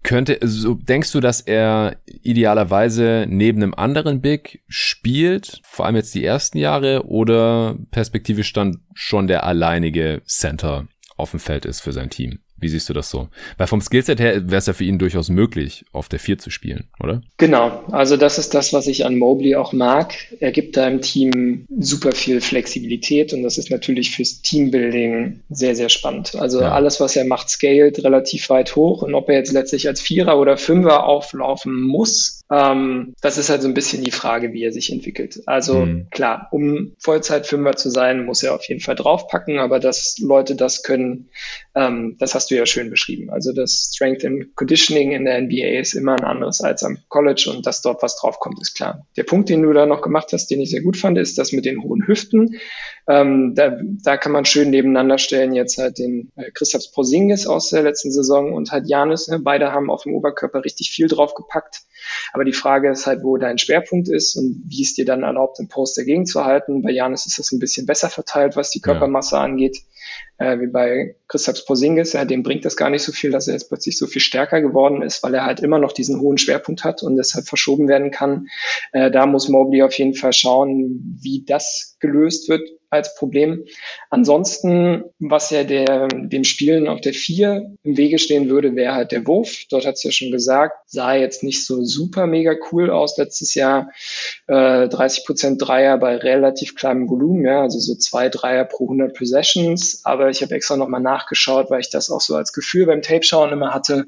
könnte, so denkst du, dass er idealerweise neben einem anderen Big spielt, vor allem jetzt die ersten Jahre, oder perspektivisch dann schon der alleinige Center auf dem Feld ist für sein Team? Wie siehst du das so? Weil vom Skillset her wäre es ja für ihn durchaus möglich, auf der 4 zu spielen, oder? Genau, also das ist das, was ich an Mobley auch mag. Er gibt da im Team super viel Flexibilität und das ist natürlich fürs Teambuilding sehr, sehr spannend. Also ja. alles, was er macht, scaled relativ weit hoch und ob er jetzt letztlich als Vierer oder Fünfer auflaufen muss, ähm, das ist halt so ein bisschen die Frage, wie er sich entwickelt. Also mhm. klar, um Vollzeit-Fünfer zu sein, muss er auf jeden Fall draufpacken, aber dass Leute das können, ähm, das hast du ja schön beschrieben. Also das Strength and Conditioning in der NBA ist immer ein anderes als am College und dass dort was draufkommt, ist klar. Der Punkt, den du da noch gemacht hast, den ich sehr gut fand, ist das mit den hohen Hüften. Ähm, da, da kann man schön nebeneinander stellen jetzt halt den äh, Christoph Porzingis aus der letzten Saison und halt Janis. Ne? Beide haben auf dem Oberkörper richtig viel draufgepackt. Aber die Frage ist halt, wo dein Schwerpunkt ist und wie es dir dann erlaubt, im Post dagegen zu halten. Bei Janis ist das ein bisschen besser verteilt, was die Körpermasse ja. angeht, äh, wie bei Christoph Posingis. Ja, dem bringt das gar nicht so viel, dass er jetzt plötzlich so viel stärker geworden ist, weil er halt immer noch diesen hohen Schwerpunkt hat und deshalb verschoben werden kann. Äh, da muss Mobley auf jeden Fall schauen, wie das gelöst wird als Problem. Ansonsten, was ja der, dem Spielen auf der 4 im Wege stehen würde, wäre halt der Wurf. Dort hat es ja schon gesagt, sah jetzt nicht so super mega cool aus letztes Jahr. Äh, 30 Prozent Dreier bei relativ kleinem Volumen, ja, also so zwei Dreier pro 100 Possessions. Aber ich habe extra nochmal nachgeschaut, weil ich das auch so als Gefühl beim Tape-Schauen immer hatte.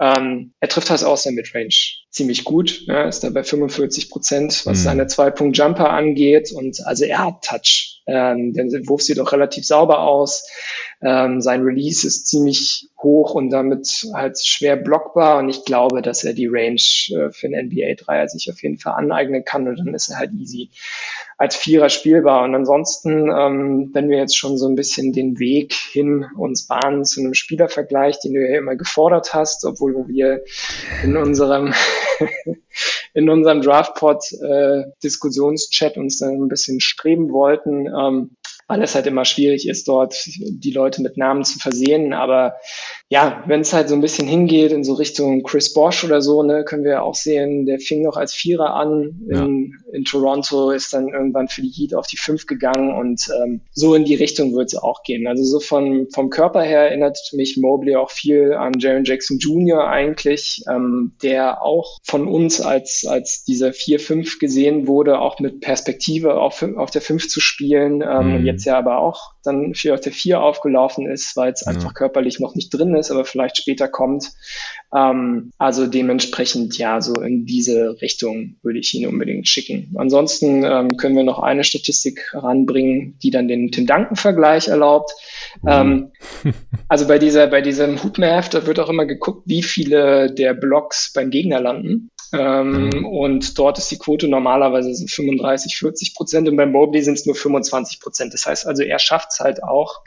Ähm, er trifft halt aus der Midrange ziemlich gut. Ja, ist da bei 45 Prozent, was mhm. seine Zwei-Punkt-Jumper angeht. Und also er hat Touch. Ähm, der Wurf sieht auch relativ sauber aus. Ähm, sein Release ist ziemlich hoch und damit halt schwer blockbar und ich glaube, dass er die Range äh, für einen NBA-Dreier sich auf jeden Fall aneignen kann und dann ist er halt easy als Vierer spielbar. Und ansonsten, ähm, wenn wir jetzt schon so ein bisschen den Weg hin uns bahnen zu einem Spielervergleich, den du ja immer gefordert hast, obwohl wir in unserem *laughs* in unserem Draftpod äh, Diskussionschat uns dann ein bisschen streben wollten, ähm, weil es halt immer schwierig ist, dort die Leute mit Namen zu versehen. Aber ja, wenn es halt so ein bisschen hingeht in so Richtung Chris Bosch oder so, ne, können wir auch sehen, der fing noch als Vierer an in, ja. in Toronto, ist dann irgendwann für die Heat auf die Fünf gegangen und ähm, so in die Richtung wird es auch gehen. Also so von, vom Körper her erinnert mich Mobley auch viel an Jaron Jackson Jr. eigentlich, ähm, der auch von uns als, als dieser 4-5 gesehen wurde, auch mit Perspektive auf, auf der 5 zu spielen, ähm, mhm. jetzt ja aber auch dann für auf der 4 aufgelaufen ist, weil es ja. einfach körperlich noch nicht drin ist, aber vielleicht später kommt. Ähm, also dementsprechend ja, so in diese Richtung würde ich ihn unbedingt schicken. Ansonsten ähm, können wir noch eine Statistik ranbringen, die dann den Tim Duncan-Vergleich erlaubt. Mhm. Ähm, also bei dieser, bei diesem Hoopmath, da wird auch immer geguckt, wie viele der Blocks beim Gegner landen. Ähm, mhm. Und dort ist die Quote normalerweise so 35, 40 Prozent und beim Mobley sind es nur 25 Prozent. Das heißt also, er schafft es halt auch,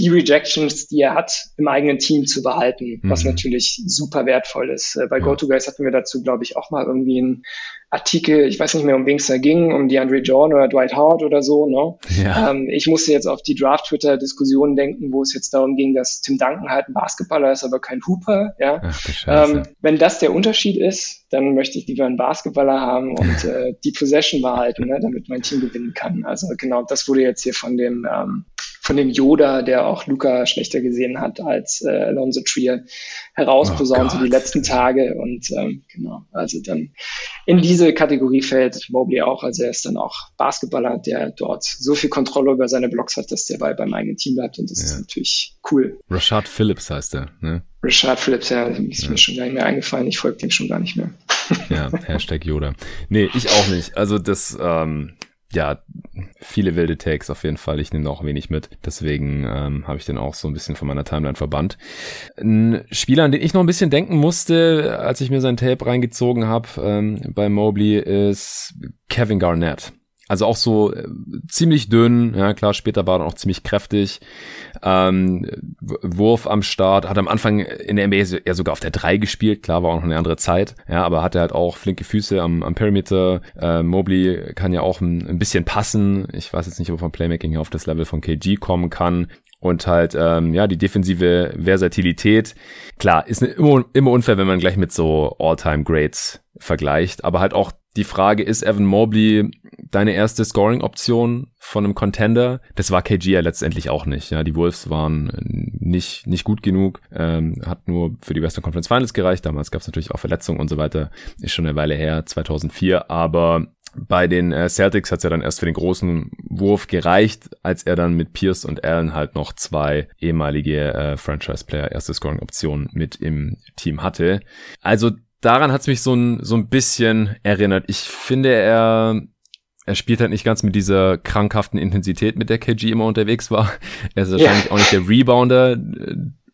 die Rejections, die er hat, im eigenen Team zu behalten, mhm. was natürlich super wertvoll ist. Äh, bei ja. GoToGuys hatten wir dazu, glaube ich, auch mal irgendwie ein Artikel, ich weiß nicht mehr, um wen es da ging, um DeAndre Jordan oder Dwight Howard oder so. Ne? Ja. Ähm, ich musste jetzt auf die Draft-Twitter-Diskussion denken, wo es jetzt darum ging, dass Tim Duncan halt ein Basketballer ist, aber kein Hooper. Ja? Ach, ähm, wenn das der Unterschied ist, dann möchte ich lieber einen Basketballer haben und *laughs* äh, die Possession behalten, ne, damit mein Team gewinnen kann. Also genau, das wurde jetzt hier von dem ähm, von dem Yoda, der auch Luca schlechter gesehen hat als äh, Alonso Trier, herausposaunt oh so die letzten Tage. Und ähm, genau, also dann in diese Kategorie fällt Mobley auch. Also er ist dann auch Basketballer, der dort so viel Kontrolle über seine Blocks hat, dass der Ball beim eigenen Team bleibt. Und das ja. ist natürlich cool. Rashad Phillips heißt er, ne? Rashad Phillips, ja, ist ja. mir schon gar nicht mehr eingefallen. Ich folge dem schon gar nicht mehr. ja, *laughs* Hashtag Yoda. Nee, ich auch nicht. Also das, ähm, ja, viele wilde Takes auf jeden Fall. Ich nehme auch wenig mit. Deswegen ähm, habe ich den auch so ein bisschen von meiner Timeline verbannt. Ein Spieler, an den ich noch ein bisschen denken musste, als ich mir sein Tape reingezogen habe ähm, bei Mobley, ist Kevin Garnett. Also auch so äh, ziemlich dünn, ja klar, später war er auch ziemlich kräftig. Ähm, Wurf am Start, hat am Anfang in der NBA eher sogar auf der 3 gespielt, klar, war auch noch eine andere Zeit, ja, aber hatte halt auch flinke Füße am, am Perimeter. Äh, Mobley kann ja auch ein, ein bisschen passen. Ich weiß jetzt nicht, ob er Playmaking auf das Level von KG kommen kann und halt ähm, ja die defensive Versatilität. Klar, ist immer, immer unfair, wenn man gleich mit so All-Time-Greats vergleicht, aber halt auch die Frage ist Evan Mobley deine erste Scoring-Option von einem Contender? Das war KG ja letztendlich auch nicht. Ja, die Wolves waren nicht nicht gut genug, ähm, hat nur für die Western Conference Finals gereicht. Damals gab es natürlich auch Verletzungen und so weiter. Ist schon eine Weile her, 2004. Aber bei den äh, Celtics hat es ja dann erst für den großen Wurf gereicht, als er dann mit Pierce und Allen halt noch zwei ehemalige äh, Franchise-Player erste Scoring-Optionen mit im Team hatte. Also daran hat es mich so ein, so ein bisschen erinnert. Ich finde, er, er spielt halt nicht ganz mit dieser krankhaften Intensität, mit der KG immer unterwegs war. *laughs* Er ist wahrscheinlich ja. auch nicht der Rebounder.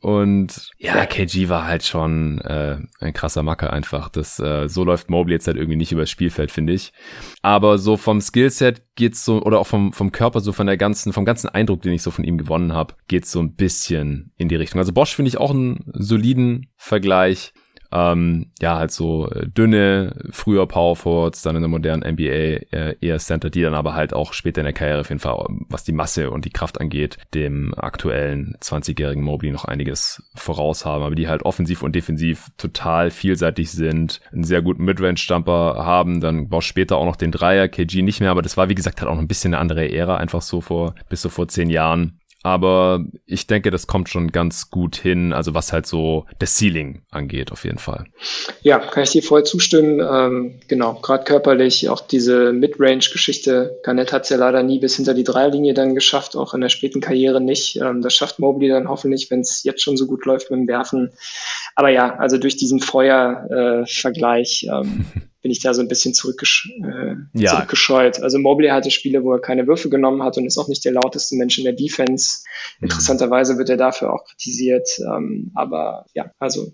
Und ja, KG war halt schon äh, ein krasser Macker einfach. Das äh, so läuft Mobley jetzt halt irgendwie nicht übers Spielfeld, finde ich. Aber so vom Skillset geht's so oder auch vom vom Körper so von der ganzen vom ganzen Eindruck, den ich so von ihm gewonnen habe, geht's so ein bisschen in die Richtung. Also Bosch finde ich auch einen soliden Vergleich. Ähm, ja, halt so äh, dünne, früher Power Forwards, dann in der modernen NBA äh, eher Center, die dann aber halt auch später in der Karriere auf jeden Fall, was die Masse und die Kraft angeht, dem aktuellen 20-jährigen Mobley noch einiges voraus haben, aber die halt offensiv und defensiv total vielseitig sind, einen sehr guten Midrange-Jumper haben, dann brauchst später auch noch den Dreier, KG nicht mehr, aber das war wie gesagt halt auch noch ein bisschen eine andere Ära, einfach so vor, bis so vor zehn Jahren aber ich denke, das kommt schon ganz gut hin, also was halt so das Ceiling angeht, auf jeden Fall. Ja, kann ich dir voll zustimmen. Ähm, genau, gerade körperlich, auch diese Midrange-Geschichte. Garnett hat es ja leider nie bis hinter die Dreierlinie dann geschafft, auch in der späten Karriere nicht. Ähm, das schafft Mobley dann hoffentlich, wenn es jetzt schon so gut läuft mit dem Werfen. Aber ja, also durch diesen Feuer-Vergleich äh, ähm, *laughs* bin ich da so ein bisschen zurückgesch äh, ja. zurückgescheut. Also Mobley hatte Spiele, wo er keine Würfe genommen hat und ist auch nicht der lauteste Mensch in der Defense. Mhm. Interessanterweise wird er dafür auch kritisiert. Ähm, aber ja, also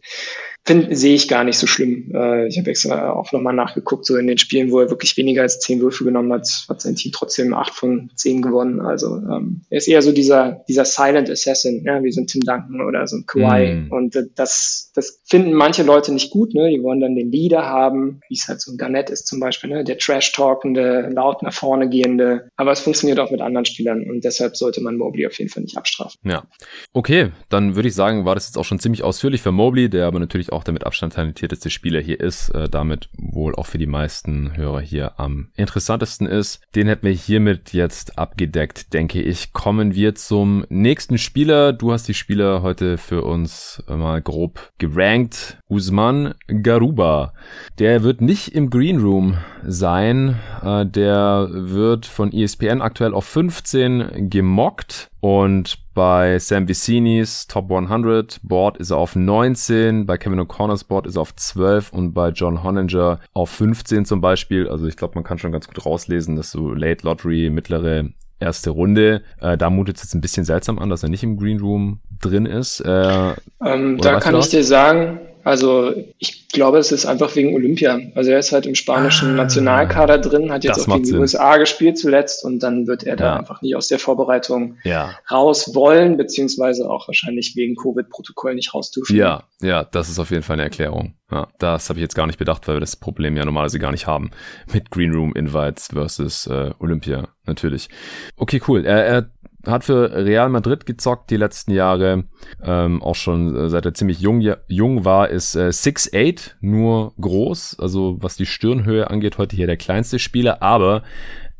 sehe ich gar nicht so schlimm. Äh, ich habe extra auch nochmal nachgeguckt, so in den Spielen, wo er wirklich weniger als zehn Würfe genommen hat, hat sein Team trotzdem acht von zehn gewonnen. Also ähm, er ist eher so dieser dieser Silent Assassin, ja, wie so ein Tim Duncan oder so ein Kawhi. Mm. Und äh, das das finden manche Leute nicht gut. Ne? Die wollen dann den Leader haben, wie es halt so ein Garnett ist zum Beispiel, ne? der Trash-talkende, laut nach vorne gehende. Aber es funktioniert auch mit anderen Spielern und deshalb sollte man Mobley auf jeden Fall nicht abstrafen. Ja, okay, dann würde ich sagen, war das jetzt auch schon ziemlich ausführlich für Mobley, der aber natürlich auch der mit Abstand talentierteste Spieler hier ist, äh, damit wohl auch für die meisten Hörer hier am interessantesten ist. Den hätten wir hiermit jetzt abgedeckt, denke ich. Kommen wir zum nächsten Spieler. Du hast die Spieler heute für uns mal grob gerankt. Usman Garuba. Der wird nicht im Green Room sein. Äh, der wird von ESPN aktuell auf 15 gemockt. Und bei Sam Vicinis Top 100 Board ist er auf 19, bei Kevin O'Connors Board ist er auf 12 und bei John Honninger auf 15 zum Beispiel. Also ich glaube, man kann schon ganz gut rauslesen, dass so Late Lottery, mittlere erste Runde. Äh, da mutet es jetzt ein bisschen seltsam an, dass er nicht im Green Room drin ist. Äh, ähm, da kann ich dir sagen, also ich glaube, es ist einfach wegen Olympia. Also er ist halt im spanischen ah, Nationalkader drin, hat jetzt auch gegen die USA gespielt zuletzt und dann wird er da einfach nicht aus der Vorbereitung ja. raus wollen, beziehungsweise auch wahrscheinlich wegen Covid-Protokoll nicht raus dürfen. Ja, ja, das ist auf jeden Fall eine Erklärung. Ja, das habe ich jetzt gar nicht bedacht, weil wir das Problem ja normalerweise gar nicht haben mit Green Room Invites versus äh, Olympia natürlich. Okay, cool. Er, er hat für Real Madrid gezockt die letzten Jahre, ähm, auch schon äh, seit er ziemlich jung, jung war, ist äh, 6'8, nur groß, also was die Stirnhöhe angeht, heute hier der kleinste Spieler, aber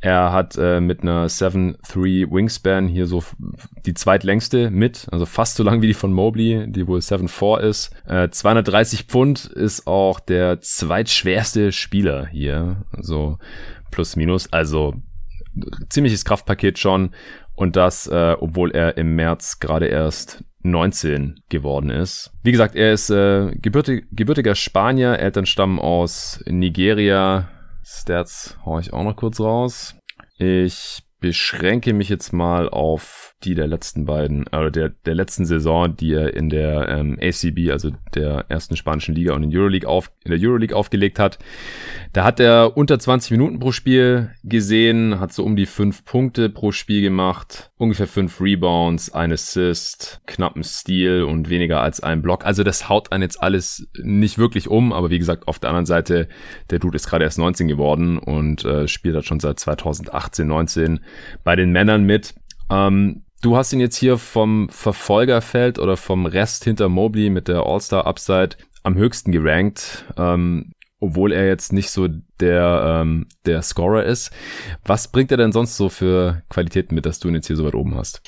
er hat äh, mit einer 7'3 Wingspan hier so die zweitlängste mit, also fast so lang wie die von Mobley, die wohl 7'4 ist. Äh, 230 Pfund ist auch der zweitschwerste Spieler hier, so plus minus, also ziemliches Kraftpaket schon und das, äh, obwohl er im März gerade erst 19 geworden ist. Wie gesagt, er ist äh, gebürtig, gebürtiger Spanier, Eltern stammen aus Nigeria. Stats hau ich auch noch kurz raus. Ich beschränke mich jetzt mal auf die der letzten beiden, oder der, der letzten Saison, die er in der ähm, ACB, also der ersten spanischen Liga und in, Euroleague auf, in der Euroleague aufgelegt hat. Da hat er unter 20 Minuten pro Spiel gesehen, hat so um die fünf Punkte pro Spiel gemacht, ungefähr fünf Rebounds, ein Assist, knappen Steal und weniger als ein Block. Also das haut einen jetzt alles nicht wirklich um, aber wie gesagt, auf der anderen Seite, der Dude ist gerade erst 19 geworden und äh, spielt halt schon seit 2018, 19 bei den Männern mit. Ähm, Du hast ihn jetzt hier vom Verfolgerfeld oder vom Rest hinter Mobley mit der All-Star Upside am höchsten gerankt, ähm, obwohl er jetzt nicht so der, ähm, der Scorer ist. Was bringt er denn sonst so für Qualitäten mit, dass du ihn jetzt hier so weit oben hast?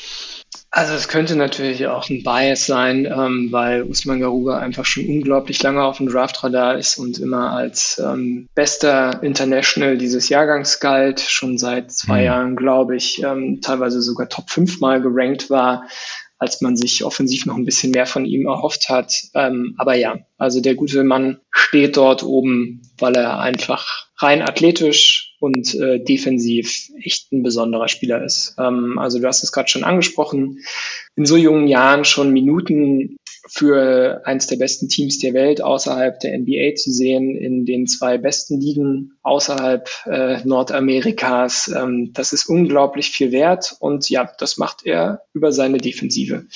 Also es könnte natürlich auch ein Bias sein, ähm, weil Usman Garuba einfach schon unglaublich lange auf dem Draftradar ist und immer als ähm, bester International dieses Jahrgangs galt, schon seit zwei mhm. Jahren, glaube ich, ähm, teilweise sogar Top 5 mal gerankt war, als man sich offensiv noch ein bisschen mehr von ihm erhofft hat. Ähm, aber ja, also der gute Mann steht dort oben, weil er einfach rein athletisch und äh, defensiv echt ein besonderer Spieler ist. Ähm, also du hast es gerade schon angesprochen, in so jungen Jahren schon Minuten für eins der besten Teams der Welt außerhalb der NBA zu sehen, in den zwei besten Ligen außerhalb äh, Nordamerikas. Ähm, das ist unglaublich viel wert und ja, das macht er über seine Defensive.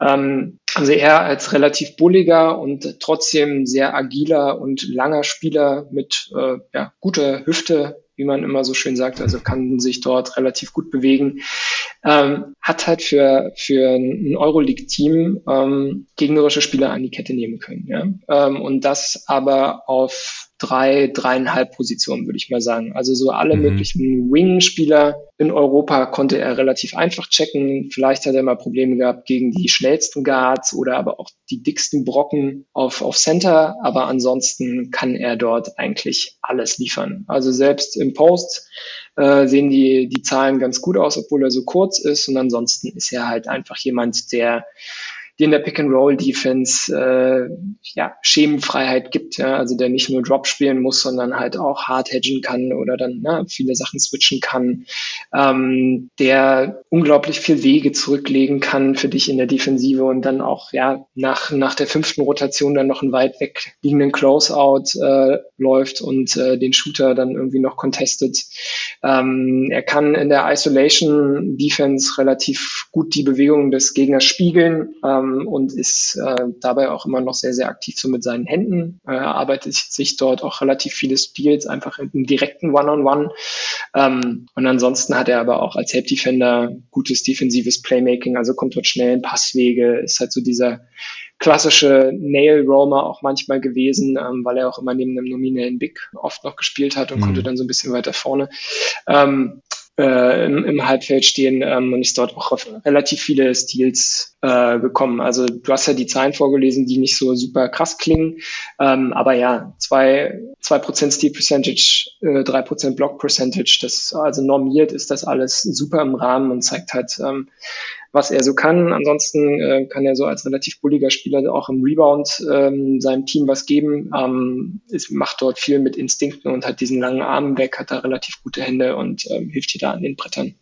Ähm, also er als relativ bulliger und trotzdem sehr agiler und langer Spieler mit äh, ja, guter Hüfte, wie man immer so schön sagt, also kann sich dort relativ gut bewegen, ähm, hat halt für, für ein Euroleague-Team ähm, gegnerische Spieler an die Kette nehmen können. Ja? Ähm, und das aber auf drei, dreieinhalb Positionen, würde ich mal sagen. Also so alle mhm. möglichen Wing-Spieler in Europa konnte er relativ einfach checken. Vielleicht hat er mal Probleme gehabt gegen die schnellsten Guards oder aber auch die dicksten Brocken auf, auf Center. Aber ansonsten kann er dort eigentlich alles liefern. Also selbst im Post äh, sehen die, die Zahlen ganz gut aus, obwohl er so kurz ist. Und ansonsten ist er halt einfach jemand, der dir in der Pick-and-Roll-Defense äh, ja, Schemenfreiheit gibt, ja, also der nicht nur Drop spielen muss, sondern halt auch hard hedgen kann oder dann na, viele Sachen switchen kann, ähm, der unglaublich viel Wege zurücklegen kann für dich in der Defensive und dann auch ja nach, nach der fünften Rotation dann noch einen weit weg liegenden Closeout äh, läuft und äh, den Shooter dann irgendwie noch contestet. Ähm, er kann in der Isolation Defense relativ gut die Bewegungen des Gegners spiegeln. Ähm, und ist äh, dabei auch immer noch sehr, sehr aktiv so mit seinen Händen. Er arbeitet sich dort auch relativ viele Steals einfach im direkten One-on-One. -on -One. Ähm, und ansonsten hat er aber auch als Help Defender gutes defensives Playmaking, also kommt dort schnell in Passwege, ist halt so dieser klassische Nail-Roamer auch manchmal gewesen, ähm, weil er auch immer neben einem nominellen Big oft noch gespielt hat und mhm. konnte dann so ein bisschen weiter vorne. Ähm, äh, im, im Halbfeld stehen ähm, und ist dort auch auf relativ viele Steals äh, gekommen. Also du hast ja die Zahlen vorgelesen, die nicht so super krass klingen, ähm, aber ja, zwei zwei Prozent Steal Percentage, äh, drei Prozent Block Percentage, das also normiert ist das alles super im Rahmen und zeigt halt ähm, was er so kann. Ansonsten äh, kann er so als relativ bulliger Spieler auch im Rebound ähm, seinem Team was geben. Ähm, es macht dort viel mit Instinkten und hat diesen langen Arm weg, hat da relativ gute Hände und ähm, hilft dir da an den Brettern.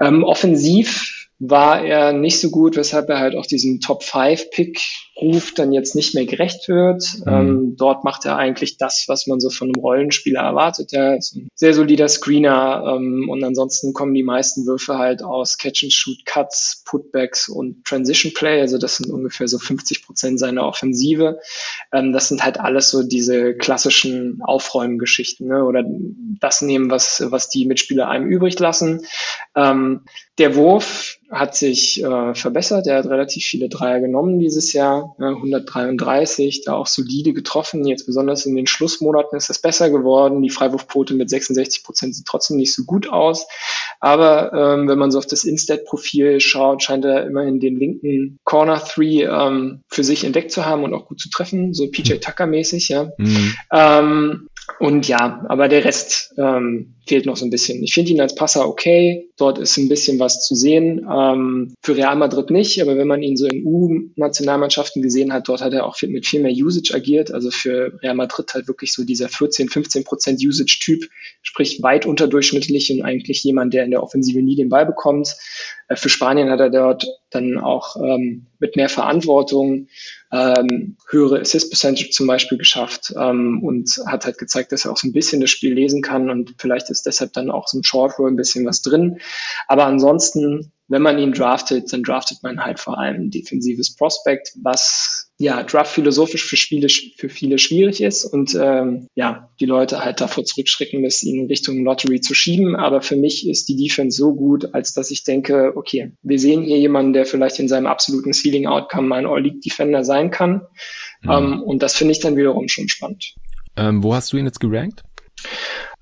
Ähm, offensiv war er nicht so gut, weshalb er halt auch diesen Top 5 Pick Ruf dann jetzt nicht mehr gerecht wird. Mhm. Ähm, dort macht er eigentlich das, was man so von einem Rollenspieler erwartet. Er ist ein sehr solider Screener ähm, und ansonsten kommen die meisten Würfe halt aus Catch-and-Shoot, Cuts, Putbacks und Transition Play. Also das sind ungefähr so 50 Prozent seiner Offensive. Ähm, das sind halt alles so diese klassischen Aufräumgeschichten ne? oder das nehmen, was, was die Mitspieler einem übrig lassen. Ähm, der Wurf hat sich äh, verbessert. Er hat relativ viele Dreier genommen dieses Jahr, ja, 133, da auch solide getroffen. Jetzt besonders in den Schlussmonaten ist es besser geworden. Die Freiwurfquote mit 66 Prozent sieht trotzdem nicht so gut aus. Aber ähm, wenn man so auf das Instat-Profil schaut, scheint er immerhin den linken Corner Three ähm, für sich entdeckt zu haben und auch gut zu treffen, so PJ Tucker mäßig, ja. Mhm. Ähm, und ja, aber der Rest ähm, fehlt noch so ein bisschen. Ich finde ihn als Passer okay. Dort ist ein bisschen was zu sehen. Ähm, für Real Madrid nicht, aber wenn man ihn so in U-Nationalmannschaften gesehen hat, dort hat er auch viel, mit viel mehr Usage agiert. Also für Real Madrid halt wirklich so dieser 14, 15 Prozent Usage-Typ, sprich weit unterdurchschnittlich und eigentlich jemand, der in der Offensive nie den Ball bekommt. Äh, für Spanien hat er dort dann auch ähm, mit mehr Verantwortung ähm, höhere Assist Percentage zum Beispiel geschafft ähm, und hat halt gezeigt, dass er auch so ein bisschen das Spiel lesen kann und vielleicht ist deshalb dann auch so ein Short Roll ein bisschen was drin. Aber ansonsten, wenn man ihn draftet, dann draftet man halt vor allem ein defensives Prospect, was ja, Draft philosophisch für Spiele für viele schwierig ist und ähm, ja, die Leute halt davor zurückschrecken müssen, ihn in Richtung Lottery zu schieben. Aber für mich ist die Defense so gut, als dass ich denke, okay, wir sehen hier jemanden, der vielleicht in seinem absoluten Ceiling Outcome mal ein All-League-Defender sein kann. Mhm. Ähm, und das finde ich dann wiederum schon spannend. Ähm, wo hast du ihn jetzt gerankt?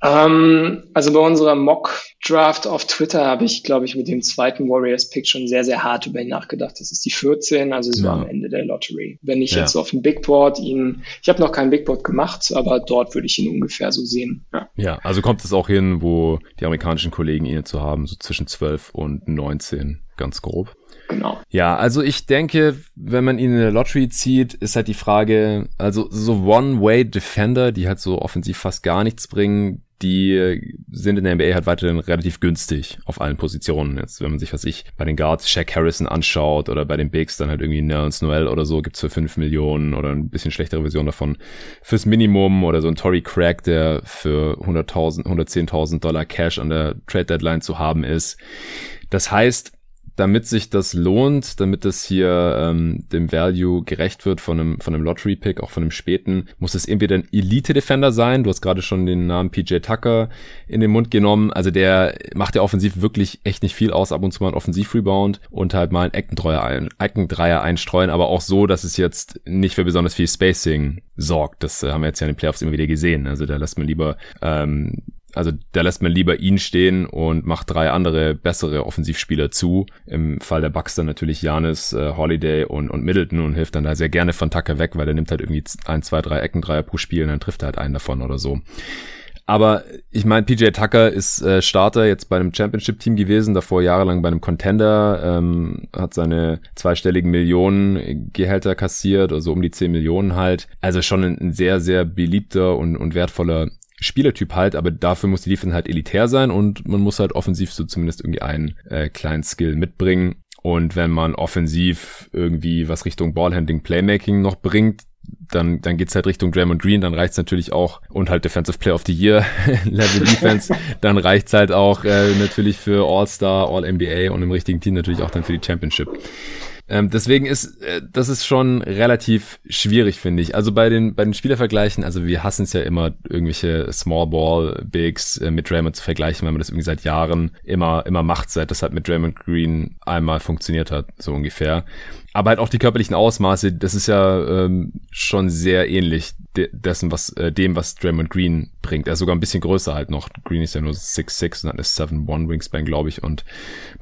Ähm, also bei unserer Mock-Draft auf Twitter habe ich, glaube ich, mit dem zweiten Warriors-Pick schon sehr, sehr hart über ihn nachgedacht. Das ist die 14, also so ja. am Ende der Lottery. Wenn ich ja. jetzt so auf dem Big Board ihn, ich habe noch kein Big Board gemacht, aber dort würde ich ihn ungefähr so sehen. Ja, ja also kommt es auch hin, wo die amerikanischen Kollegen ihn zu haben, so zwischen 12 und 19, ganz grob. Genau. Ja, also ich denke, wenn man ihn in der Lottery zieht, ist halt die Frage, also so One-Way-Defender, die halt so offensiv fast gar nichts bringen, die sind in der NBA halt weiterhin relativ günstig auf allen Positionen. Jetzt, wenn man sich, was ich, bei den Guards Shaq Harrison anschaut oder bei den Bigs dann halt irgendwie Nerns Noel oder so, gibt's für 5 Millionen oder ein bisschen schlechtere Version davon fürs Minimum oder so ein Tory Craig, der für 100.000, 110.000 Dollar Cash an der Trade Deadline zu haben ist. Das heißt, damit sich das lohnt, damit das hier ähm, dem Value gerecht wird von einem, von einem Lottery-Pick, auch von einem späten, muss es entweder ein Elite-Defender sein. Du hast gerade schon den Namen PJ Tucker in den Mund genommen. Also der macht ja offensiv wirklich echt nicht viel aus, ab und zu mal ein Offensiv-Rebound und halt mal einen Eckendreier, ein, Eckendreier einstreuen, aber auch so, dass es jetzt nicht für besonders viel Spacing sorgt. Das äh, haben wir jetzt ja in den Playoffs immer wieder gesehen. Also da lässt man lieber ähm, also da lässt man lieber ihn stehen und macht drei andere bessere Offensivspieler zu. Im Fall der Bucks dann natürlich Janis, äh, Holiday und, und Middleton und hilft dann da sehr gerne von Tucker weg, weil er nimmt halt irgendwie ein, zwei, drei Eckendreier pro Spiel und dann trifft er halt einen davon oder so. Aber ich meine, PJ Tucker ist äh, Starter jetzt bei einem Championship-Team gewesen, davor jahrelang bei einem Contender, ähm, hat seine zweistelligen Millionen Gehälter kassiert, also um die 10 Millionen halt. Also schon ein, ein sehr, sehr beliebter und, und wertvoller Spielertyp halt, aber dafür muss die Defense halt elitär sein und man muss halt offensiv so zumindest irgendwie einen äh, kleinen Skill mitbringen. Und wenn man offensiv irgendwie was Richtung Ballhandling, Playmaking noch bringt, dann, dann geht's halt Richtung Draymond Green, dann reicht's natürlich auch, und halt Defensive Player of the Year *laughs* Level Defense, *laughs* dann reicht's halt auch äh, natürlich für All-Star, All-NBA und im richtigen Team natürlich auch dann für die Championship. Ähm, deswegen ist äh, das ist schon relativ schwierig, finde ich. Also bei den bei den Spielervergleichen, also wir hassen es ja immer irgendwelche Small Ball Bigs äh, mit Draymond zu vergleichen, weil man das irgendwie seit Jahren immer immer macht, seit das halt mit Draymond Green einmal funktioniert hat, so ungefähr aber halt auch die körperlichen Ausmaße, das ist ja ähm, schon sehr ähnlich de dessen, was äh, dem, was Draymond Green bringt. Er ist sogar ein bisschen größer halt noch. Green ist ja nur 6'6 und hat eine 7'1 Wingspan, glaube ich. Und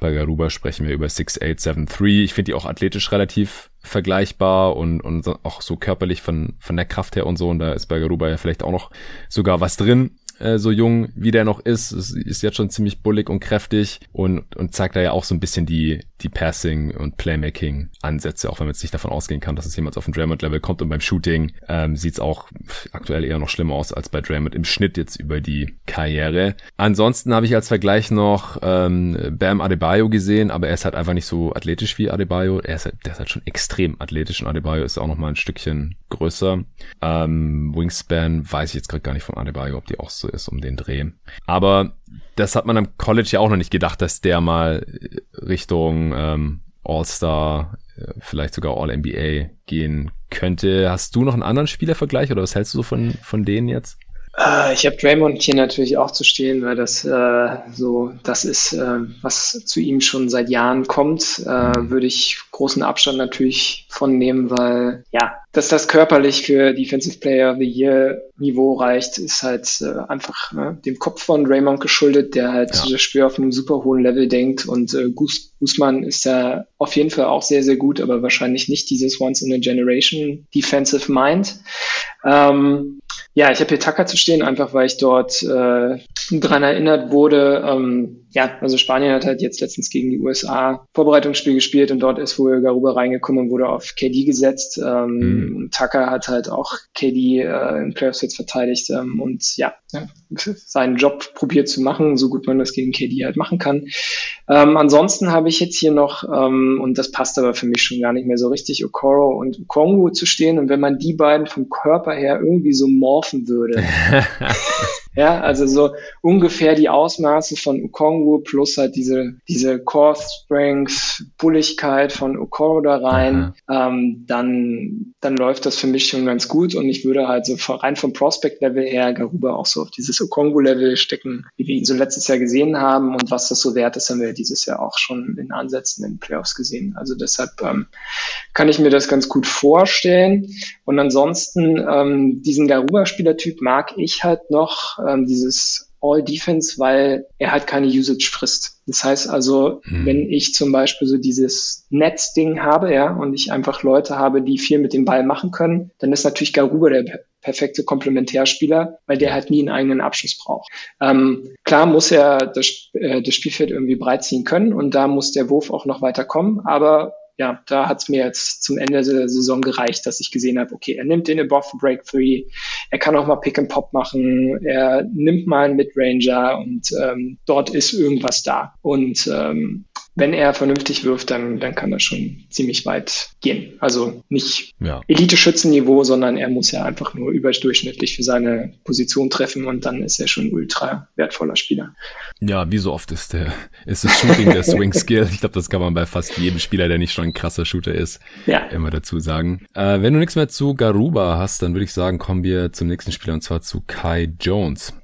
bei Garuba sprechen wir über 6'8, 7'3. Ich finde die auch athletisch relativ vergleichbar und, und auch so körperlich von, von der Kraft her und so. Und da ist bei Garuba ja vielleicht auch noch sogar was drin äh, so jung wie der noch ist, ist jetzt schon ziemlich bullig und kräftig und, und zeigt da ja auch so ein bisschen die, die Passing- und Playmaking-Ansätze, auch wenn man jetzt nicht davon ausgehen kann, dass es jemals auf ein Draymond-Level kommt. Und beim Shooting ähm, sieht es auch aktuell eher noch schlimmer aus als bei Draymond im Schnitt jetzt über die Karriere. Ansonsten habe ich als Vergleich noch ähm, Bam Adebayo gesehen, aber er ist halt einfach nicht so athletisch wie Adebayo. Er ist halt, der ist halt schon extrem athletisch und Adebayo ist auch noch mal ein Stückchen größer. Ähm, Wingspan weiß ich jetzt gerade gar nicht von Adebayo, ob die auch so ist um den Dreh. Aber das hat man am College ja auch noch nicht gedacht, dass der mal Richtung ähm, All-Star, äh, vielleicht sogar All-NBA gehen könnte. Hast du noch einen anderen Spielervergleich oder was hältst du so von, von denen jetzt? Äh, ich habe Draymond hier natürlich auch zu stehen, weil das äh, so das ist, äh, was zu ihm schon seit Jahren kommt. Äh, würde ich großen Abstand natürlich von nehmen, weil ja, dass das körperlich für Defensive Player of the Year Niveau reicht, ist halt äh, einfach ne, dem Kopf von Draymond geschuldet, der halt ja. das Spiel auf einem super hohen Level denkt und äh, Guzman ist da auf jeden Fall auch sehr, sehr gut, aber wahrscheinlich nicht dieses Once in a Generation Defensive Mind. Ähm, ja, ich habe hier Tucker zu stehen, einfach weil ich dort äh, dran erinnert wurde. Ähm, ja, also Spanien hat halt jetzt letztens gegen die USA Vorbereitungsspiel gespielt und dort ist wohl Garuba reingekommen und wurde auf KD gesetzt. Ähm, mhm. Tucker hat halt auch KD äh, in Playoffs jetzt verteidigt ähm, und ja, seinen Job probiert zu machen, so gut man das gegen KD halt machen kann. Ähm, ansonsten habe ich jetzt hier noch, ähm, und das passt aber für mich schon gar nicht mehr so richtig, Okoro und Kongo zu stehen. Und wenn man die beiden vom Körper her irgendwie so morphen würde, *laughs* Ja, also so ungefähr die Ausmaße von Okongu plus halt diese, diese Core Strength, Bulligkeit von Okoro da rein, ähm, dann, dann läuft das für mich schon ganz gut und ich würde halt so rein vom Prospect-Level her Garuba auch so auf dieses Okongu-Level stecken, wie wir ihn so letztes Jahr gesehen haben und was das so wert ist, haben wir dieses Jahr auch schon in Ansätzen in den Playoffs gesehen. Also deshalb ähm, kann ich mir das ganz gut vorstellen und ansonsten ähm, diesen Garuba-Spielertyp mag ich halt noch ähm, dieses All-Defense, weil er halt keine Usage frisst. Das heißt also, hm. wenn ich zum Beispiel so dieses Netz-Ding habe, ja, und ich einfach Leute habe, die viel mit dem Ball machen können, dann ist natürlich Garuba der perfekte Komplementärspieler, weil der halt nie einen eigenen Abschluss braucht. Ähm, klar muss er das, äh, das Spielfeld irgendwie breit ziehen können und da muss der Wurf auch noch weiter kommen, aber ja, da hat es mir jetzt zum Ende der Saison gereicht, dass ich gesehen habe, okay, er nimmt den Above Break Three, er kann auch mal Pick and Pop machen, er nimmt mal einen Midranger und ähm, dort ist irgendwas da. Und ähm, wenn er vernünftig wirft, dann, dann kann das schon ziemlich weit gehen. Also nicht ja. Elite-Schützenniveau, sondern er muss ja einfach nur überdurchschnittlich für seine Position treffen und dann ist er schon ein ultra wertvoller Spieler. Ja, wie so oft ist der, ist das Shooting der *laughs* Swing Skill. Ich glaube, das kann man bei fast jedem Spieler, der nicht schon ein krasser Shooter ist, ja. immer dazu sagen. Äh, wenn du nichts mehr zu Garuba hast, dann würde ich sagen, kommen wir zum nächsten Spieler und zwar zu Kai Jones.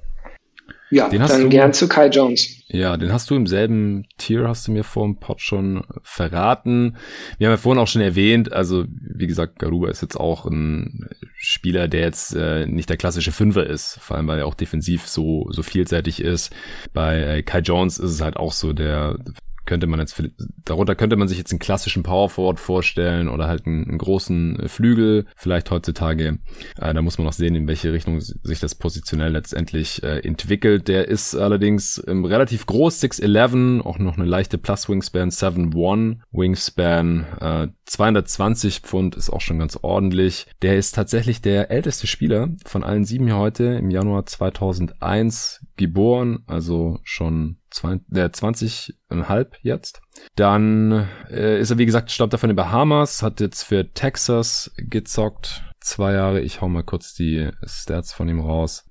Ja, den dann du, gern zu Kai Jones. Ja, den hast du im selben Tier, hast du mir vor dem Pod schon verraten. Wir haben ja vorhin auch schon erwähnt, also wie gesagt, Garuba ist jetzt auch ein Spieler, der jetzt äh, nicht der klassische Fünfer ist, vor allem weil er auch defensiv so, so vielseitig ist. Bei äh, Kai Jones ist es halt auch so der könnte man jetzt, darunter könnte man sich jetzt einen klassischen Power Forward vorstellen oder halt einen, einen großen Flügel, vielleicht heutzutage. Äh, da muss man noch sehen, in welche Richtung sich das positionell letztendlich äh, entwickelt. Der ist allerdings ähm, relativ groß, 6'11, auch noch eine leichte Plus Wingspan, 7'1 Wingspan, äh, 220 Pfund ist auch schon ganz ordentlich. Der ist tatsächlich der älteste Spieler von allen sieben hier heute im Januar 2001 geboren, also schon äh, 20,5 jetzt. Dann äh, ist er, wie gesagt, stammt er von den Bahamas, hat jetzt für Texas gezockt. Zwei Jahre. Ich hau mal kurz die Stats von ihm raus.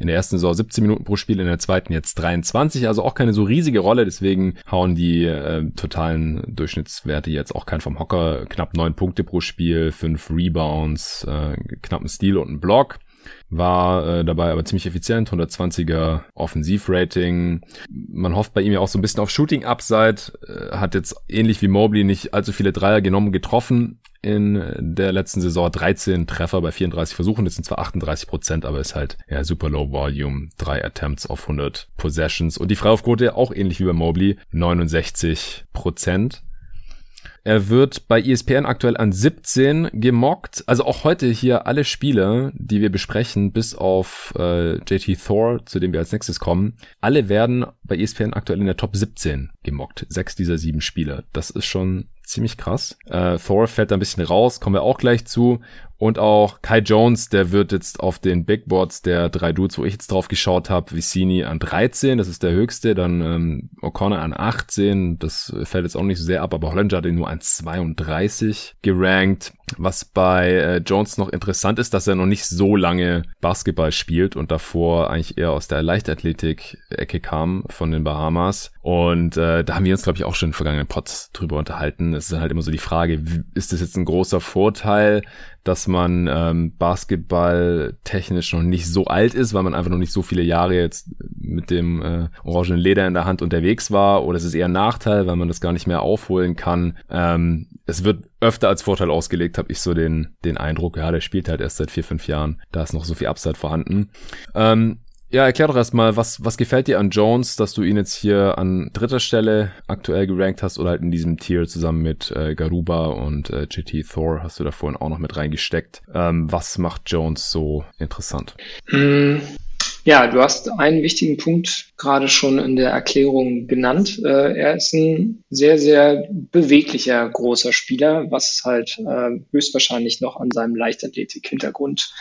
In der ersten Saison 17 Minuten pro Spiel, in der zweiten jetzt 23, also auch keine so riesige Rolle, deswegen hauen die äh, totalen Durchschnittswerte jetzt auch kein vom Hocker. Knapp neun Punkte pro Spiel, fünf Rebounds, äh, knapp ein Stil und ein Block war äh, dabei aber ziemlich effizient, 120er Offensivrating. Man hofft bei ihm ja auch so ein bisschen auf Shooting Upside, äh, hat jetzt ähnlich wie Mobley nicht allzu viele Dreier genommen, getroffen in der letzten Saison 13 Treffer bei 34 Versuchen. Das sind zwar 38 Prozent, aber ist halt ja super low volume. Drei Attempts auf 100 Possessions. Und die Freiwurfquote auch ähnlich wie bei Mobley 69 Prozent. Er wird bei ESPN aktuell an 17 gemockt. Also auch heute hier alle Spiele, die wir besprechen, bis auf äh, JT Thor, zu dem wir als nächstes kommen, alle werden bei ESPN aktuell in der Top 17 gemockt. Sechs dieser sieben Spiele. Das ist schon ziemlich krass. Äh, Thor fällt da ein bisschen raus, kommen wir auch gleich zu. Und auch Kai Jones, der wird jetzt auf den Big Boards der drei Dudes, wo ich jetzt drauf geschaut habe, Vicini an 13, das ist der höchste, dann ähm, O'Connor an 18, das fällt jetzt auch nicht so sehr ab, aber Hollinger hat ihn nur an 32 gerankt. Was bei äh, Jones noch interessant ist, dass er noch nicht so lange Basketball spielt und davor eigentlich eher aus der Leichtathletik-Ecke kam von den Bahamas. Und äh, da haben wir uns, glaube ich, auch schon in vergangenen Pots drüber unterhalten. Es ist halt immer so die Frage, ist das jetzt ein großer Vorteil, dass man ähm, Basketball technisch noch nicht so alt ist, weil man einfach noch nicht so viele Jahre jetzt mit dem äh, orangenen Leder in der Hand unterwegs war, oder es ist eher ein Nachteil, weil man das gar nicht mehr aufholen kann. Ähm, es wird öfter als Vorteil ausgelegt, habe ich so den, den Eindruck, ja, der spielt halt erst seit vier, fünf Jahren, da ist noch so viel Upside vorhanden. Ähm, ja, erklär doch erstmal, was, was gefällt dir an Jones, dass du ihn jetzt hier an dritter Stelle aktuell gerankt hast oder halt in diesem Tier zusammen mit äh, Garuba und äh, JT Thor hast du da vorhin auch noch mit reingesteckt. Ähm, was macht Jones so interessant? Mm, ja, du hast einen wichtigen Punkt gerade schon in der Erklärung genannt. Äh, er ist ein sehr, sehr beweglicher großer Spieler, was halt äh, höchstwahrscheinlich noch an seinem Leichtathletik-Hintergrund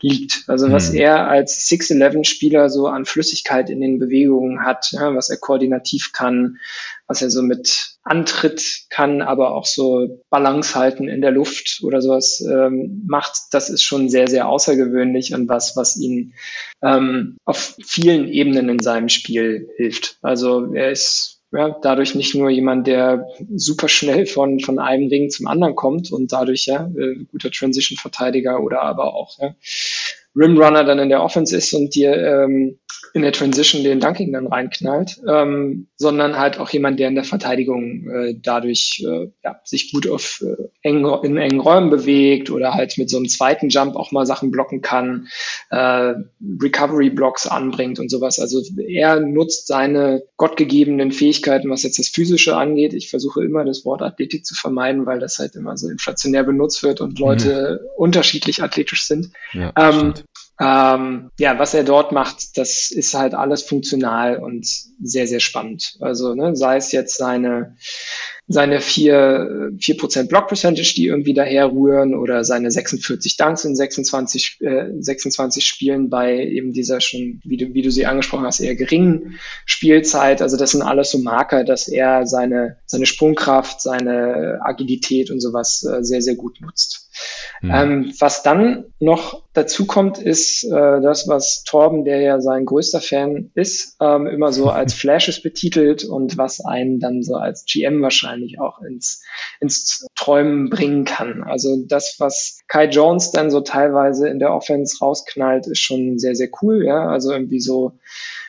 liegt. Also was mhm. er als 6-11-Spieler so an Flüssigkeit in den Bewegungen hat, ja, was er koordinativ kann, was er so mit Antritt kann, aber auch so Balance halten in der Luft oder sowas ähm, macht, das ist schon sehr, sehr außergewöhnlich und was, was ihn ähm, auf vielen Ebenen in seinem Spiel hilft. Also er ist ja, dadurch nicht nur jemand, der super schnell von, von einem Ring zum anderen kommt und dadurch ja äh, guter Transition-Verteidiger oder aber auch ja, Rimrunner dann in der Offense ist und dir ähm, in der Transition den Dunking dann reinknallt, ähm, sondern halt auch jemand, der in der Verteidigung äh, dadurch äh, ja, sich gut auf äh, eng, in engen Räumen bewegt oder halt mit so einem zweiten Jump auch mal Sachen blocken kann, äh, Recovery-Blocks anbringt und sowas. Also er nutzt seine gottgegebenen Fähigkeiten, was jetzt das Physische angeht. Ich versuche immer das Wort Athletik zu vermeiden, weil das halt immer so inflationär benutzt wird und Leute mhm. unterschiedlich athletisch sind. Ja, ähm, ähm, ja, was er dort macht, das ist halt alles funktional und sehr, sehr spannend. Also ne, sei es jetzt seine seine vier vier Prozent Block Percentage, die irgendwie daher rühren oder seine 46 Dunks in 26, äh, 26 Spielen bei eben dieser schon, wie du, wie du sie angesprochen hast, eher geringen Spielzeit. Also das sind alles so Marker, dass er seine, seine Sprungkraft, seine Agilität und sowas äh, sehr, sehr gut nutzt. Mhm. Ähm, was dann noch dazu kommt, ist äh, das, was Torben, der ja sein größter Fan ist, ähm, immer so *laughs* als Flashes betitelt und was einen dann so als GM wahrscheinlich auch ins, ins Träumen bringen kann. Also das, was Kai Jones dann so teilweise in der Offense rausknallt, ist schon sehr, sehr cool. Ja, also irgendwie so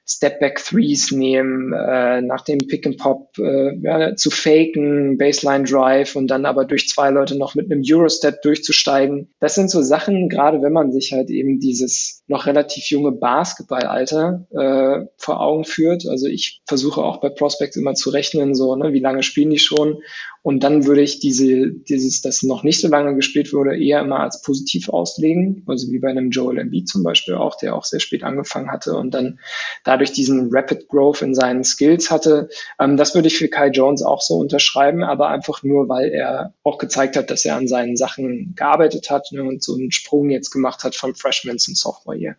Step-Back-Threes nehmen, äh, nach dem Pick-and-Pop äh, ja, zu faken, Baseline-Drive und dann aber durch zwei Leute noch mit einem Eurostep durchzusteigen. Das sind so Sachen, gerade wenn man sich halt eben dieses noch relativ junge Basketballalter äh, vor Augen führt. Also ich versuche auch bei Prospects immer zu rechnen, so, ne, wie lange spielen die schon und dann würde ich diese, dieses, das noch nicht so lange gespielt wurde, eher immer als positiv auslegen. Also wie bei einem Joel Embiid zum Beispiel auch, der auch sehr spät angefangen hatte und dann dadurch diesen Rapid Growth in seinen Skills hatte. Ähm, das würde ich für Kai Jones auch so unterschreiben, aber einfach nur, weil er auch gezeigt hat, dass er an seinen Sachen gearbeitet hat ne, und so einen Sprung jetzt gemacht hat vom Freshman zum Sophomore Year.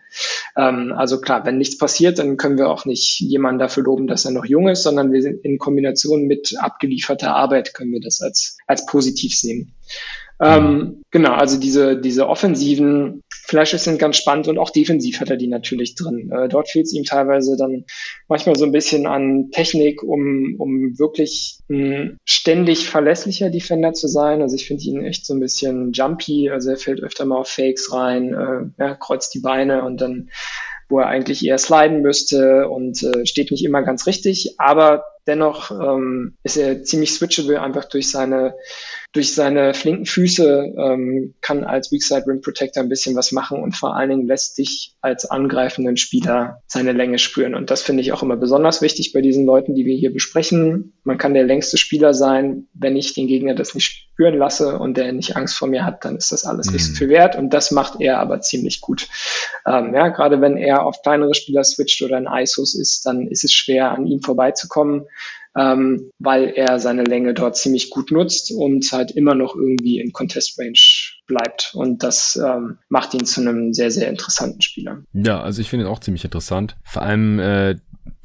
Ähm, also klar, wenn nichts passiert, dann können wir auch nicht jemanden dafür loben, dass er noch jung ist, sondern wir sind in Kombination mit abgelieferter Arbeit können wir wir das als, als positiv sehen. Ähm, genau, also diese, diese offensiven Flashes sind ganz spannend und auch defensiv hat er die natürlich drin. Äh, dort fehlt es ihm teilweise dann manchmal so ein bisschen an Technik, um, um wirklich ein ständig verlässlicher Defender zu sein. Also ich finde ihn echt so ein bisschen jumpy, also er fällt öfter mal auf Fakes rein, äh, ja, kreuzt die Beine und dann wo er eigentlich eher sliden müsste und äh, steht nicht immer ganz richtig, aber dennoch ähm, ist er ziemlich switchable einfach durch seine durch seine flinken Füße ähm, kann als Weakside Rim Protector ein bisschen was machen und vor allen Dingen lässt dich als angreifenden Spieler seine Länge spüren. Und das finde ich auch immer besonders wichtig bei diesen Leuten, die wir hier besprechen. Man kann der längste Spieler sein, wenn ich den Gegner das nicht spüren lasse und der nicht Angst vor mir hat, dann ist das alles mhm. nicht so viel wert. Und das macht er aber ziemlich gut. Ähm, ja, gerade wenn er auf kleinere Spieler switcht oder in ISOs ist, dann ist es schwer, an ihm vorbeizukommen ähm, weil er seine Länge dort ziemlich gut nutzt und halt immer noch irgendwie in Contest Range bleibt. Und das ähm, macht ihn zu einem sehr, sehr interessanten Spieler. Ja, also ich finde ihn auch ziemlich interessant. Vor allem äh,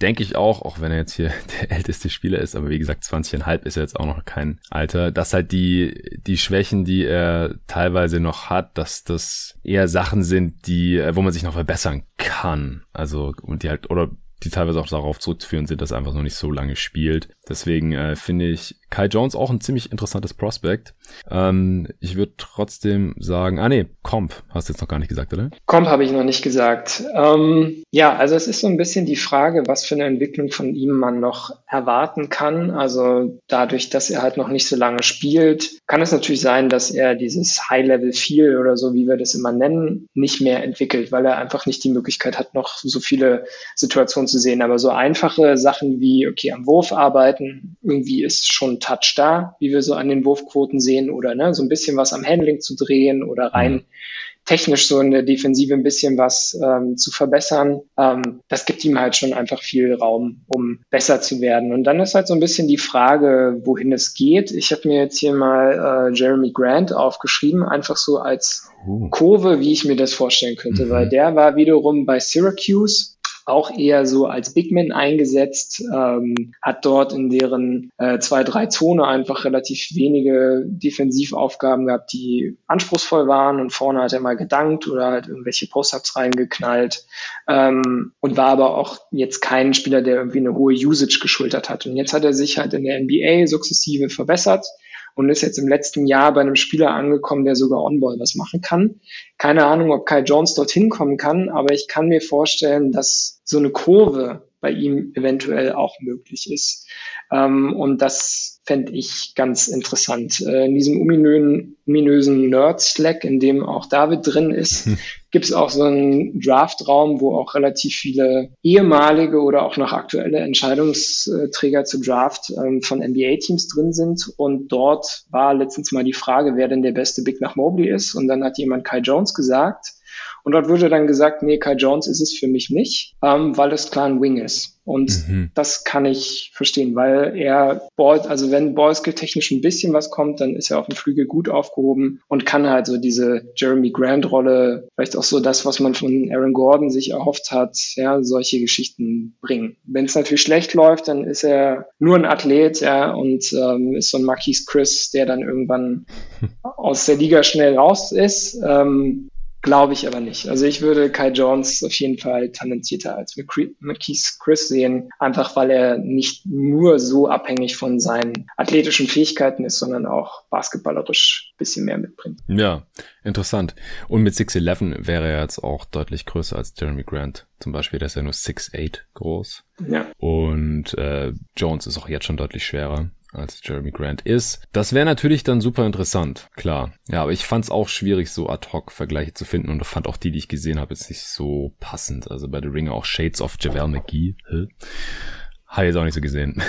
denke ich auch, auch wenn er jetzt hier *laughs* der älteste Spieler ist, aber wie gesagt, 20,5 ist er jetzt auch noch kein Alter, dass halt die, die Schwächen, die er teilweise noch hat, dass das eher Sachen sind, die, äh, wo man sich noch verbessern kann. Also, und die halt, oder die teilweise auch darauf zurückzuführen sind, dass er einfach noch nicht so lange spielt. Deswegen äh, finde ich Kai Jones auch ein ziemlich interessantes Prospect. Ähm, ich würde trotzdem sagen, ah nee, Comp hast du jetzt noch gar nicht gesagt, oder? Comp habe ich noch nicht gesagt. Ähm, ja, also es ist so ein bisschen die Frage, was für eine Entwicklung von ihm man noch erwarten kann. Also dadurch, dass er halt noch nicht so lange spielt, kann es natürlich sein, dass er dieses High-Level Feel oder so, wie wir das immer nennen, nicht mehr entwickelt, weil er einfach nicht die Möglichkeit hat, noch so viele Situationen zu sehen. Aber so einfache Sachen wie, okay, am Wurf arbeiten, irgendwie ist schon Touch da, wie wir so an den Wurfquoten sehen, oder ne, so ein bisschen was am Handling zu drehen oder rein technisch so in der Defensive ein bisschen was ähm, zu verbessern. Ähm, das gibt ihm halt schon einfach viel Raum, um besser zu werden. Und dann ist halt so ein bisschen die Frage, wohin es geht. Ich habe mir jetzt hier mal äh, Jeremy Grant aufgeschrieben, einfach so als uh. Kurve, wie ich mir das vorstellen könnte, mhm. weil der war wiederum bei Syracuse auch eher so als Bigman eingesetzt, ähm, hat dort in deren äh, zwei, drei Zone einfach relativ wenige Defensivaufgaben gehabt, die anspruchsvoll waren und vorne hat er mal gedankt oder halt irgendwelche Post-Ups reingeknallt ähm, und war aber auch jetzt kein Spieler, der irgendwie eine hohe Usage geschultert hat. Und jetzt hat er sich halt in der NBA sukzessive verbessert und ist jetzt im letzten Jahr bei einem Spieler angekommen, der sogar On-Ball was machen kann. Keine Ahnung, ob Kai Jones dorthin kommen kann, aber ich kann mir vorstellen, dass so eine Kurve bei ihm eventuell auch möglich ist. Ähm, und das fände ich ganz interessant. Äh, in diesem ominösen, ominösen Nerd-Slack, in dem auch David drin ist, hm. gibt es auch so einen Draftraum, wo auch relativ viele ehemalige oder auch noch aktuelle Entscheidungsträger zu Draft ähm, von NBA-Teams drin sind. Und dort war letztens mal die Frage, wer denn der beste Big nach Mobley ist. Und dann hat jemand Kai Jones gesagt. Und dort wurde dann gesagt, nee, Kai Jones ist es für mich nicht, ähm, weil es klar ein Wing ist. Und mhm. das kann ich verstehen, weil er Ball, also wenn Ballskill technisch ein bisschen was kommt, dann ist er auf dem Flügel gut aufgehoben und kann halt so diese Jeremy Grant Rolle, vielleicht auch so das, was man von Aaron Gordon sich erhofft hat, ja, solche Geschichten bringen. Wenn es natürlich schlecht läuft, dann ist er nur ein Athlet, ja, und ähm, ist so ein Marquis Chris, der dann irgendwann *laughs* aus der Liga schnell raus ist. Ähm, Glaube ich aber nicht. Also ich würde Kai Jones auf jeden Fall talentierter als McKeith Chris sehen, einfach weil er nicht nur so abhängig von seinen athletischen Fähigkeiten ist, sondern auch basketballerisch ein bisschen mehr mitbringt. Ja, interessant. Und mit 6'11 wäre er jetzt auch deutlich größer als Jeremy Grant. Zum Beispiel, der ist ja nur 6'8 groß. Ja. Und äh, Jones ist auch jetzt schon deutlich schwerer als Jeremy Grant ist. Das wäre natürlich dann super interessant, klar. Ja, aber ich fand es auch schwierig, so ad hoc Vergleiche zu finden und fand auch die, die ich gesehen habe, jetzt nicht so passend. Also bei The Ringer auch Shades of Javel McGee. Hä? Habe ich jetzt auch nicht so gesehen.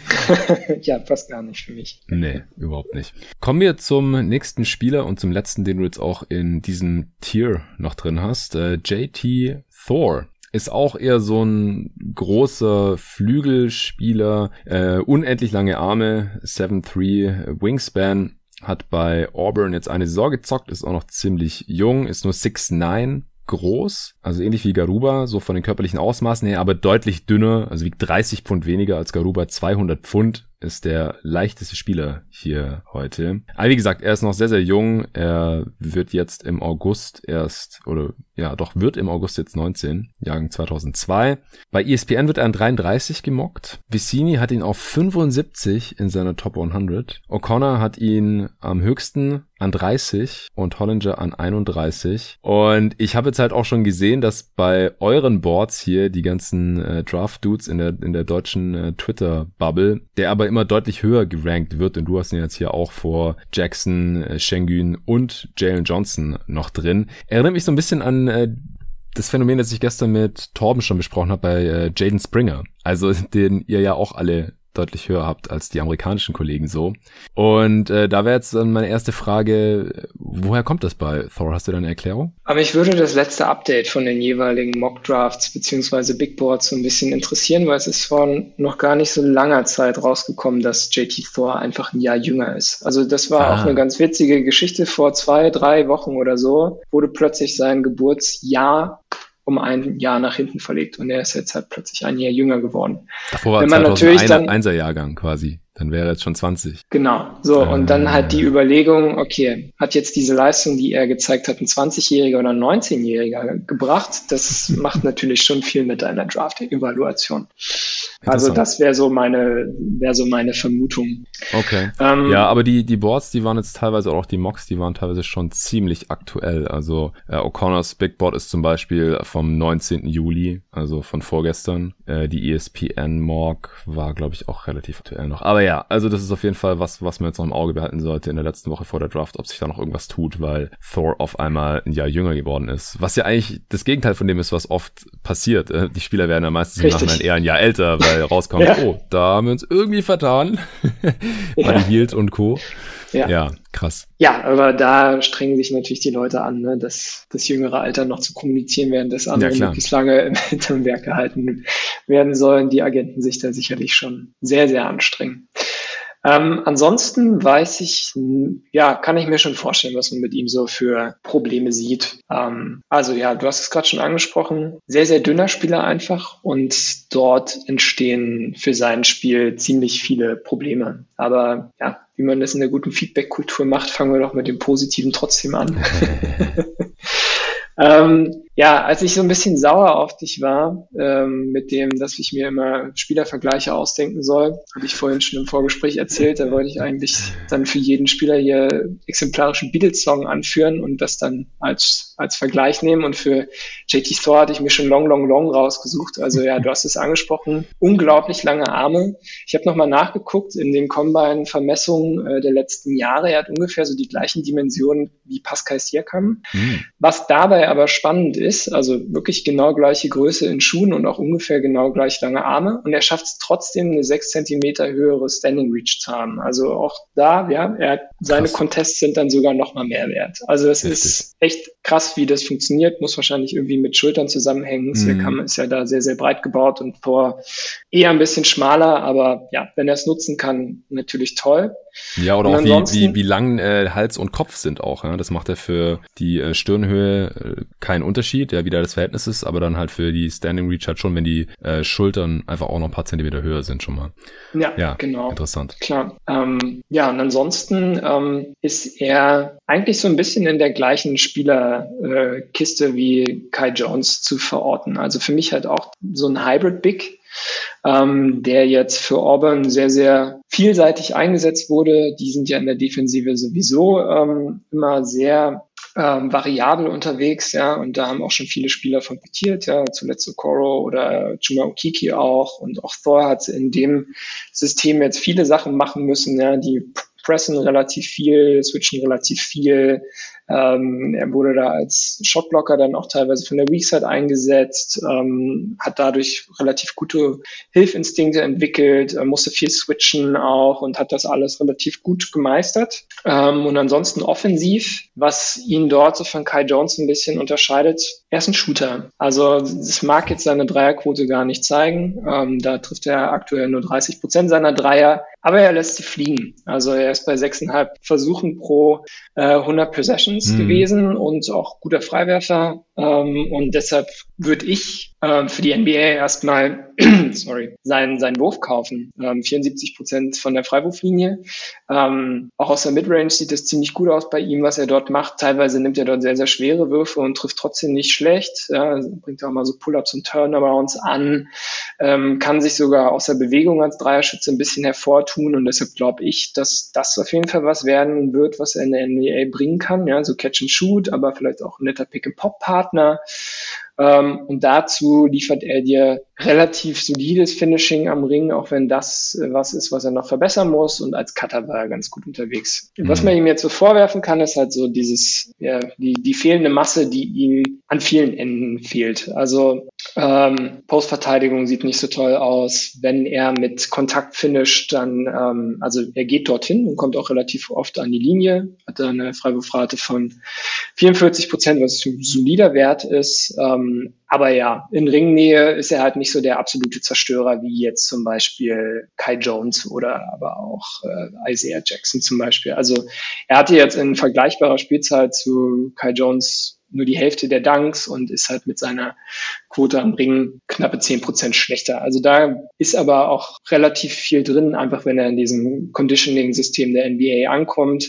*laughs* ja, passt gar nicht für mich. Nee, überhaupt nicht. Kommen wir zum nächsten Spieler und zum letzten, den du jetzt auch in diesem Tier noch drin hast. Äh, JT Thor ist auch eher so ein großer Flügelspieler, äh, unendlich lange Arme, 7'3 Wingspan, hat bei Auburn jetzt eine Saison gezockt, ist auch noch ziemlich jung, ist nur 6'9 groß, also ähnlich wie Garuba, so von den körperlichen Ausmaßen her, aber deutlich dünner, also wiegt 30 Pfund weniger als Garuba, 200 Pfund ist der leichteste Spieler hier heute. Aber wie gesagt, er ist noch sehr, sehr jung. Er wird jetzt im August erst, oder ja, doch wird im August jetzt 19, Jahrgang 2002. Bei ESPN wird er an 33 gemockt. Vicini hat ihn auf 75 in seiner Top 100. O'Connor hat ihn am höchsten an 30 und Hollinger an 31. Und ich habe jetzt halt auch schon gesehen, dass bei euren Boards hier die ganzen äh, Draft-Dudes in der, in der deutschen äh, Twitter-Bubble, der aber immer deutlich höher gerankt wird und du hast ihn jetzt hier auch vor Jackson, äh, Shengun und Jalen Johnson noch drin. Erinnert mich so ein bisschen an äh, das Phänomen, das ich gestern mit Torben schon besprochen habe bei äh, Jaden Springer. Also *laughs* den ihr ja auch alle deutlich höher habt als die amerikanischen Kollegen so. Und äh, da wäre jetzt dann meine erste Frage, woher kommt das bei Thor? Hast du da eine Erklärung? Aber ich würde das letzte Update von den jeweiligen Mock Drafts beziehungsweise Big Boards so ein bisschen interessieren, weil es ist vor noch gar nicht so langer Zeit rausgekommen, dass JT Thor einfach ein Jahr jünger ist. Also das war ah. auch eine ganz witzige Geschichte. Vor zwei, drei Wochen oder so wurde plötzlich sein Geburtsjahr um ein Jahr nach hinten verlegt und er ist jetzt halt plötzlich ein Jahr jünger geworden. Davor war Wenn man natürlich dann, Einser Jahrgang quasi. Dann wäre er jetzt schon 20. Genau. So, äh, und dann halt die Überlegung, okay, hat jetzt diese Leistung, die er gezeigt hat, ein 20-Jähriger oder ein 19-Jähriger gebracht? Das *laughs* macht natürlich schon viel mit einer Draft-Evaluation. Also das wäre so meine, wäre so meine Vermutung. Okay. Ähm, ja, aber die, die Boards, die waren jetzt teilweise auch die Mocks, die waren teilweise schon ziemlich aktuell. Also äh, O'Connors Big Board ist zum Beispiel vom 19. Juli, also von vorgestern. Äh, die ESPN Mock war, glaube ich, auch relativ aktuell noch. Aber ja, ja, also das ist auf jeden Fall was, was man jetzt noch im Auge behalten sollte in der letzten Woche vor der Draft, ob sich da noch irgendwas tut, weil Thor auf einmal ein Jahr jünger geworden ist. Was ja eigentlich das Gegenteil von dem ist, was oft passiert. Äh, die Spieler werden ja meistens im Nachhinein eher ein Jahr älter, weil *laughs* rauskommt, ja. oh, da haben wir uns irgendwie vertan. *laughs* Bei ja. Hield und Co. Ja. ja, krass. Ja, aber da strengen sich natürlich die Leute an, ne, das, das jüngere Alter noch zu kommunizieren, während das andere ja, möglichst lange *laughs* hinterm Werk gehalten werden sollen. Die Agenten sich da sicherlich schon sehr, sehr anstrengen. Ähm, ansonsten weiß ich, ja, kann ich mir schon vorstellen, was man mit ihm so für Probleme sieht. Ähm, also ja, du hast es gerade schon angesprochen, sehr, sehr dünner Spieler einfach und dort entstehen für sein Spiel ziemlich viele Probleme. Aber ja, wie man das in der guten Feedback-Kultur macht, fangen wir doch mit dem Positiven trotzdem an. *laughs* *laughs* ähm, ja, als ich so ein bisschen sauer auf dich war, ähm, mit dem, dass ich mir immer Spielervergleiche ausdenken soll, habe ich vorhin schon im Vorgespräch erzählt, da wollte ich eigentlich dann für jeden Spieler hier exemplarischen Beatles-Song anführen und das dann als, als Vergleich nehmen. Und für JT Thor hatte ich mir schon Long, Long, Long rausgesucht. Also ja, du hast es angesprochen, unglaublich lange Arme. Ich habe nochmal nachgeguckt in den Combine-Vermessungen äh, der letzten Jahre. Er hat ungefähr so die gleichen Dimensionen wie Pascal Siakam. Mhm. Was dabei aber spannend ist, ist, also wirklich genau gleiche Größe in Schuhen und auch ungefähr genau gleich lange Arme. Und er schafft es trotzdem, eine sechs Zentimeter höhere Standing Reach zu haben. Also auch da, ja, er hat, seine krass. Contests sind dann sogar noch mal mehr wert. Also es ist echt krass, wie das funktioniert. Muss wahrscheinlich irgendwie mit Schultern zusammenhängen. Mhm. ist ja da sehr, sehr breit gebaut und vor eher ein bisschen schmaler. Aber ja, wenn er es nutzen kann, natürlich toll. Ja, oder auch wie, wie, wie lang äh, Hals und Kopf sind auch. Ja? Das macht ja für die äh, Stirnhöhe äh, keinen Unterschied, ja, wie da das Verhältnis ist, aber dann halt für die Standing Reach halt schon, wenn die äh, Schultern einfach auch noch ein paar Zentimeter höher sind schon mal. Ja, ja genau. Interessant. Klar. Ähm, ja, und ansonsten ähm, ist er eigentlich so ein bisschen in der gleichen Spieler äh, Kiste wie Kai Jones zu verorten. Also für mich halt auch so ein Hybrid-Big, ähm, der jetzt für Auburn sehr, sehr vielseitig eingesetzt wurde. Die sind ja in der Defensive sowieso ähm, immer sehr ähm, variabel unterwegs, ja, und da haben auch schon viele Spieler von profitiert, ja, zuletzt Okoro oder Juma Okiki auch. Und auch Thor hat in dem System jetzt viele Sachen machen müssen, ja, die pressen relativ viel, switchen relativ viel, ähm, er wurde da als Shotblocker dann auch teilweise von der Weakside eingesetzt, ähm, hat dadurch relativ gute Hilfinstinkte entwickelt, äh, musste viel switchen auch und hat das alles relativ gut gemeistert. Ähm, und ansonsten offensiv, was ihn dort so von Kai Jones ein bisschen unterscheidet, er ist ein Shooter. Also es mag jetzt seine Dreierquote gar nicht zeigen. Ähm, da trifft er aktuell nur 30 Prozent seiner Dreier, aber er lässt sie fliegen. Also er ist bei sechseinhalb Versuchen pro äh, 100 Possessions mhm. gewesen und auch guter Freiwerfer. Ähm, und deshalb würde ich äh, für die NBA erstmal *clears throat* sorry, seinen, seinen Wurf kaufen. Ähm, 74 Prozent von der Freiwurflinie. Ähm, auch aus der Midrange sieht es ziemlich gut aus bei ihm, was er dort macht. Teilweise nimmt er dort sehr, sehr schwere Würfe und trifft trotzdem nicht schlecht. Ja, bringt auch mal so Pull-ups und Turnarounds an. Ähm, kann sich sogar aus der Bewegung als Dreierschütze ein bisschen hervortun. Und deshalb glaube ich, dass das auf jeden Fall was werden wird, was er in der NBA bringen kann. Ja, so Catch and Shoot, aber vielleicht auch ein netter Pick-and-Pop-Partner. Ähm, und dazu liefert er dir relativ solides Finishing am Ring, auch wenn das äh, was ist, was er noch verbessern muss. Und als Cutter war er ganz gut unterwegs. Mhm. Was man ihm jetzt so vorwerfen kann, ist halt so dieses, ja, die, die fehlende Masse, die ihm an vielen Enden fehlt. Also ähm, Postverteidigung sieht nicht so toll aus. Wenn er mit Kontakt finisht, dann, ähm, also er geht dorthin und kommt auch relativ oft an die Linie, hat da eine Freiwurfrate von 44 Prozent, was ein solider Wert ist. Ähm, aber ja, in Ringnähe ist er halt nicht so der absolute Zerstörer wie jetzt zum Beispiel Kai Jones oder aber auch äh, Isaiah Jackson zum Beispiel. Also er hatte jetzt in vergleichbarer Spielzeit zu Kai Jones nur die Hälfte der Dunks und ist halt mit seiner Quote am Ring knappe zehn Prozent schlechter. Also da ist aber auch relativ viel drin, einfach wenn er in diesem Conditioning-System der NBA ankommt.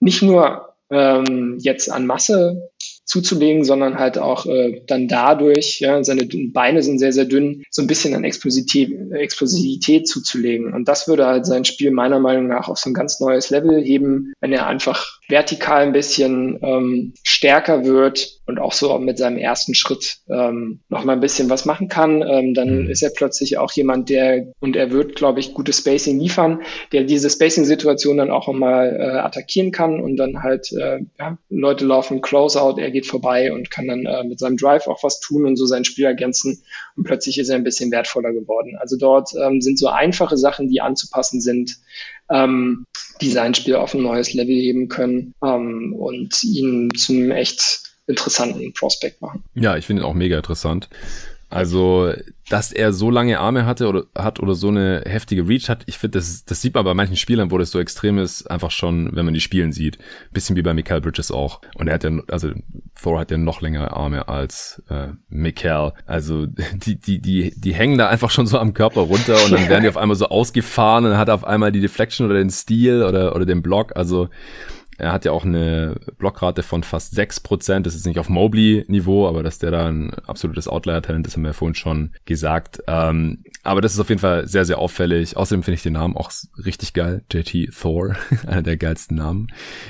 Nicht nur ähm, jetzt an Masse zuzulegen, sondern halt auch äh, dann dadurch, ja, seine Beine sind sehr, sehr dünn, so ein bisschen an Explosivität, Explosivität zuzulegen. Und das würde halt sein Spiel meiner Meinung nach auf so ein ganz neues Level heben, wenn er einfach vertikal ein bisschen ähm, stärker wird und auch so mit seinem ersten Schritt ähm, noch mal ein bisschen was machen kann, ähm, dann mhm. ist er plötzlich auch jemand, der, und er wird, glaube ich, gutes Spacing liefern, der diese Spacing-Situation dann auch nochmal äh, attackieren kann und dann halt, äh, ja, Leute laufen Closeout, er geht vorbei und kann dann äh, mit seinem Drive auch was tun und so sein Spiel ergänzen und plötzlich ist er ein bisschen wertvoller geworden. Also dort ähm, sind so einfache Sachen, die anzupassen sind, ähm, die sein Spiel auf ein neues Level heben können ähm, und ihn zum echt interessanten Prospect machen. Ja, ich finde ihn auch mega interessant. Also, dass er so lange Arme hatte oder hat oder so eine heftige Reach hat, ich finde, das, das sieht man bei manchen Spielern, wo das so extrem ist, einfach schon, wenn man die spielen sieht. Bisschen wie bei Mikael Bridges auch. Und er hat ja, also Thor hat ja noch längere Arme als äh, Mikael. Also *laughs* die, die, die, die hängen da einfach schon so am Körper runter und dann *laughs* werden die auf einmal so ausgefahren und dann hat er auf einmal die Deflection oder den Steal oder, oder den Block. Also er hat ja auch eine Blockrate von fast 6%. Das ist nicht auf Mobley-Niveau, aber dass der da ein absolutes Outlier-Talent ist, haben wir ja vorhin schon gesagt. Ähm, aber das ist auf jeden Fall sehr, sehr auffällig. Außerdem finde ich den Namen auch richtig geil. JT Thor, *laughs* einer der geilsten Namen.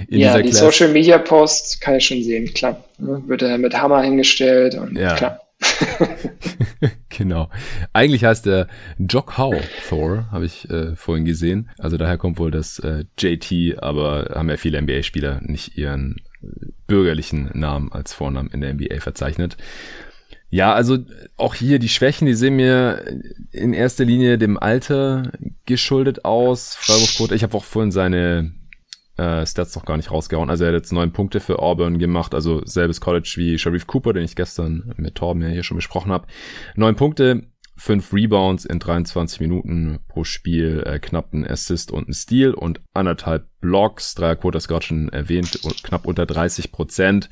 In ja, die Social-Media-Posts kann ich schon sehen, klar. Wird er mit Hammer hingestellt und ja. klar. *laughs* genau. Eigentlich heißt er Jock Howe Thor, habe ich äh, vorhin gesehen. Also daher kommt wohl das äh, JT, aber haben ja viele NBA-Spieler nicht ihren äh, bürgerlichen Namen als Vornamen in der NBA verzeichnet. Ja, also auch hier die Schwächen, die sehen mir in erster Linie dem Alter geschuldet aus. Freiwurfquote, ich habe auch vorhin seine äh, Stats noch gar nicht rausgehauen. Also er hat jetzt neun Punkte für Auburn gemacht, also selbes College wie Sharif Cooper, den ich gestern mit Torben ja hier schon besprochen habe. Neun Punkte, fünf Rebounds in 23 Minuten pro Spiel, äh, knapp ein Assist und ein Steal und anderthalb Blocks, Dreierquote, das gerade schon erwähnt, knapp unter 30 Prozent.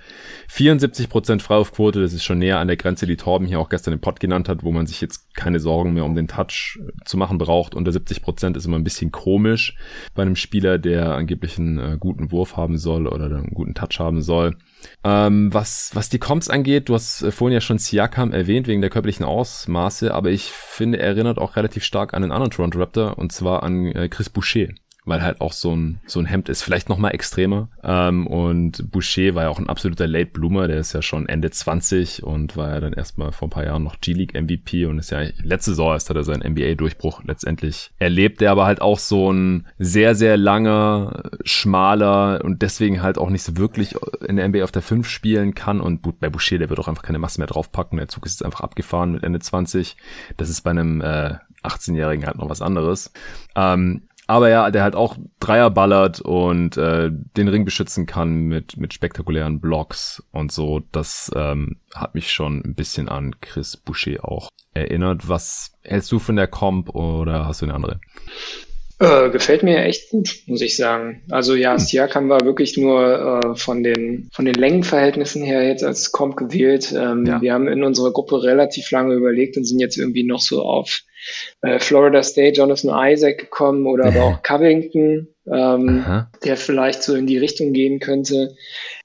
74 Prozent Freiwurfquote, das ist schon näher an der Grenze, die Torben hier auch gestern im Pod genannt hat, wo man sich jetzt keine Sorgen mehr um den Touch zu machen braucht. Unter 70 Prozent ist immer ein bisschen komisch bei einem Spieler, der angeblich einen äh, guten Wurf haben soll oder einen guten Touch haben soll. Ähm, was, was die Comps angeht, du hast äh, vorhin ja schon Siakam erwähnt wegen der körperlichen Ausmaße, aber ich finde, er erinnert auch relativ stark an einen anderen Toronto Raptor und zwar an äh, Chris Boucher weil halt auch so ein, so ein Hemd ist, vielleicht noch mal extremer. Ähm, und Boucher war ja auch ein absoluter Late Bloomer, der ist ja schon Ende 20 und war ja dann erstmal vor ein paar Jahren noch G-League MVP und ist ja letzte Saison erst hat er seinen NBA-Durchbruch letztendlich erlebt, der aber halt auch so ein sehr, sehr langer, schmaler und deswegen halt auch nicht so wirklich in der NBA auf der 5 spielen kann und bei Boucher, der wird auch einfach keine Masse mehr draufpacken, der Zug ist jetzt einfach abgefahren mit Ende 20. Das ist bei einem äh, 18-Jährigen halt noch was anderes. Ähm, aber ja, der halt auch Dreier ballert und äh, den Ring beschützen kann mit, mit spektakulären Blocks und so. Das ähm, hat mich schon ein bisschen an Chris Boucher auch erinnert. Was hältst du von der Comp oder hast du eine andere? Äh, gefällt mir echt gut, muss ich sagen. Also ja, hm. Siakam war wirklich nur äh, von den von den Längenverhältnissen her jetzt als Comp gewählt. Ähm, ja. Wir haben in unserer Gruppe relativ lange überlegt und sind jetzt irgendwie noch so auf äh, Florida State Jonathan Isaac gekommen oder aber auch Covington, ähm, der vielleicht so in die Richtung gehen könnte.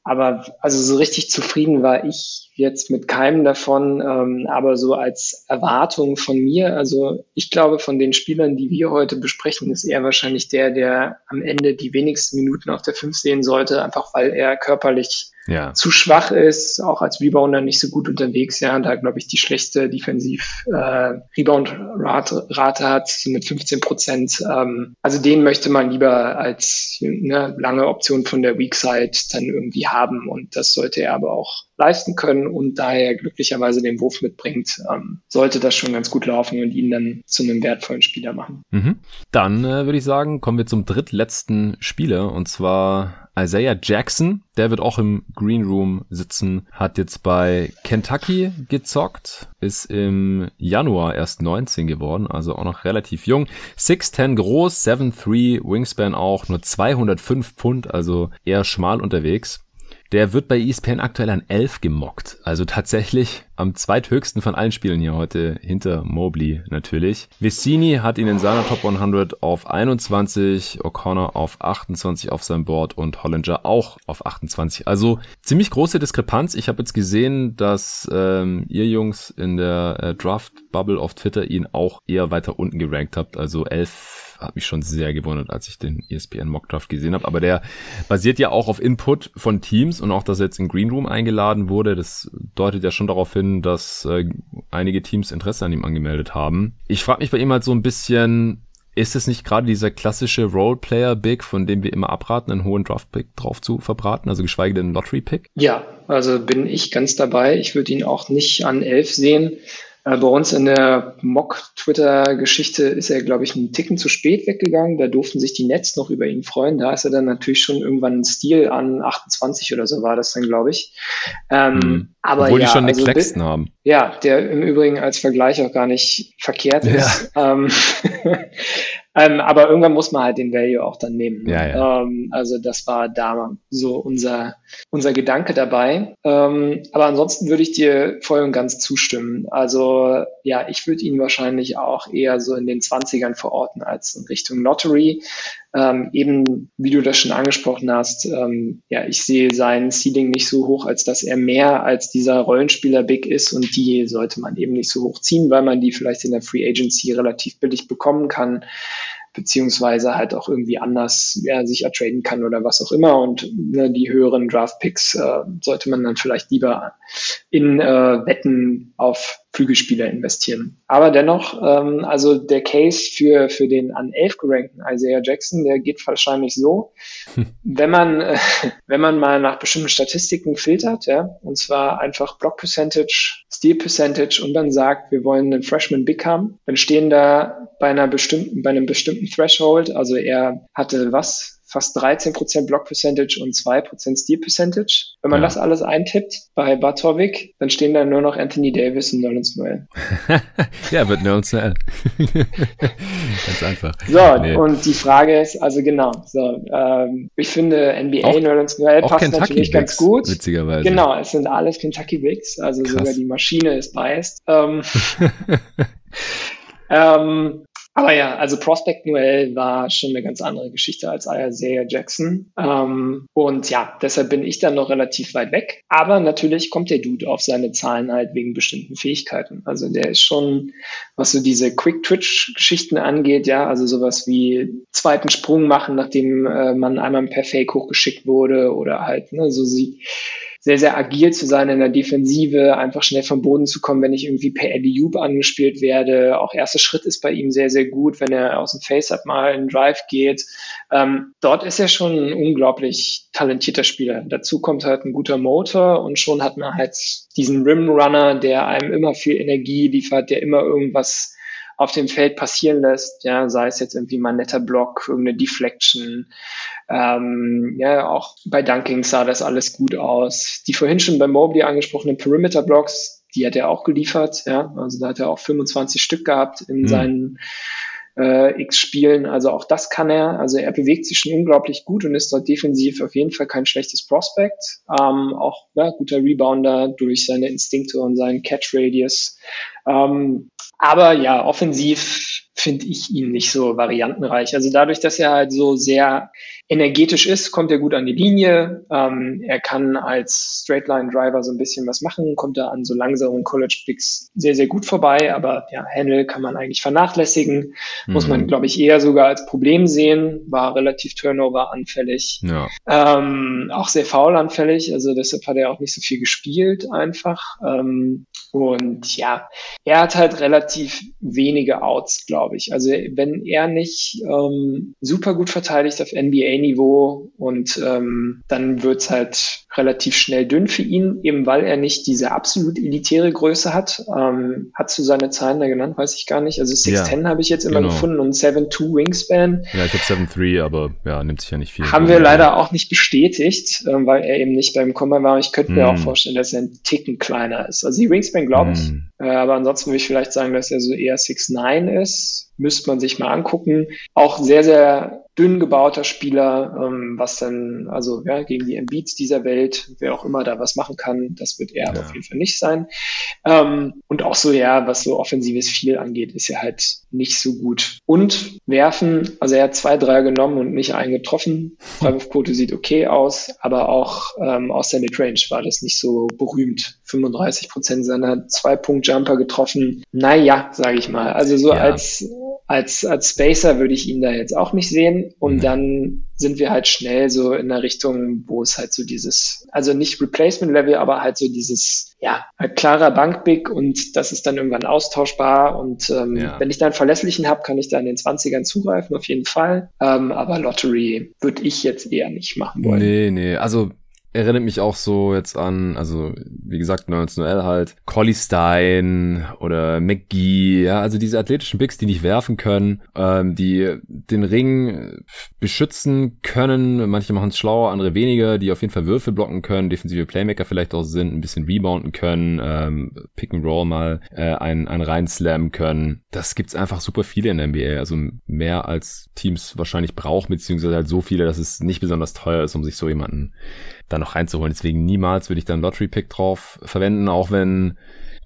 Aber also so richtig zufrieden war ich jetzt mit keinem davon, ähm, aber so als Erwartung von mir, also ich glaube, von den Spielern, die wir heute besprechen, ist er wahrscheinlich der, der am Ende die wenigsten Minuten auf der 5 sehen sollte, einfach weil er körperlich ja. zu schwach ist, auch als Rebounder nicht so gut unterwegs. Ja, da glaube ich die schlechteste Defensiv-Rebound-Rate äh, Rate hat mit 15 Prozent. Ähm, also den möchte man lieber als eine lange Option von der Weak Side dann irgendwie haben und das sollte er aber auch leisten können und da er glücklicherweise den Wurf mitbringt, ähm, sollte das schon ganz gut laufen und ihn dann zu einem wertvollen Spieler machen. Mhm. Dann äh, würde ich sagen, kommen wir zum drittletzten Spieler und zwar Isaiah Jackson, der wird auch im Green Room sitzen, hat jetzt bei Kentucky gezockt, ist im Januar erst 19 geworden, also auch noch relativ jung. 6'10 groß, 7'3 Wingspan auch, nur 205 Pfund, also eher schmal unterwegs. Der wird bei ESPN aktuell an 11 gemockt. Also tatsächlich am zweithöchsten von allen Spielen hier heute hinter Mobley natürlich. Vicini hat ihn in seiner Top 100 auf 21, O'Connor auf 28 auf seinem Board und Hollinger auch auf 28. Also ziemlich große Diskrepanz. Ich habe jetzt gesehen, dass ähm, ihr Jungs in der äh, Draft Bubble auf Twitter ihn auch eher weiter unten gerankt habt. Also 11 hat mich schon sehr gewundert, als ich den ESPN Mockdraft gesehen habe. Aber der basiert ja auch auf Input von Teams und auch, dass er jetzt in Green Room eingeladen wurde, das deutet ja schon darauf hin, dass äh, einige Teams Interesse an ihm angemeldet haben. Ich frage mich bei ihm halt so ein bisschen, ist es nicht gerade dieser klassische Roleplayer-Big, von dem wir immer abraten, einen hohen Draft-Pick drauf zu verbraten, also geschweige denn Lottery-Pick? Ja, also bin ich ganz dabei. Ich würde ihn auch nicht an elf sehen. Äh, bei uns in der Mock-Twitter-Geschichte ist er, glaube ich, einen Ticken zu spät weggegangen. Da durften sich die Netz noch über ihn freuen. Da ist er dann natürlich schon irgendwann ein Stil an 28 oder so war das dann, glaube ich. Ähm, mhm. aber Obwohl ja, die schon Nick also, Claxton haben. Ja, der im Übrigen als Vergleich auch gar nicht verkehrt ist. Ja. Ähm, *laughs* Ähm, aber irgendwann muss man halt den Value auch dann nehmen. Ja, ja. Ähm, also das war da so unser, unser Gedanke dabei. Ähm, aber ansonsten würde ich dir voll und ganz zustimmen. Also ja, ich würde ihn wahrscheinlich auch eher so in den 20ern verorten als in Richtung Lottery. Ähm, eben, wie du das schon angesprochen hast, ähm, ja, ich sehe sein Ceiling nicht so hoch, als dass er mehr als dieser Rollenspieler Big ist und die sollte man eben nicht so hoch ziehen, weil man die vielleicht in der Free Agency relativ billig bekommen kann beziehungsweise halt auch irgendwie anders ja, sich ertraden kann oder was auch immer. Und ne, die höheren Draft-Picks äh, sollte man dann vielleicht lieber in äh, Wetten auf Flügelspieler investieren. Aber dennoch, ähm, also der Case für, für den an 11 gerankten Isaiah Jackson, der geht wahrscheinlich so, hm. wenn man, äh, *laughs* wenn man mal nach bestimmten Statistiken filtert, ja, und zwar einfach Block Percentage, Steal Percentage und dann sagt, wir wollen einen Freshman Big haben, dann stehen da bei einer bestimmten, bei einem bestimmten Threshold, also er hatte was, fast 13% Block Percentage und 2% Steal Percentage. Wenn man ja. das alles eintippt bei Bartovic, dann stehen da nur noch Anthony Davis und Nerlens *laughs* Noel. ja, wird Nerlens *laughs* Noel. Ganz einfach. So, nee. und die Frage ist, also genau, so, ähm, ich finde NBA auch, Nerlens Noel passt Kentucky natürlich Bigs, ganz gut. Witzigerweise. Genau, es sind alles Kentucky Bigs, also Krass. sogar die Maschine ist biased. *laughs* Ähm, ähm, aber ja, also Prospect Noel war schon eine ganz andere Geschichte als Isaiah Jackson. Ähm, und ja, deshalb bin ich dann noch relativ weit weg. Aber natürlich kommt der Dude auf seine Zahlen halt wegen bestimmten Fähigkeiten. Also der ist schon, was so diese Quick-Twitch-Geschichten angeht, ja, also sowas wie zweiten Sprung machen, nachdem äh, man einmal per Fake hochgeschickt wurde oder halt, ne, so sie sehr, sehr agil zu sein in der Defensive, einfach schnell vom Boden zu kommen, wenn ich irgendwie per Eddie Hoop angespielt werde. Auch erster Schritt ist bei ihm sehr, sehr gut, wenn er aus dem Face-Up mal in Drive geht. Ähm, dort ist er schon ein unglaublich talentierter Spieler. Dazu kommt halt ein guter Motor und schon hat man halt diesen Rim-Runner, der einem immer viel Energie liefert, der immer irgendwas auf dem Feld passieren lässt, ja, sei es jetzt irgendwie mal ein netter Block, irgendeine Deflection, ähm, ja, auch bei Dunking sah das alles gut aus. Die vorhin schon bei Mobley angesprochenen Perimeter Blocks, die hat er auch geliefert, ja, also da hat er auch 25 Stück gehabt in mhm. seinen äh, X Spielen. Also auch das kann er. Also er bewegt sich schon unglaublich gut und ist dort defensiv auf jeden Fall kein schlechtes Prospect. Ähm, auch ja, guter Rebounder durch seine Instinkte und seinen Catch Radius. Ähm, aber ja, offensiv finde ich ihn nicht so variantenreich. Also dadurch, dass er halt so sehr energetisch ist, kommt er gut an die Linie. Ähm, er kann als Straightline-Driver so ein bisschen was machen, kommt da an so langsamen College-Picks sehr, sehr gut vorbei. Aber ja, Handle kann man eigentlich vernachlässigen. Mhm. Muss man, mhm. glaube ich, eher sogar als Problem sehen. War relativ Turnover-anfällig. Ja. Ähm, auch sehr foul-anfällig. Also deshalb hat er auch nicht so viel gespielt einfach. Ähm, und ja, er hat halt relativ wenige Outs, glaube ich. Also wenn er nicht ähm, super gut verteidigt auf NBA-Niveau und ähm, dann wird's halt relativ schnell dünn für ihn, eben weil er nicht diese absolut elitäre Größe hat. Ähm, hat du seine Zahlen da genannt? Weiß ich gar nicht. Also 6'10 ja, habe ich jetzt immer genau. gefunden und 7'2 Wingspan. Ja, ich habe 7'3, aber ja, nimmt sich ja nicht viel. Haben wir leider auch nicht bestätigt, äh, weil er eben nicht beim Komma war. Ich könnte mm. mir auch hm. vorstellen, dass er ein Ticken kleiner ist. Also die Wingspan glaube ich. Mm. Äh, aber ansonsten würde ich vielleicht sagen, dass er so eher 6'9 ist müsste man sich mal angucken. Auch sehr, sehr dünn gebauter Spieler, ähm, was dann, also ja, gegen die Embiids dieser Welt, wer auch immer da was machen kann, das wird er ja. auf jeden Fall nicht sein. Ähm, und auch so, ja, was so offensives Viel angeht, ist er halt nicht so gut. Und werfen, also er hat zwei, drei genommen und nicht einen getroffen. Freiwurfquote sieht okay aus, aber auch ähm, aus der Midrange war das nicht so berühmt. 35 Prozent seiner Zwei-Punkt-Jumper getroffen. Naja, sage ich mal. Also so ja. als als, als Spacer würde ich ihn da jetzt auch nicht sehen. Und mhm. dann sind wir halt schnell so in der Richtung, wo es halt so dieses, also nicht Replacement-Level, aber halt so dieses, ja, halt klarer Bankbig und das ist dann irgendwann austauschbar. Und ähm, ja. wenn ich da einen verlässlichen habe, kann ich da in den 20ern zugreifen, auf jeden Fall. Ähm, aber Lottery würde ich jetzt eher nicht machen wollen. Nee, nee, also erinnert mich auch so jetzt an, also wie gesagt, 19L halt, Collie Stein oder McGee, ja, also diese athletischen Bigs, die nicht werfen können, ähm, die den Ring beschützen können. Manche machen es schlauer, andere weniger, die auf jeden Fall Würfel blocken können, defensive Playmaker vielleicht auch sind, ein bisschen rebounden können, ähm, Pick and Roll mal äh, einen, einen reinslammen können. Das gibt's einfach super viele in der NBA, also mehr als Teams wahrscheinlich brauchen, beziehungsweise halt so viele, dass es nicht besonders teuer ist, um sich so jemanden da noch reinzuholen. Deswegen niemals würde ich da einen Lottery-Pick drauf verwenden, auch wenn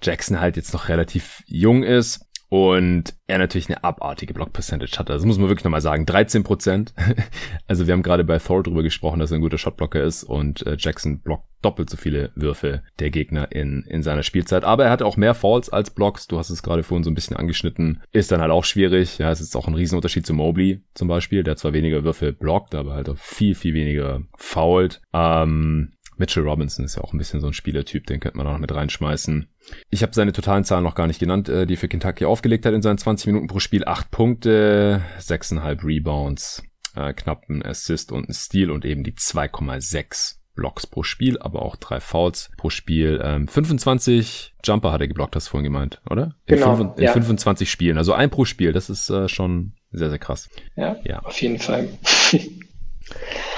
Jackson halt jetzt noch relativ jung ist und er natürlich eine abartige Block-Percentage hatte. Das muss man wirklich nochmal sagen. 13 Prozent. *laughs* also wir haben gerade bei Thor drüber gesprochen, dass er ein guter Shotblocker ist und äh, Jackson blockt doppelt so viele Würfe der Gegner in, in seiner Spielzeit. Aber er hat auch mehr Falls als Blocks. Du hast es gerade vorhin so ein bisschen angeschnitten. Ist dann halt auch schwierig. Ja, es ist auch ein Riesenunterschied zu Mobley zum Beispiel. Der zwar weniger Würfe blockt, aber halt auch viel, viel weniger fault. Ähm, Mitchell Robinson ist ja auch ein bisschen so ein Spielertyp, den könnte man auch noch mit reinschmeißen. Ich habe seine totalen Zahlen noch gar nicht genannt, äh, die für Kentucky aufgelegt hat in seinen 20 Minuten pro Spiel. 8 Punkte, 6,5 Rebounds, äh, knapp ein Assist und ein Steal und eben die 2,6 Blocks pro Spiel, aber auch drei Fouls pro Spiel. Ähm, 25 Jumper hat er geblockt, hast du vorhin gemeint, oder? In, genau, fünf, in ja. 25 Spielen, also ein pro Spiel, das ist äh, schon sehr, sehr krass. Ja, ja. auf jeden Fall.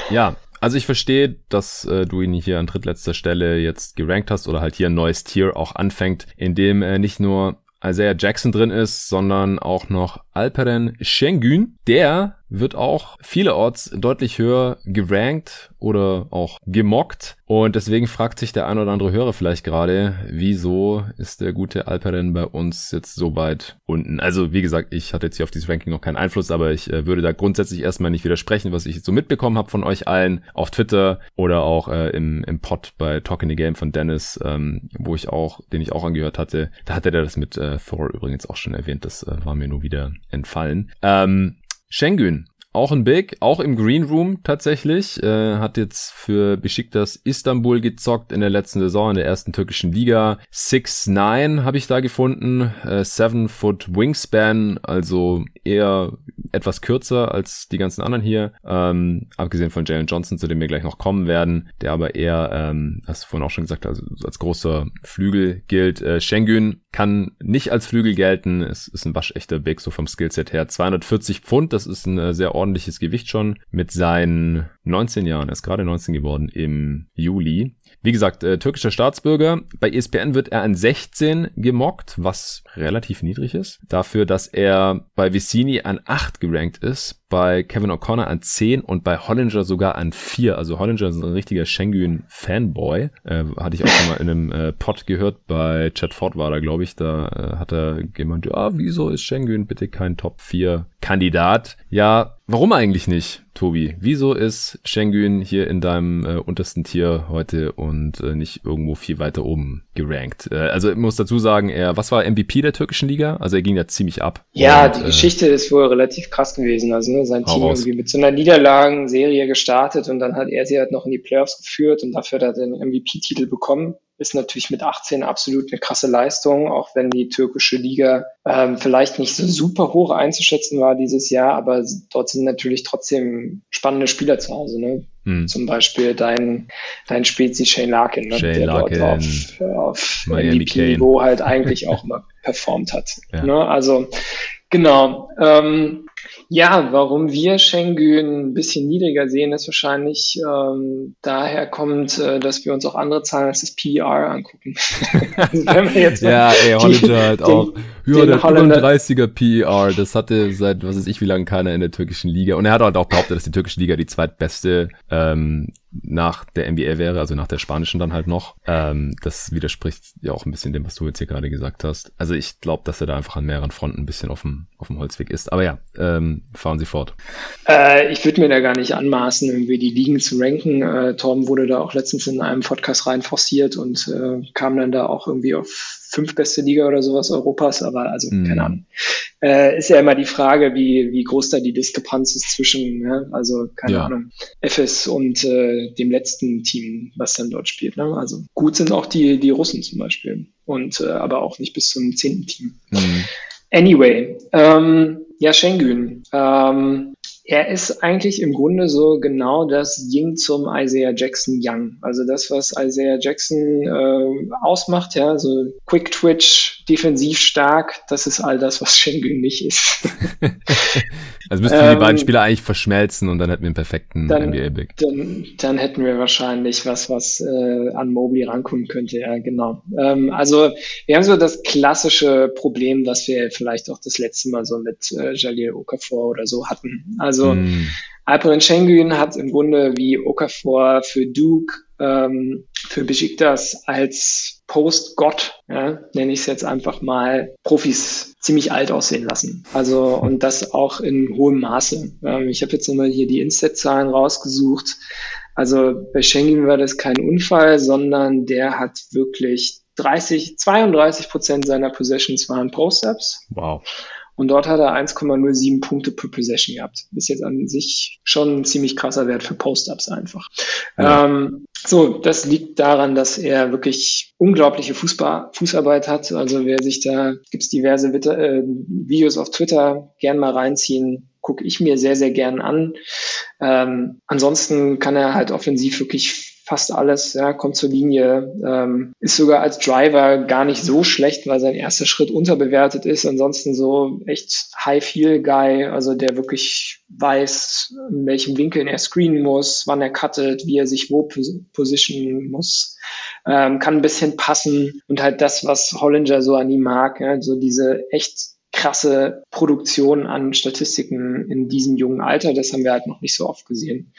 ja, also ich verstehe, dass äh, du ihn hier an drittletzter Stelle jetzt gerankt hast oder halt hier ein neues Tier auch anfängt, in dem äh, nicht nur Isaiah Jackson drin ist, sondern auch noch Alperen Schengen. Der wird auch vielerorts deutlich höher gerankt oder auch gemockt. Und deswegen fragt sich der ein oder andere Hörer vielleicht gerade, wieso ist der gute Alperen bei uns jetzt so weit unten? Also wie gesagt, ich hatte jetzt hier auf dieses Ranking noch keinen Einfluss, aber ich äh, würde da grundsätzlich erstmal nicht widersprechen, was ich jetzt so mitbekommen habe von euch allen auf Twitter oder auch äh, im, im Pod bei Talking the Game von Dennis, ähm, wo ich auch, den ich auch angehört hatte. Da hatte der das mit äh, Thor übrigens auch schon erwähnt, das äh, war mir nur wieder entfallen. Ähm, Schengen, auch ein Big, auch im Green Room tatsächlich. Äh, hat jetzt für Besiktas Istanbul gezockt in der letzten Saison in der ersten türkischen Liga. 6'9 habe ich da gefunden. Äh, 7 Foot Wingspan, also eher etwas kürzer als die ganzen anderen hier. Ähm, abgesehen von Jalen Johnson, zu dem wir gleich noch kommen werden, der aber eher, ähm, hast du vorhin auch schon gesagt, also als großer Flügel gilt. Äh, Schengen kann nicht als Flügel gelten. Es ist ein waschechter Big, so vom Skillset her. 240 Pfund, das ist ein äh, sehr ordentliches Gewicht schon mit seinen 19 Jahren. Er ist gerade 19 geworden im Juli. Wie gesagt, äh, türkischer Staatsbürger. Bei ESPN wird er an 16 gemockt, was relativ niedrig ist. Dafür, dass er bei Vicini an 8 gerankt ist, bei Kevin O'Connor an 10 und bei Hollinger sogar an 4. Also Hollinger ist ein richtiger Schengen-Fanboy. Äh, hatte ich auch schon mal in einem äh, Pod gehört. Bei Chad Ford war da, glaube ich. Da äh, hat er gemeint, ja, wieso ist Schengen bitte kein Top 4 Kandidat? Ja, warum eigentlich nicht? Tobi, wieso ist Schengen hier in deinem äh, untersten Tier heute und äh, nicht irgendwo viel weiter oben gerankt? Äh, also ich muss dazu sagen, er, was war MVP der türkischen Liga? Also er ging da ziemlich ab. Ja, und, die äh, Geschichte ist wohl relativ krass gewesen. Also ne, sein Team raus. irgendwie mit so einer Niederlagenserie gestartet und dann hat er sie halt noch in die Playoffs geführt und dafür hat er den MVP-Titel bekommen ist natürlich mit 18 absolut eine krasse Leistung, auch wenn die türkische Liga ähm, vielleicht nicht so super hoch einzuschätzen war dieses Jahr, aber dort sind natürlich trotzdem spannende Spieler zu Hause. Ne? Hm. Zum Beispiel dein, dein Spezi Shane Larkin, ne? Shane der Larkin, dort auf, auf MVP-Niveau halt eigentlich auch immer performt hat. *laughs* Ja. Ne? Also genau. Ähm, ja, warum wir Schengen ein bisschen niedriger sehen, ist wahrscheinlich ähm, daher kommt, äh, dass wir uns auch andere Zahlen als das PER angucken. *laughs* also ja, ey, Hollinger hat auch. Ja, der 35er PER, das hatte seit was weiß ich wie lange keiner in der türkischen Liga. Und er hat halt auch behauptet, dass die türkische Liga die zweitbeste ähm, nach der NBA wäre, also nach der spanischen dann halt noch. Ähm, das widerspricht ja auch ein bisschen dem, was du jetzt hier gerade gesagt hast. Also ich glaube, dass er da einfach an mehreren Fronten ein bisschen auf dem, auf dem Holzweg ist. Aber ja, ähm, fahren Sie fort. Äh, ich würde mir da gar nicht anmaßen, irgendwie die Ligen zu ranken. Äh, Torben wurde da auch letztens in einem Podcast rein forciert und äh, kam dann da auch irgendwie auf fünf beste Liga oder sowas Europas, aber also mm. keine Ahnung. Äh, ist ja immer die Frage, wie, wie groß da die Diskrepanz ist zwischen, ne? also keine ja. Ahnung, FS und äh, dem letzten Team, was dann dort spielt. Ne? Also gut sind auch die, die Russen zum Beispiel und äh, aber auch nicht bis zum zehnten Team. Mm. Anyway, ähm, ja, Schengen. Ähm, er ist eigentlich im Grunde so genau das Ying zum Isaiah Jackson Young. Also das, was Isaiah Jackson äh, ausmacht, ja, so Quick Twitch, defensiv stark, das ist all das, was *laughs* Schengen nicht ist. *laughs* also müssten ähm, die beiden Spieler eigentlich verschmelzen und dann hätten wir einen perfekten NBA-Big. Dann, dann hätten wir wahrscheinlich was, was äh, an Mobley rankommen könnte, ja, genau. Ähm, also wir haben so das klassische Problem, was wir vielleicht auch das letzte Mal so mit äh, Jalil Okafor oder so hatten. Also also mm. Alperen Schengen hat im Grunde wie Okafor für Duke, ähm, für Besiktas als Post-Gott, ja, nenne ich es jetzt einfach mal, Profis ziemlich alt aussehen lassen. Also und das auch in hohem Maße. Ähm, ich habe jetzt nochmal hier die Inset-Zahlen rausgesucht. Also bei Schengen war das kein Unfall, sondern der hat wirklich 30, 32 Prozent seiner Possessions waren Post-Ups. Wow. Und dort hat er 1,07 Punkte per Possession gehabt. Ist jetzt an sich schon ein ziemlich krasser Wert für Post-Ups einfach. Ja. Ähm, so, das liegt daran, dass er wirklich unglaubliche Fußball, Fußarbeit hat. Also wer sich da, gibt's diverse äh, Videos auf Twitter, gern mal reinziehen, gucke ich mir sehr, sehr gern an. Ähm, ansonsten kann er halt offensiv wirklich fast alles, ja, kommt zur Linie, ähm, ist sogar als Driver gar nicht so schlecht, weil sein erster Schritt unterbewertet ist. Ansonsten so echt High-Feel-Guy, also der wirklich weiß, in welchem Winkel er screenen muss, wann er cuttet, wie er sich wo positionen muss, ähm, kann ein bisschen passen und halt das, was Hollinger so an ihm mag, ja, so diese echt krasse Produktion an Statistiken in diesem jungen Alter. Das haben wir halt noch nicht so oft gesehen.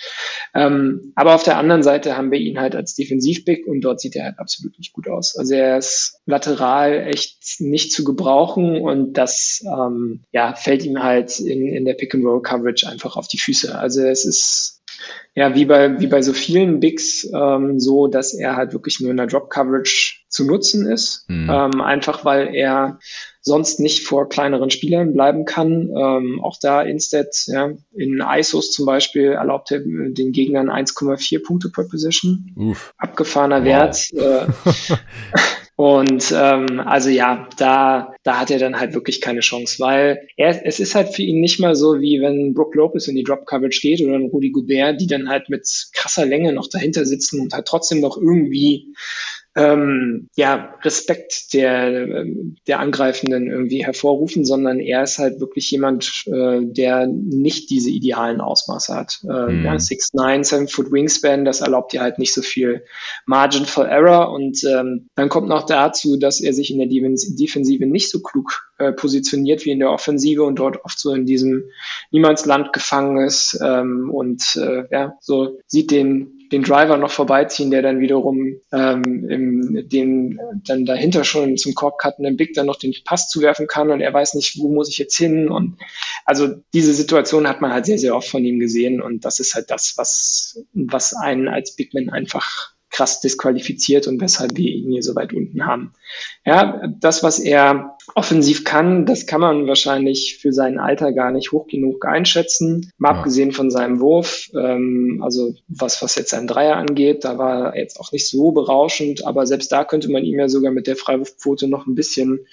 Ähm, aber auf der anderen Seite haben wir ihn halt als Defensivpick und dort sieht er halt absolut nicht gut aus. Also er ist lateral echt nicht zu gebrauchen und das ähm, ja, fällt ihm halt in, in der Pick-and-Roll-Coverage einfach auf die Füße. Also es ist ja, wie bei, wie bei so vielen Bigs, ähm, so, dass er halt wirklich nur in der Drop-Coverage zu nutzen ist. Mhm. Ähm, einfach weil er sonst nicht vor kleineren Spielern bleiben kann. Ähm, auch da Instead, ja, in ISOs zum Beispiel erlaubt er den Gegnern 1,4 Punkte per Position. Uff. Abgefahrener wow. Wert. Äh, *laughs* Und ähm, also ja, da, da hat er dann halt wirklich keine Chance, weil er, es ist halt für ihn nicht mal so, wie wenn Brook Lopez in die Drop Coverage geht oder ein Rudy Gobert, die dann halt mit krasser Länge noch dahinter sitzen und halt trotzdem noch irgendwie ähm, ja, Respekt der, der Angreifenden irgendwie hervorrufen, sondern er ist halt wirklich jemand, äh, der nicht diese idealen Ausmaße hat. Äh, mhm. ja, 6'9, 7 Foot Wingspan, das erlaubt dir halt nicht so viel Margin for Error und ähm, dann kommt noch dazu, dass er sich in der Defensive nicht so klug äh, positioniert wie in der Offensive und dort oft so in diesem Niemandsland gefangen ist ähm, und äh, ja, so sieht den den Driver noch vorbeiziehen, der dann wiederum ähm, im, den dann dahinter schon zum Korb cuttenden Big dann noch den Pass zuwerfen kann und er weiß nicht, wo muss ich jetzt hin und also diese Situation hat man halt sehr, sehr oft von ihm gesehen und das ist halt das, was, was einen als Bigman einfach krass disqualifiziert und weshalb wir ihn hier so weit unten haben. Ja, das, was er offensiv kann, das kann man wahrscheinlich für sein Alter gar nicht hoch genug einschätzen. Mal ja. abgesehen von seinem Wurf, ähm, also was, was jetzt sein Dreier angeht, da war er jetzt auch nicht so berauschend, aber selbst da könnte man ihm ja sogar mit der Freiwurfquote noch ein bisschen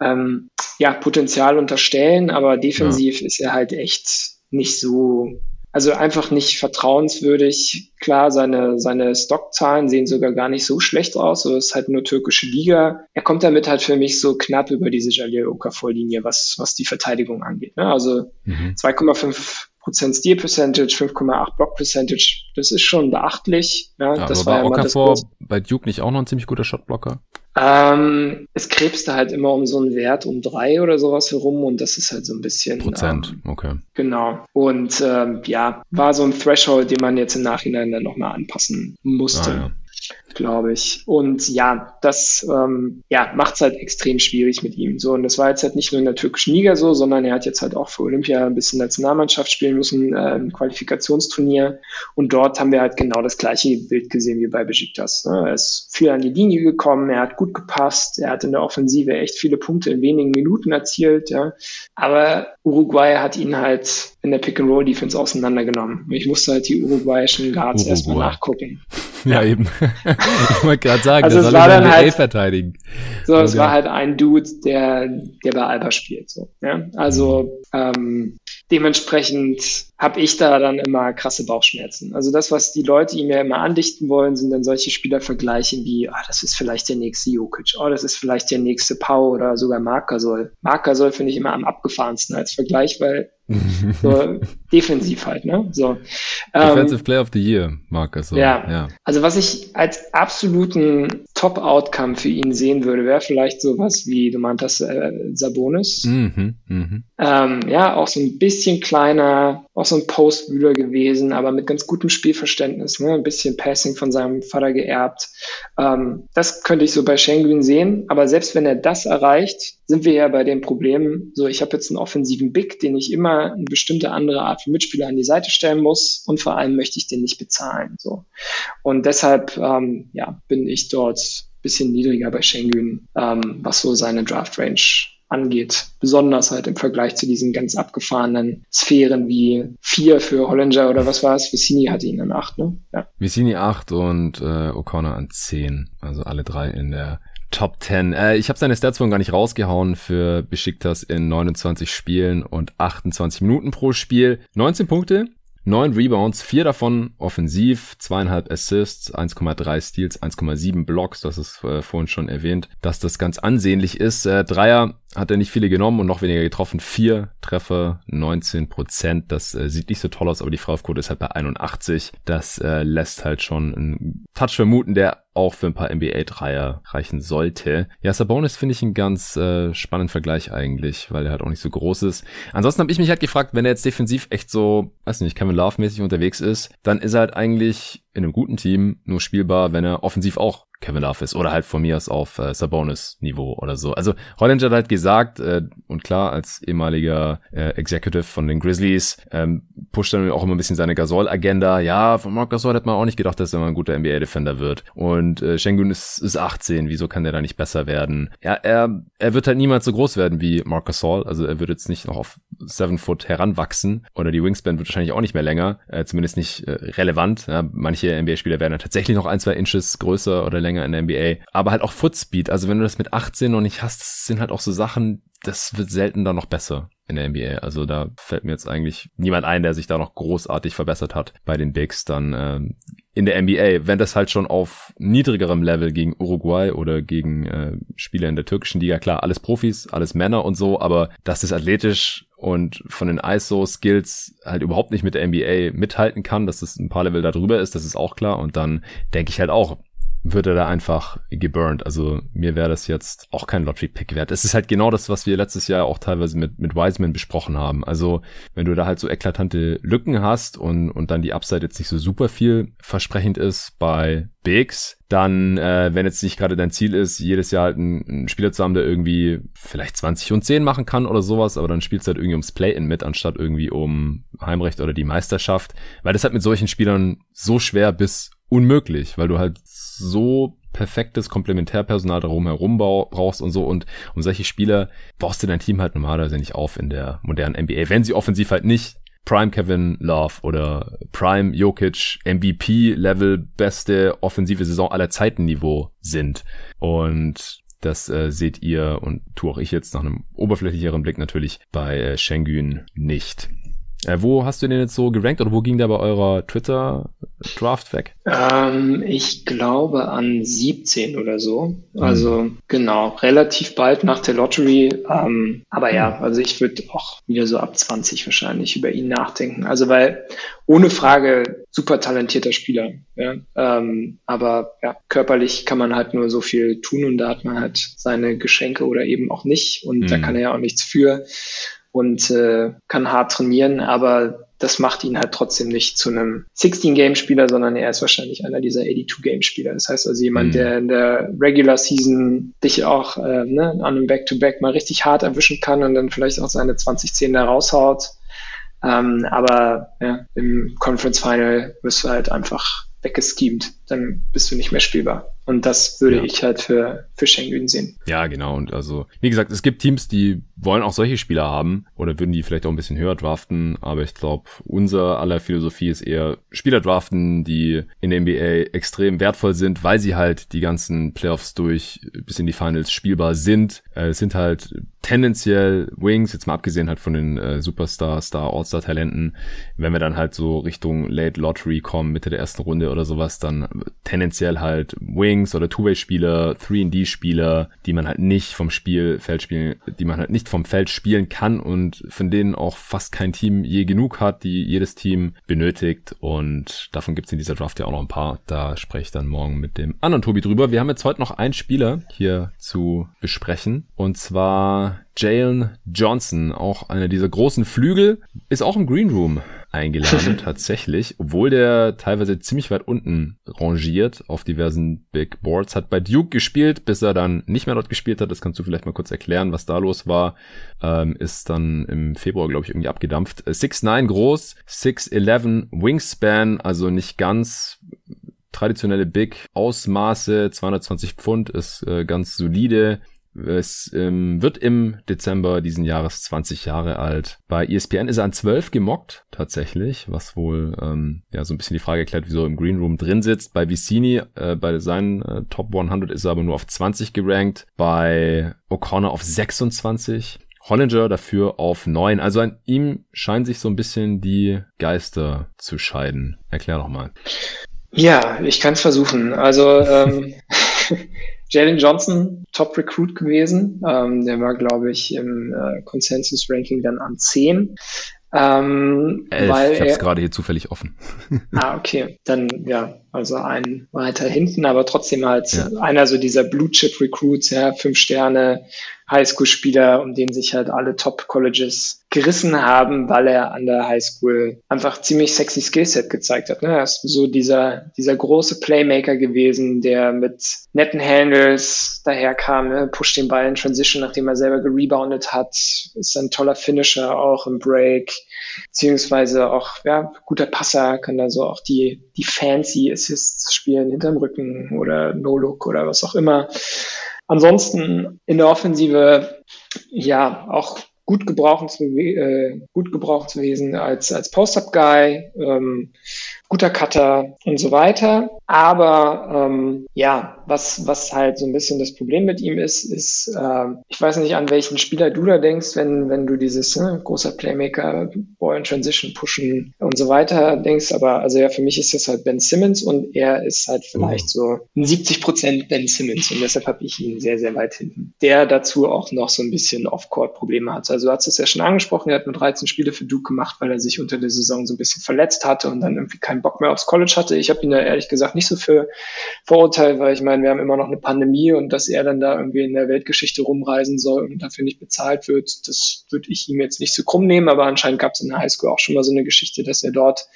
ähm, ja, Potenzial unterstellen, aber defensiv ja. ist er halt echt nicht so also einfach nicht vertrauenswürdig. Klar, seine, seine Stockzahlen sehen sogar gar nicht so schlecht aus. So ist halt nur türkische Liga. Er kommt damit halt für mich so knapp über diese Jalil Okafor-Linie, was, was die Verteidigung angeht. Ne? Also mhm. 2,5 Prozent Steal Percentage, 5,8 Block Percentage. Das ist schon beachtlich. Ja, ja das aber war, war Okafor bei Duke nicht auch noch ein ziemlich guter Shotblocker? Ähm, es krebste halt immer um so einen Wert um drei oder sowas herum und das ist halt so ein bisschen. Prozent, ähm, okay. Genau. Und ähm, ja, war so ein Threshold, den man jetzt im Nachhinein dann nochmal anpassen musste. Ah, ja glaube ich. Und ja, das ähm, ja, macht es halt extrem schwierig mit ihm. So, und das war jetzt halt nicht nur in der türkischen Liga so, sondern er hat jetzt halt auch für Olympia ein bisschen Nationalmannschaft spielen müssen, äh, ein Qualifikationsturnier. Und dort haben wir halt genau das gleiche Bild gesehen wie bei Besiktas. Ne? Er ist viel an die Linie gekommen, er hat gut gepasst, er hat in der Offensive echt viele Punkte in wenigen Minuten erzielt. Ja. Aber Uruguay hat ihn halt in der Pick-and-Roll-Defense auseinandergenommen. Ich musste halt die uruguayischen Guards Uruguay. erstmal nachgucken. Ja, eben. *laughs* ich wollte gerade sagen, also der soll dann halt, verteidigen. So, es war halt ein Dude, der, der bei Alba spielt. So, ja? Also ähm, dementsprechend habe ich da dann immer krasse Bauchschmerzen. Also das, was die Leute ihm ja immer andichten wollen, sind dann solche Spielervergleiche wie, ah, das ist vielleicht der nächste Jokic, oh, das ist vielleicht der nächste Pau oder sogar Marc Gasol. Marc Gasol finde ich immer am abgefahrensten als Vergleich, weil so defensiv halt, ne? So. Defensive ähm, Player of the Year, Marcus. So. Ja. ja. Also was ich als absoluten Top-Outcome für ihn sehen würde, wäre vielleicht sowas wie, du meintest, äh, Sabonis. Mhm, mh. ähm, ja, auch so ein bisschen kleiner, auch so ein Postwühler gewesen, aber mit ganz gutem Spielverständnis, ne? Ein bisschen Passing von seinem Vater geerbt. Ähm, das könnte ich so bei Schengen sehen, aber selbst wenn er das erreicht, sind wir ja bei dem Problem, so ich habe jetzt einen offensiven Big, den ich immer eine bestimmte andere Art von Mitspieler an die Seite stellen muss und vor allem möchte ich den nicht bezahlen. So. Und deshalb ähm, ja, bin ich dort bisschen niedriger bei Schengen, ähm, was so seine Draft Range angeht. Besonders halt im Vergleich zu diesen ganz abgefahrenen Sphären wie vier für Hollinger oder was war es? Vicini hatte ihn an acht, ne? Ja. Vicini acht und äh, O'Connor an zehn. Also alle drei in der Top 10. Äh, ich habe seine Stats gar nicht rausgehauen für Besiktas in 29 Spielen und 28 Minuten pro Spiel. 19 Punkte, 9 Rebounds, 4 davon offensiv, 2,5 Assists, 1,3 Steals, 1,7 Blocks, das ist äh, vorhin schon erwähnt, dass das ganz ansehnlich ist. Äh, Dreier hat er nicht viele genommen und noch weniger getroffen. Vier Treffer, 19 Prozent. Das äh, sieht nicht so toll aus, aber die Freiwurfquote ist halt bei 81. Das äh, lässt halt schon einen Touch vermuten, der auch für ein paar NBA-Dreier reichen sollte. Ja, Sabonis finde ich einen ganz äh, spannenden Vergleich eigentlich, weil er halt auch nicht so groß ist. Ansonsten habe ich mich halt gefragt, wenn er jetzt defensiv echt so, weiß nicht, Kevin Love-mäßig unterwegs ist, dann ist er halt eigentlich in einem guten Team nur spielbar, wenn er offensiv auch Kevin Love ist oder halt von mir aus auf äh, Sabonis-Niveau oder so. Also Hollinger hat halt gesagt, äh, und klar, als ehemaliger äh, Executive von den Grizzlies, ähm, pusht dann auch immer ein bisschen seine Gasol-Agenda. Ja, von Mark Gasol hat man auch nicht gedacht, dass er mal ein guter NBA-Defender wird. Und äh, Schengen ist, ist 18, wieso kann der da nicht besser werden? Ja, er, er wird halt niemals so groß werden wie Mark Gasol, also er wird jetzt nicht noch auf 7 Foot heranwachsen oder die Wingspan wird wahrscheinlich auch nicht mehr länger, äh, zumindest nicht äh, relevant. Ja, manche NBA-Spieler werden ja tatsächlich noch ein, zwei Inches größer oder länger in der NBA. Aber halt auch Footspeed. Also wenn du das mit 18 noch nicht hast, sind halt auch so Sachen, das wird selten dann noch besser in der NBA. Also da fällt mir jetzt eigentlich niemand ein, der sich da noch großartig verbessert hat bei den Bigs dann ähm, in der NBA. Wenn das halt schon auf niedrigerem Level gegen Uruguay oder gegen äh, Spieler in der türkischen Liga, klar, alles Profis, alles Männer und so, aber das ist athletisch und von den ISO-Skills halt überhaupt nicht mit der NBA mithalten kann, dass es ein paar Level darüber ist, das ist auch klar. Und dann denke ich halt auch, wird er da einfach geburnt. Also mir wäre das jetzt auch kein Lottery-Pick wert. Es ist halt genau das, was wir letztes Jahr auch teilweise mit, mit Wiseman besprochen haben. Also wenn du da halt so eklatante Lücken hast und, und dann die Upside jetzt nicht so super viel versprechend ist bei Bigs, dann, äh, wenn jetzt nicht gerade dein Ziel ist, jedes Jahr halt einen, einen Spieler zu haben, der irgendwie vielleicht 20 und 10 machen kann oder sowas, aber dann spielst du halt irgendwie ums Play-In mit, anstatt irgendwie um Heimrecht oder die Meisterschaft, weil das halt mit solchen Spielern so schwer bis unmöglich, weil du halt so perfektes Komplementärpersonal darum herum brauchst und so. Und um solche Spieler baust du dein Team halt normalerweise nicht auf in der modernen NBA, wenn sie offensiv halt nicht Prime Kevin Love oder Prime Jokic MVP Level beste offensive Saison aller Zeiten Niveau sind. Und das äh, seht ihr und tue auch ich jetzt nach einem oberflächlicheren Blick natürlich bei äh, Schengen nicht. Äh, wo hast du den jetzt so gerankt oder wo ging der bei eurer Twitter-Draft weg? Ähm, ich glaube an 17 oder so. Also mhm. genau, relativ bald nach der Lottery. Ähm, aber ja, mhm. also ich würde auch wieder so ab 20 wahrscheinlich über ihn nachdenken. Also weil ohne Frage super talentierter Spieler. Ja? Ähm, aber ja, körperlich kann man halt nur so viel tun und da hat man halt seine Geschenke oder eben auch nicht. Und mhm. da kann er ja auch nichts für und äh, kann hart trainieren, aber das macht ihn halt trotzdem nicht zu einem 16-Game-Spieler, sondern er ist wahrscheinlich einer dieser 82-Game-Spieler. Das heißt also jemand, mhm. der in der Regular Season dich auch äh, ne, an einem Back-to-Back -Back mal richtig hart erwischen kann und dann vielleicht auch seine 20-10 da raushaut. Ähm, aber ja, im Conference Final wirst du halt einfach weggeschemt. Dann bist du nicht mehr spielbar. Und das würde ja. ich halt für, für Schengen sehen. Ja, genau. Und also, wie gesagt, es gibt Teams, die wollen auch solche Spieler haben oder würden die vielleicht auch ein bisschen höher draften. Aber ich glaube, unser aller Philosophie ist eher Spieler draften, die in der NBA extrem wertvoll sind, weil sie halt die ganzen Playoffs durch bis in die Finals spielbar sind. Äh, es sind halt tendenziell Wings, jetzt mal abgesehen halt von den äh, Superstar, Star, All-Star Talenten. Wenn wir dann halt so Richtung Late Lottery kommen, Mitte der ersten Runde oder sowas, dann tendenziell halt Wings Wings oder Two-Way-Spieler, 3D-Spieler, die man halt nicht vom Spielfeld spielen, die man halt nicht vom Feld spielen kann und von denen auch fast kein Team je genug hat, die jedes Team benötigt. Und davon gibt es in dieser Draft ja auch noch ein paar. Da spreche ich dann morgen mit dem anderen Tobi drüber. Wir haben jetzt heute noch einen Spieler hier zu besprechen. Und zwar Jalen Johnson, auch einer dieser großen Flügel, ist auch im Green Room eingeladen, *laughs* tatsächlich, obwohl der teilweise ziemlich weit unten rangiert auf diversen Big Boards, hat bei Duke gespielt, bis er dann nicht mehr dort gespielt hat. Das kannst du vielleicht mal kurz erklären, was da los war. Ähm, ist dann im Februar, glaube ich, irgendwie abgedampft. 6'9 groß, 6'11 Wingspan, also nicht ganz traditionelle Big Ausmaße, 220 Pfund, ist äh, ganz solide. Es ähm, wird im Dezember diesen Jahres 20 Jahre alt. Bei ESPN ist er an 12 gemockt, tatsächlich, was wohl ähm, ja so ein bisschen die Frage erklärt, wieso er im Green Room drin sitzt. Bei Vicini, äh, bei seinen äh, Top 100 ist er aber nur auf 20 gerankt. Bei O'Connor auf 26. Hollinger dafür auf 9. Also an ihm scheinen sich so ein bisschen die Geister zu scheiden. Erklär doch mal. Ja, ich kann es versuchen. Also ähm, *laughs* *laughs* Jalen Johnson, Top Recruit gewesen. Ähm, der war, glaube ich, im äh, Consensus-Ranking dann an 10. Ähm, Elf, weil ich habe es gerade hier zufällig offen. *laughs* ah, okay. Dann ja, also ein weiter hinten, aber trotzdem halt ja. einer so dieser Blue Chip Recruits, ja, fünf Sterne, Highschool-Spieler, um den sich halt alle Top-Colleges gerissen haben, weil er an der Highschool einfach ziemlich sexy Skillset gezeigt hat. Ne? Er ist so dieser, dieser große Playmaker gewesen, der mit netten Handles daherkam, ne? pusht den Ball in Transition, nachdem er selber gereboundet hat, ist ein toller Finisher auch im Break, beziehungsweise auch ja, guter Passer, kann da so auch die, die fancy Assists spielen hinterm Rücken oder No-Look oder was auch immer. Ansonsten in der Offensive ja auch gut gebrauchen zu, äh, gut gebrauchen zu gewesen als, als Post-Up-Guy, ähm, guter Cutter und so weiter. Aber ähm, ja, was, was halt so ein bisschen das Problem mit ihm ist, ist, äh, ich weiß nicht, an welchen Spieler du da denkst, wenn, wenn du dieses ne, großer Playmaker, Ball in Transition pushen und so weiter denkst. Aber also ja, für mich ist das halt Ben Simmons und er ist halt vielleicht so 70 Prozent Ben Simmons und deshalb habe ich ihn sehr, sehr weit hinten. Der dazu auch noch so ein bisschen Off-Court-Probleme hat. Also du hast es ja schon angesprochen, er hat nur 13 Spiele für Duke gemacht, weil er sich unter der Saison so ein bisschen verletzt hatte und dann irgendwie keinen Bock mehr aufs College hatte. Ich habe ihn da ehrlich gesagt nicht so für verurteilt, weil ich meine, wir haben immer noch eine Pandemie und dass er dann da irgendwie in der Weltgeschichte rumreisen soll und dafür nicht bezahlt wird, das würde ich ihm jetzt nicht so krumm nehmen, aber anscheinend gab es in der Highschool auch schon mal so eine Geschichte, dass er dort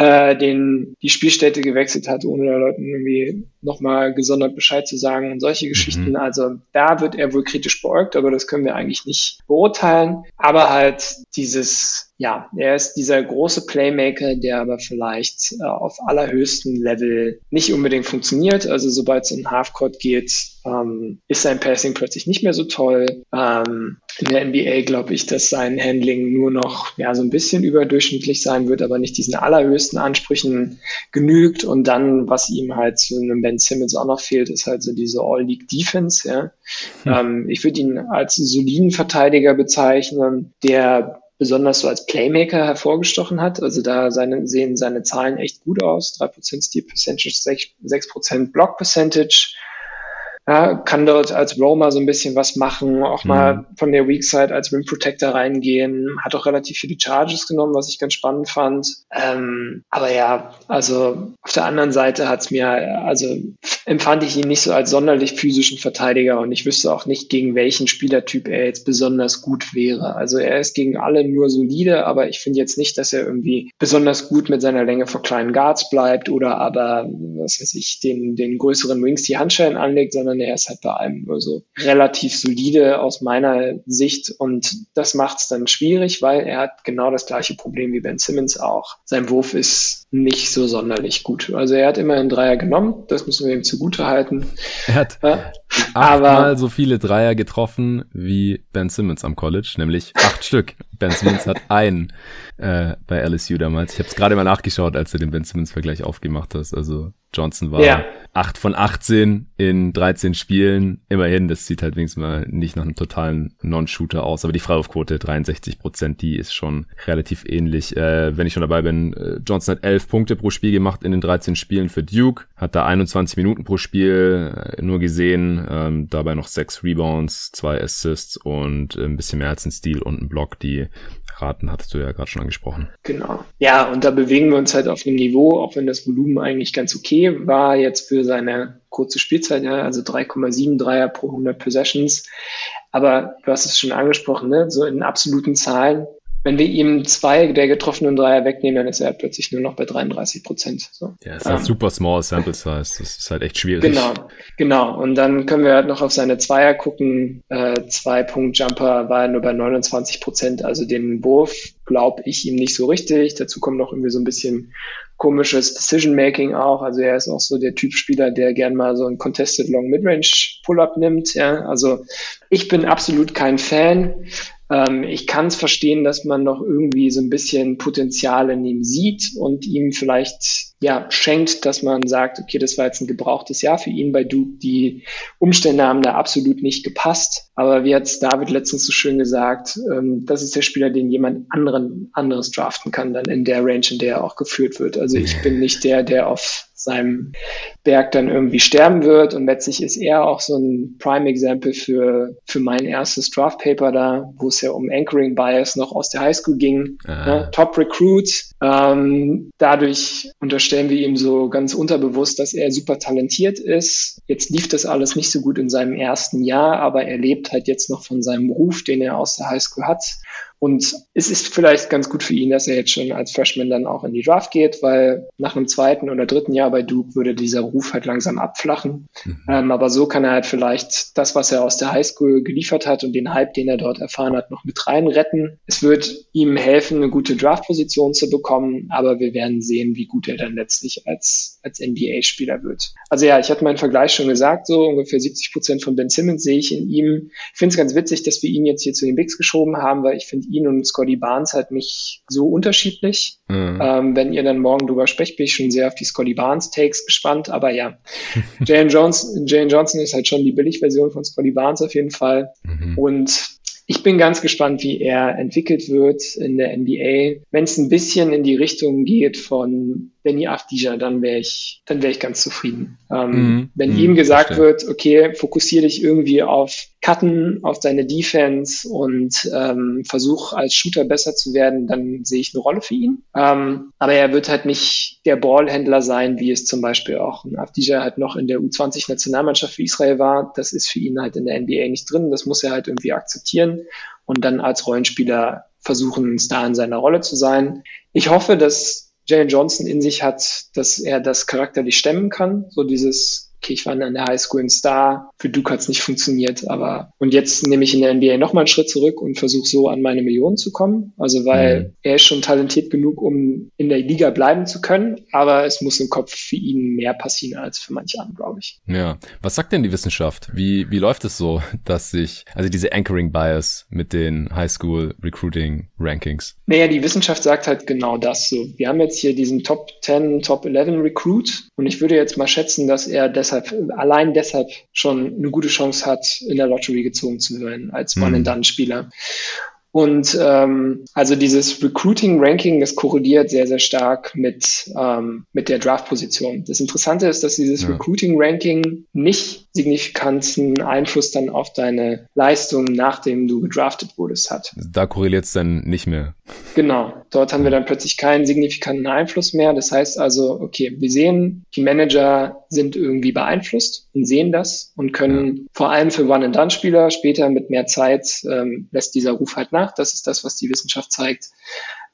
äh, den, die Spielstätte gewechselt hat, ohne da Leuten irgendwie nochmal gesondert Bescheid zu sagen und solche Geschichten. Mhm. Also da wird er wohl kritisch beäugt, aber das können wir eigentlich nicht beurteilen. Aber halt dieses ja, er ist dieser große Playmaker, der aber vielleicht äh, auf allerhöchstem Level nicht unbedingt funktioniert. Also sobald es in Halfcourt geht, ähm, ist sein Passing plötzlich nicht mehr so toll. Ähm, in der NBA glaube ich, dass sein Handling nur noch ja so ein bisschen überdurchschnittlich sein wird, aber nicht diesen allerhöchsten Ansprüchen genügt. Und dann, was ihm halt zu einem Ben Simmons auch noch fehlt, ist halt so diese All-League Defense. Ja. Hm. Ähm, ich würde ihn als soliden Verteidiger bezeichnen, der besonders so als Playmaker hervorgestochen hat. Also da seine, sehen seine Zahlen echt gut aus. 3% Steal Percentage, 6%, Block Percentage. Ja, kann dort als Roma so ein bisschen was machen, auch mal mhm. von der Weak Side als Rim Protector reingehen, hat auch relativ viele Charges genommen, was ich ganz spannend fand. Ähm, aber ja, also auf der anderen Seite hat's mir, also empfand ich ihn nicht so als sonderlich physischen Verteidiger und ich wüsste auch nicht, gegen welchen Spielertyp er jetzt besonders gut wäre. Also er ist gegen alle nur solide, aber ich finde jetzt nicht, dass er irgendwie besonders gut mit seiner Länge vor kleinen Guards bleibt oder aber, was weiß ich, den, den größeren Wings die Handschellen anlegt, sondern er ist halt bei allem nur so relativ solide aus meiner Sicht und das macht es dann schwierig, weil er hat genau das gleiche Problem wie Ben Simmons auch. Sein Wurf ist nicht so sonderlich gut. Also er hat immerhin Dreier genommen, das müssen wir ihm zugute halten. Er hat äh, achtmal so viele Dreier getroffen wie Ben Simmons am College, nämlich acht Stück. Ben Simmons hat einen äh, bei LSU damals. Ich habe es gerade mal nachgeschaut, als du den Ben Simmons-Vergleich aufgemacht hast. Also Johnson war ja. 8 von 18 in 13 Spielen. Immerhin, das sieht halt wenigstens mal nicht nach einem totalen Non-Shooter aus. Aber die Freiwurfquote 63 Prozent, die ist schon relativ ähnlich. Äh, wenn ich schon dabei bin, äh, Johnson hat 11 Punkte pro Spiel gemacht in den 13 Spielen für Duke. Hat da 21 Minuten pro Spiel äh, nur gesehen. Ähm, dabei noch 6 Rebounds, 2 Assists und äh, ein bisschen mehr als ein Steal und ein Block. Die Raten hattest du ja gerade schon angesprochen. Genau. Ja, und da bewegen wir uns halt auf einem Niveau, auch wenn das Volumen eigentlich ganz okay war jetzt für seine kurze Spielzeit, ja, also 3,7 Dreier pro 100 Possessions. Aber du hast es schon angesprochen, ne? so in absoluten Zahlen wenn wir ihm zwei der getroffenen Dreier wegnehmen, dann ist er plötzlich nur noch bei 33 Prozent. So. Ja, ist halt ähm, super small Sample Size. Das ist halt echt schwierig. Genau, genau. Und dann können wir halt noch auf seine Zweier gucken. Äh, zwei Punkt Jumper war er nur bei 29 Prozent. Also den Wurf glaube ich ihm nicht so richtig. Dazu kommt noch irgendwie so ein bisschen komisches Decision Making auch. Also er ist auch so der Typ Spieler, der gern mal so ein Contested Long Midrange Pull-up nimmt. Ja, also ich bin absolut kein Fan. Ähm, ich kann es verstehen, dass man noch irgendwie so ein bisschen Potenzial in ihm sieht und ihm vielleicht ja schenkt, dass man sagt, okay, das war jetzt ein gebrauchtes Jahr für ihn bei Duke. Die Umstände haben da absolut nicht gepasst. Aber wie hat David letztens so schön gesagt, ähm, das ist der Spieler, den jemand anderen anderes draften kann, dann in der Range, in der er auch geführt wird. Also ich bin nicht der, der auf seinem Berg dann irgendwie sterben wird. Und letztlich ist er auch so ein Prime-Example für, für mein erstes Draft-Paper da, wo es ja um Anchoring Bias noch aus der Highschool ging. Ne? Top Recruit. Ähm, dadurch unterstellen wir ihm so ganz unterbewusst, dass er super talentiert ist. Jetzt lief das alles nicht so gut in seinem ersten Jahr, aber er lebt halt jetzt noch von seinem Ruf, den er aus der Highschool hat. Und es ist vielleicht ganz gut für ihn, dass er jetzt schon als Freshman dann auch in die Draft geht, weil nach einem zweiten oder dritten Jahr bei Duke würde dieser Ruf halt langsam abflachen. Mhm. Ähm, aber so kann er halt vielleicht das, was er aus der Highschool geliefert hat und den Hype, den er dort erfahren hat, noch mit rein retten. Es wird ihm helfen, eine gute Draftposition zu bekommen, aber wir werden sehen, wie gut er dann letztlich als, als NBA-Spieler wird. Also ja, ich hatte meinen Vergleich schon gesagt, so ungefähr 70 Prozent von Ben Simmons sehe ich in ihm. Ich finde es ganz witzig, dass wir ihn jetzt hier zu den Bigs geschoben haben, weil ich finde ihn und Scotty Barnes halt nicht so unterschiedlich. Mhm. Ähm, wenn ihr dann morgen drüber sprecht, bin ich schon sehr auf die Scotty Barnes Takes gespannt. Aber ja, *laughs* Jane Johnson, Jane Johnson ist halt schon die Billigversion von Scotty Barnes auf jeden Fall. Mhm. Und ich bin ganz gespannt, wie er entwickelt wird in der NBA. Wenn es ein bisschen in die Richtung geht von Benny Afdija, dann wäre ich, dann wäre ich ganz zufrieden. Ähm, mhm. Wenn mhm, ihm gesagt verstehe. wird, okay, fokussiere dich irgendwie auf Cutten, auf deine Defense und ähm, versuch als Shooter besser zu werden, dann sehe ich eine Rolle für ihn. Ähm, aber er wird halt nicht der Ballhändler sein, wie es zum Beispiel auch ein Afdija halt noch in der U20-Nationalmannschaft für Israel war. Das ist für ihn halt in der NBA nicht drin. Das muss er halt irgendwie akzeptieren und dann als Rollenspieler versuchen, Star in seiner Rolle zu sein. Ich hoffe, dass Jalen Johnson in sich hat, dass er das charakterlich stemmen kann. So dieses okay, ich war in der Highschool ein Star, für Duke hat es nicht funktioniert, aber und jetzt nehme ich in der NBA nochmal einen Schritt zurück und versuche so an meine Millionen zu kommen. Also weil mhm. er ist schon talentiert genug, um in der Liga bleiben zu können, aber es muss im Kopf für ihn mehr passieren als für manche anderen, glaube ich. Ja. Was sagt denn die Wissenschaft? Wie, wie läuft es so, *laughs* dass sich, also diese Anchoring Bias mit den Highschool Recruiting Rankings? Naja, die Wissenschaft sagt halt genau das so. Wir haben jetzt hier diesen Top 10, Top 11 Recruit und ich würde jetzt mal schätzen, dass er das deshalb, allein deshalb schon eine gute Chance hat, in der Lottery gezogen zu werden als mhm. One-and-Done-Spieler. Und ähm, also dieses Recruiting-Ranking, das korreliert sehr, sehr stark mit, ähm, mit der Draft-Position. Das Interessante ist, dass dieses ja. Recruiting-Ranking nicht signifikanten Einfluss dann auf deine Leistung, nachdem du gedraftet wurdest, hat. Da korreliert es dann nicht mehr. Genau, dort haben wir dann plötzlich keinen signifikanten Einfluss mehr. Das heißt also, okay, wir sehen, die Manager sind irgendwie beeinflusst und sehen das und können ja. vor allem für One-and-Done-Spieler später mit mehr Zeit ähm, lässt dieser Ruf halt nach. Das ist das, was die Wissenschaft zeigt.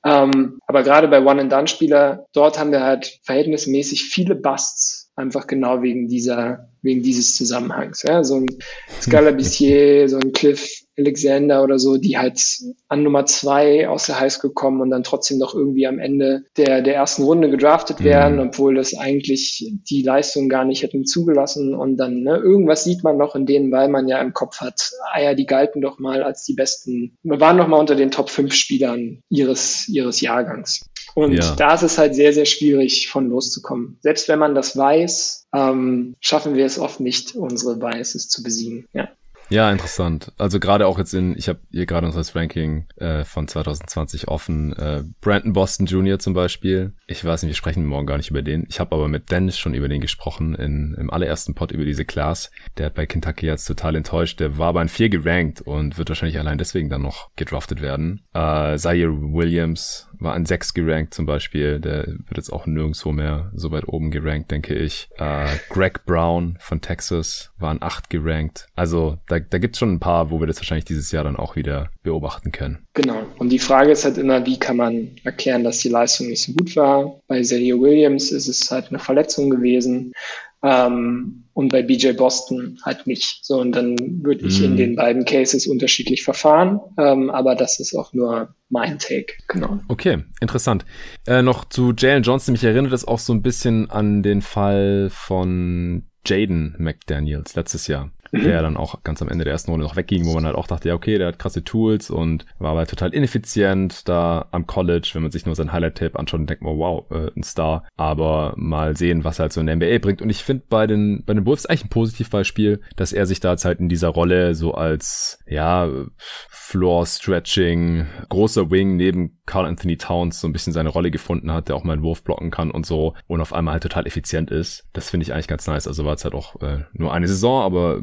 Ähm, aber gerade bei One-and-Done-Spieler, dort haben wir halt verhältnismäßig viele Busts, einfach genau wegen dieser wegen dieses Zusammenhangs. Ja? So ein Scalabissier, so ein Cliff Alexander oder so, die halt an Nummer zwei aus der Highschool kommen und dann trotzdem noch irgendwie am Ende der, der ersten Runde gedraftet werden, mhm. obwohl das eigentlich die Leistung gar nicht hätten zugelassen. Und dann ne, irgendwas sieht man noch in denen, weil man ja im Kopf hat, ah ja, die galten doch mal als die besten, wir waren noch mal unter den Top 5 Spielern ihres, ihres Jahrgangs. Und ja. da ist es halt sehr, sehr schwierig, von loszukommen. Selbst wenn man das weiß, ähm, schaffen wir es oft nicht, unsere Biases zu besiegen. Ja. Ja, interessant. Also gerade auch jetzt in, ich habe hier gerade unser Ranking äh, von 2020 offen. Äh, Brandon Boston Jr. zum Beispiel. Ich weiß nicht, wir sprechen morgen gar nicht über den. Ich habe aber mit Dennis schon über den gesprochen in, im allerersten Pod über diese Class. Der hat bei Kentucky jetzt total enttäuscht. Der war aber in vier gerankt und wird wahrscheinlich allein deswegen dann noch gedraftet werden. Äh, Zaire Williams war an sechs gerankt zum Beispiel. Der wird jetzt auch nirgendwo mehr so weit oben gerankt, denke ich. Äh, Greg Brown von Texas war an acht gerankt. Also da, da gibt es schon ein paar, wo wir das wahrscheinlich dieses Jahr dann auch wieder beobachten können. Genau. Und die Frage ist halt immer, wie kann man erklären, dass die Leistung nicht so gut war? Bei Zaire Williams ist es halt eine Verletzung gewesen. Ähm, und bei BJ Boston halt nicht. So, und dann würde ich mm. in mhm. den beiden Cases unterschiedlich verfahren, ähm, aber das ist auch nur mein Take, genau. Okay, interessant. Äh, noch zu Jalen Johnson, mich erinnert das auch so ein bisschen an den Fall von Jaden McDaniels letztes Jahr. Mhm. der dann auch ganz am Ende der ersten Runde noch wegging, wo man halt auch dachte, ja, okay, der hat krasse Tools und war aber total ineffizient da am College. Wenn man sich nur sein Highlight-Tape anschaut, denkt man, wow, äh, ein Star. Aber mal sehen, was er halt so in der NBA bringt. Und ich finde bei den, bei den Wolves eigentlich ein Positivbeispiel, dass er sich da jetzt halt in dieser Rolle so als, ja, Floor-Stretching, großer Wing neben Carl Anthony Towns so ein bisschen seine Rolle gefunden hat, der auch mal einen Wurf blocken kann und so und auf einmal halt total effizient ist. Das finde ich eigentlich ganz nice. Also war es halt auch äh, nur eine Saison, aber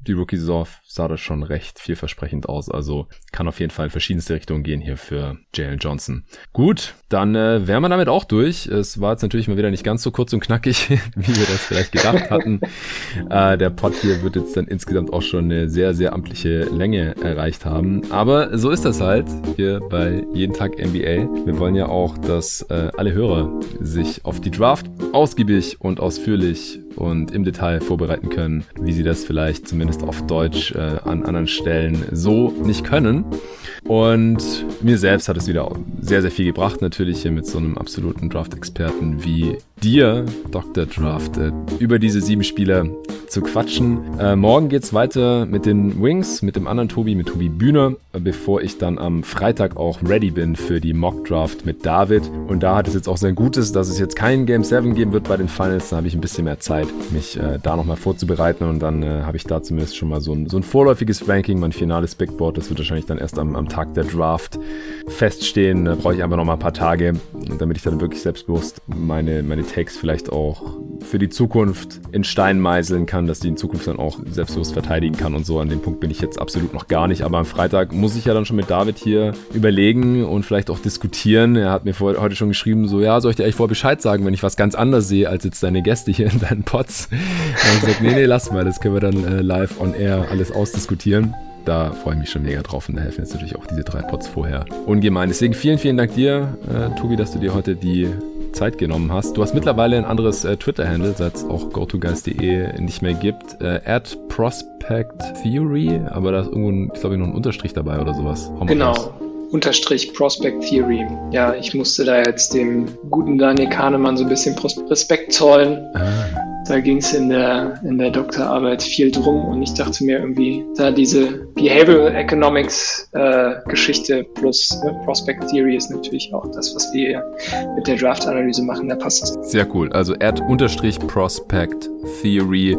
die Rookie-Saison sah das schon recht vielversprechend aus. Also kann auf jeden Fall in verschiedenste Richtungen gehen hier für Jalen Johnson. Gut, dann äh, wären wir damit auch durch. Es war jetzt natürlich mal wieder nicht ganz so kurz und knackig, *laughs* wie wir das vielleicht gedacht hatten. äh, der Pod hier wird jetzt dann insgesamt auch schon eine sehr, sehr amtliche Länge erreicht haben. Aber so ist das halt hier bei Jeden Tag NBA. Wir wollen ja auch, dass äh, alle Hörer sich auf die Draft ausgiebig und ausführlich und im Detail vorbereiten können, wie sie das vielleicht zumindest auf Deutsch äh, an anderen Stellen so nicht können. Und mir selbst hat es wieder sehr, sehr viel gebracht, natürlich hier mit so einem absoluten Draft-Experten wie dir, Dr. Draft, äh, über diese sieben Spieler zu quatschen. Äh, morgen geht's weiter mit den Wings, mit dem anderen Tobi, mit Tobi Bühner, bevor ich dann am Freitag auch ready bin für die Mock Draft mit David. Und da hat es jetzt auch sehr Gutes, dass es jetzt kein Game 7 geben wird bei den Finals. Da habe ich ein bisschen mehr Zeit, mich äh, da nochmal vorzubereiten. Und dann äh, habe ich da zumindest schon mal so ein, so ein vorläufiges Ranking, mein finales Big Board. Das wird wahrscheinlich dann erst am, am Tag der Draft feststehen. Da brauche ich einfach noch mal ein paar Tage, damit ich dann wirklich selbstbewusst meine, meine Takes vielleicht auch für die Zukunft in Stein meißeln kann, dass die in Zukunft dann auch selbstbewusst verteidigen kann und so. An dem Punkt bin ich jetzt absolut noch gar nicht. Aber am Freitag muss ich ja dann schon mit David hier überlegen und vielleicht auch diskutieren. Er hat mir vor, heute schon geschrieben, so, ja, soll ich dir eigentlich vor Bescheid sagen, wenn ich was ganz anderes sehe, als jetzt deine Gäste hier in deinen Pots? *laughs* Und ich gesagt, nee, nee, lass mal, das können wir dann äh, live on air alles ausdiskutieren da freue ich mich schon mega drauf und da helfen jetzt natürlich auch diese drei Pots vorher ungemein. Deswegen vielen, vielen Dank dir, äh, Tobi, dass du dir heute die Zeit genommen hast. Du hast mittlerweile ein anderes äh, Twitter-Handle, seit es auch gotogeist.de nicht mehr gibt. Äh, Prospect Theory, aber da ist irgendwo, ich glaube, noch ein Unterstrich dabei oder sowas. Genau. Unterstrich Prospect Theory. Ja, ich musste da jetzt dem guten Daniel Kahnemann so ein bisschen Respekt zollen. Ah. Da ging es in der, in der Doktorarbeit viel drum und ich dachte mir irgendwie, da diese Behavioral Economics äh, Geschichte plus ne, Prospect Theory ist natürlich auch das, was wir mit der Draft-Analyse machen, da passt das. Sehr cool. Also add unterstrich Prospect Theory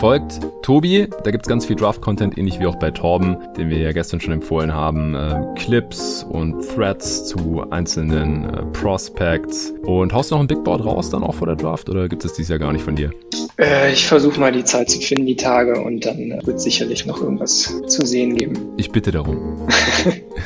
folgt Tobi. Da gibt es ganz viel Draft-Content, ähnlich wie auch bei Torben, den wir ja gestern schon empfohlen haben. Äh, Clips und Threads zu einzelnen äh, Prospects. Und haust du noch ein Big Board raus dann auch vor der Draft oder gibt es dieses Jahr gar nicht von dir? Äh, ich versuche mal die Zeit zu finden, die Tage, und dann äh, wird sicherlich noch irgendwas zu sehen geben. Ich bitte darum.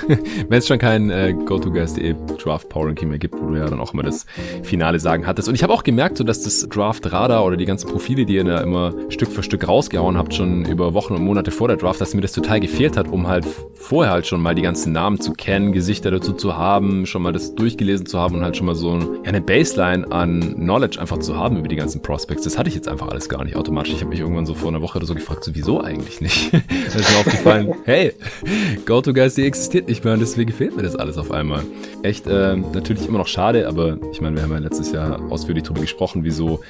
*laughs* Wenn es schon kein äh, GoToGuys.de Draft Power Ranking mehr gibt, wo du ja dann auch immer das finale Sagen hattest. Und ich habe auch gemerkt, so dass das Draft Radar oder die ganzen Profile, die ihr da immer Stück für Stück rausgehauen habt, schon über Wochen und Monate vor der Draft, dass mir das total gefehlt hat, um halt vorher halt schon mal die ganzen Namen zu kennen, Gesichter dazu zu haben, schon mal das durchgelesen zu haben und halt schon mal so ja, eine Baseline an Knowledge einfach zu haben über die ganzen Prospects. Das hatte ich jetzt einfach alles gar nicht automatisch. Ich habe mich irgendwann so vor einer Woche oder so gefragt, so wieso eigentlich nicht? *laughs* da ist mir aufgefallen, *laughs* hey, GoToGuys.de existiert nicht mehr und deswegen fehlt mir das alles auf einmal. Echt äh, natürlich immer noch schade, aber ich meine, wir haben ja letztes Jahr ausführlich darüber gesprochen, wieso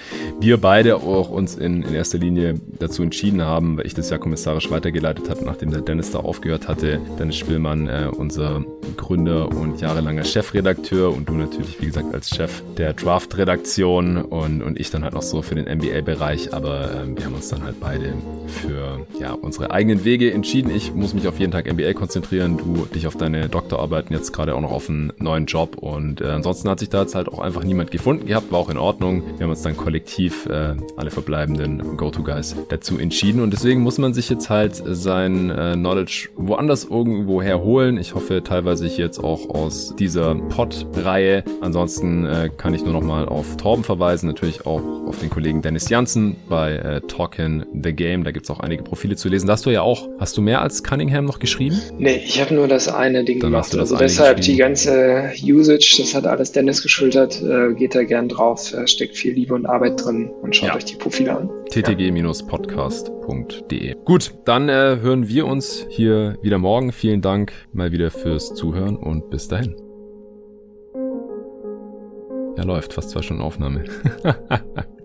wir beide auch uns in, in erster Linie dazu entschieden haben, weil ich das ja kommissarisch weitergeleitet habe, nachdem der Dennis da aufgehört hatte. Dennis Spielmann, äh, unser Gründer und jahrelanger Chefredakteur und du natürlich, wie gesagt, als Chef der Draft-Redaktion und, und ich dann halt noch so für den NBA-Bereich, aber äh, wir haben uns dann halt beide für ja, unsere eigenen Wege entschieden. Ich muss mich auf jeden Tag NBA konzentrieren, du dich auf deine Doktorarbeiten, jetzt gerade auch noch auf einen neuen Job und äh, ansonsten hat sich da jetzt halt auch einfach niemand gefunden gehabt, war auch in Ordnung. Wir haben uns dann kollektiv äh, alle verbleibenden Go-To-Guys dazu entschieden und deswegen muss man sich jetzt halt sein äh, Knowledge woanders irgendwo herholen. Ich hoffe teilweise hier jetzt auch aus dieser Pod-Reihe. Ansonsten äh, kann ich nur noch mal auf Torben verweisen, natürlich auch auf den Kollegen Dennis Janssen bei äh, Talkin' the Game. Da gibt es auch einige Profile zu lesen. Da hast du ja auch, hast du mehr als Cunningham noch geschrieben? Nee, ich habe nur das eine Ding Dann gemacht. also deshalb die ganze Usage, das hat alles Dennis geschultert. Äh, geht da gern drauf, äh, steckt viel Liebe und Arbeit drin und schaut ja. euch die Profile an. ttg-podcast.de. Gut, dann äh, hören wir uns hier wieder morgen. Vielen Dank mal wieder fürs Zuhören und bis dahin. Ja, läuft. Fast zwei Stunden Aufnahme. *laughs*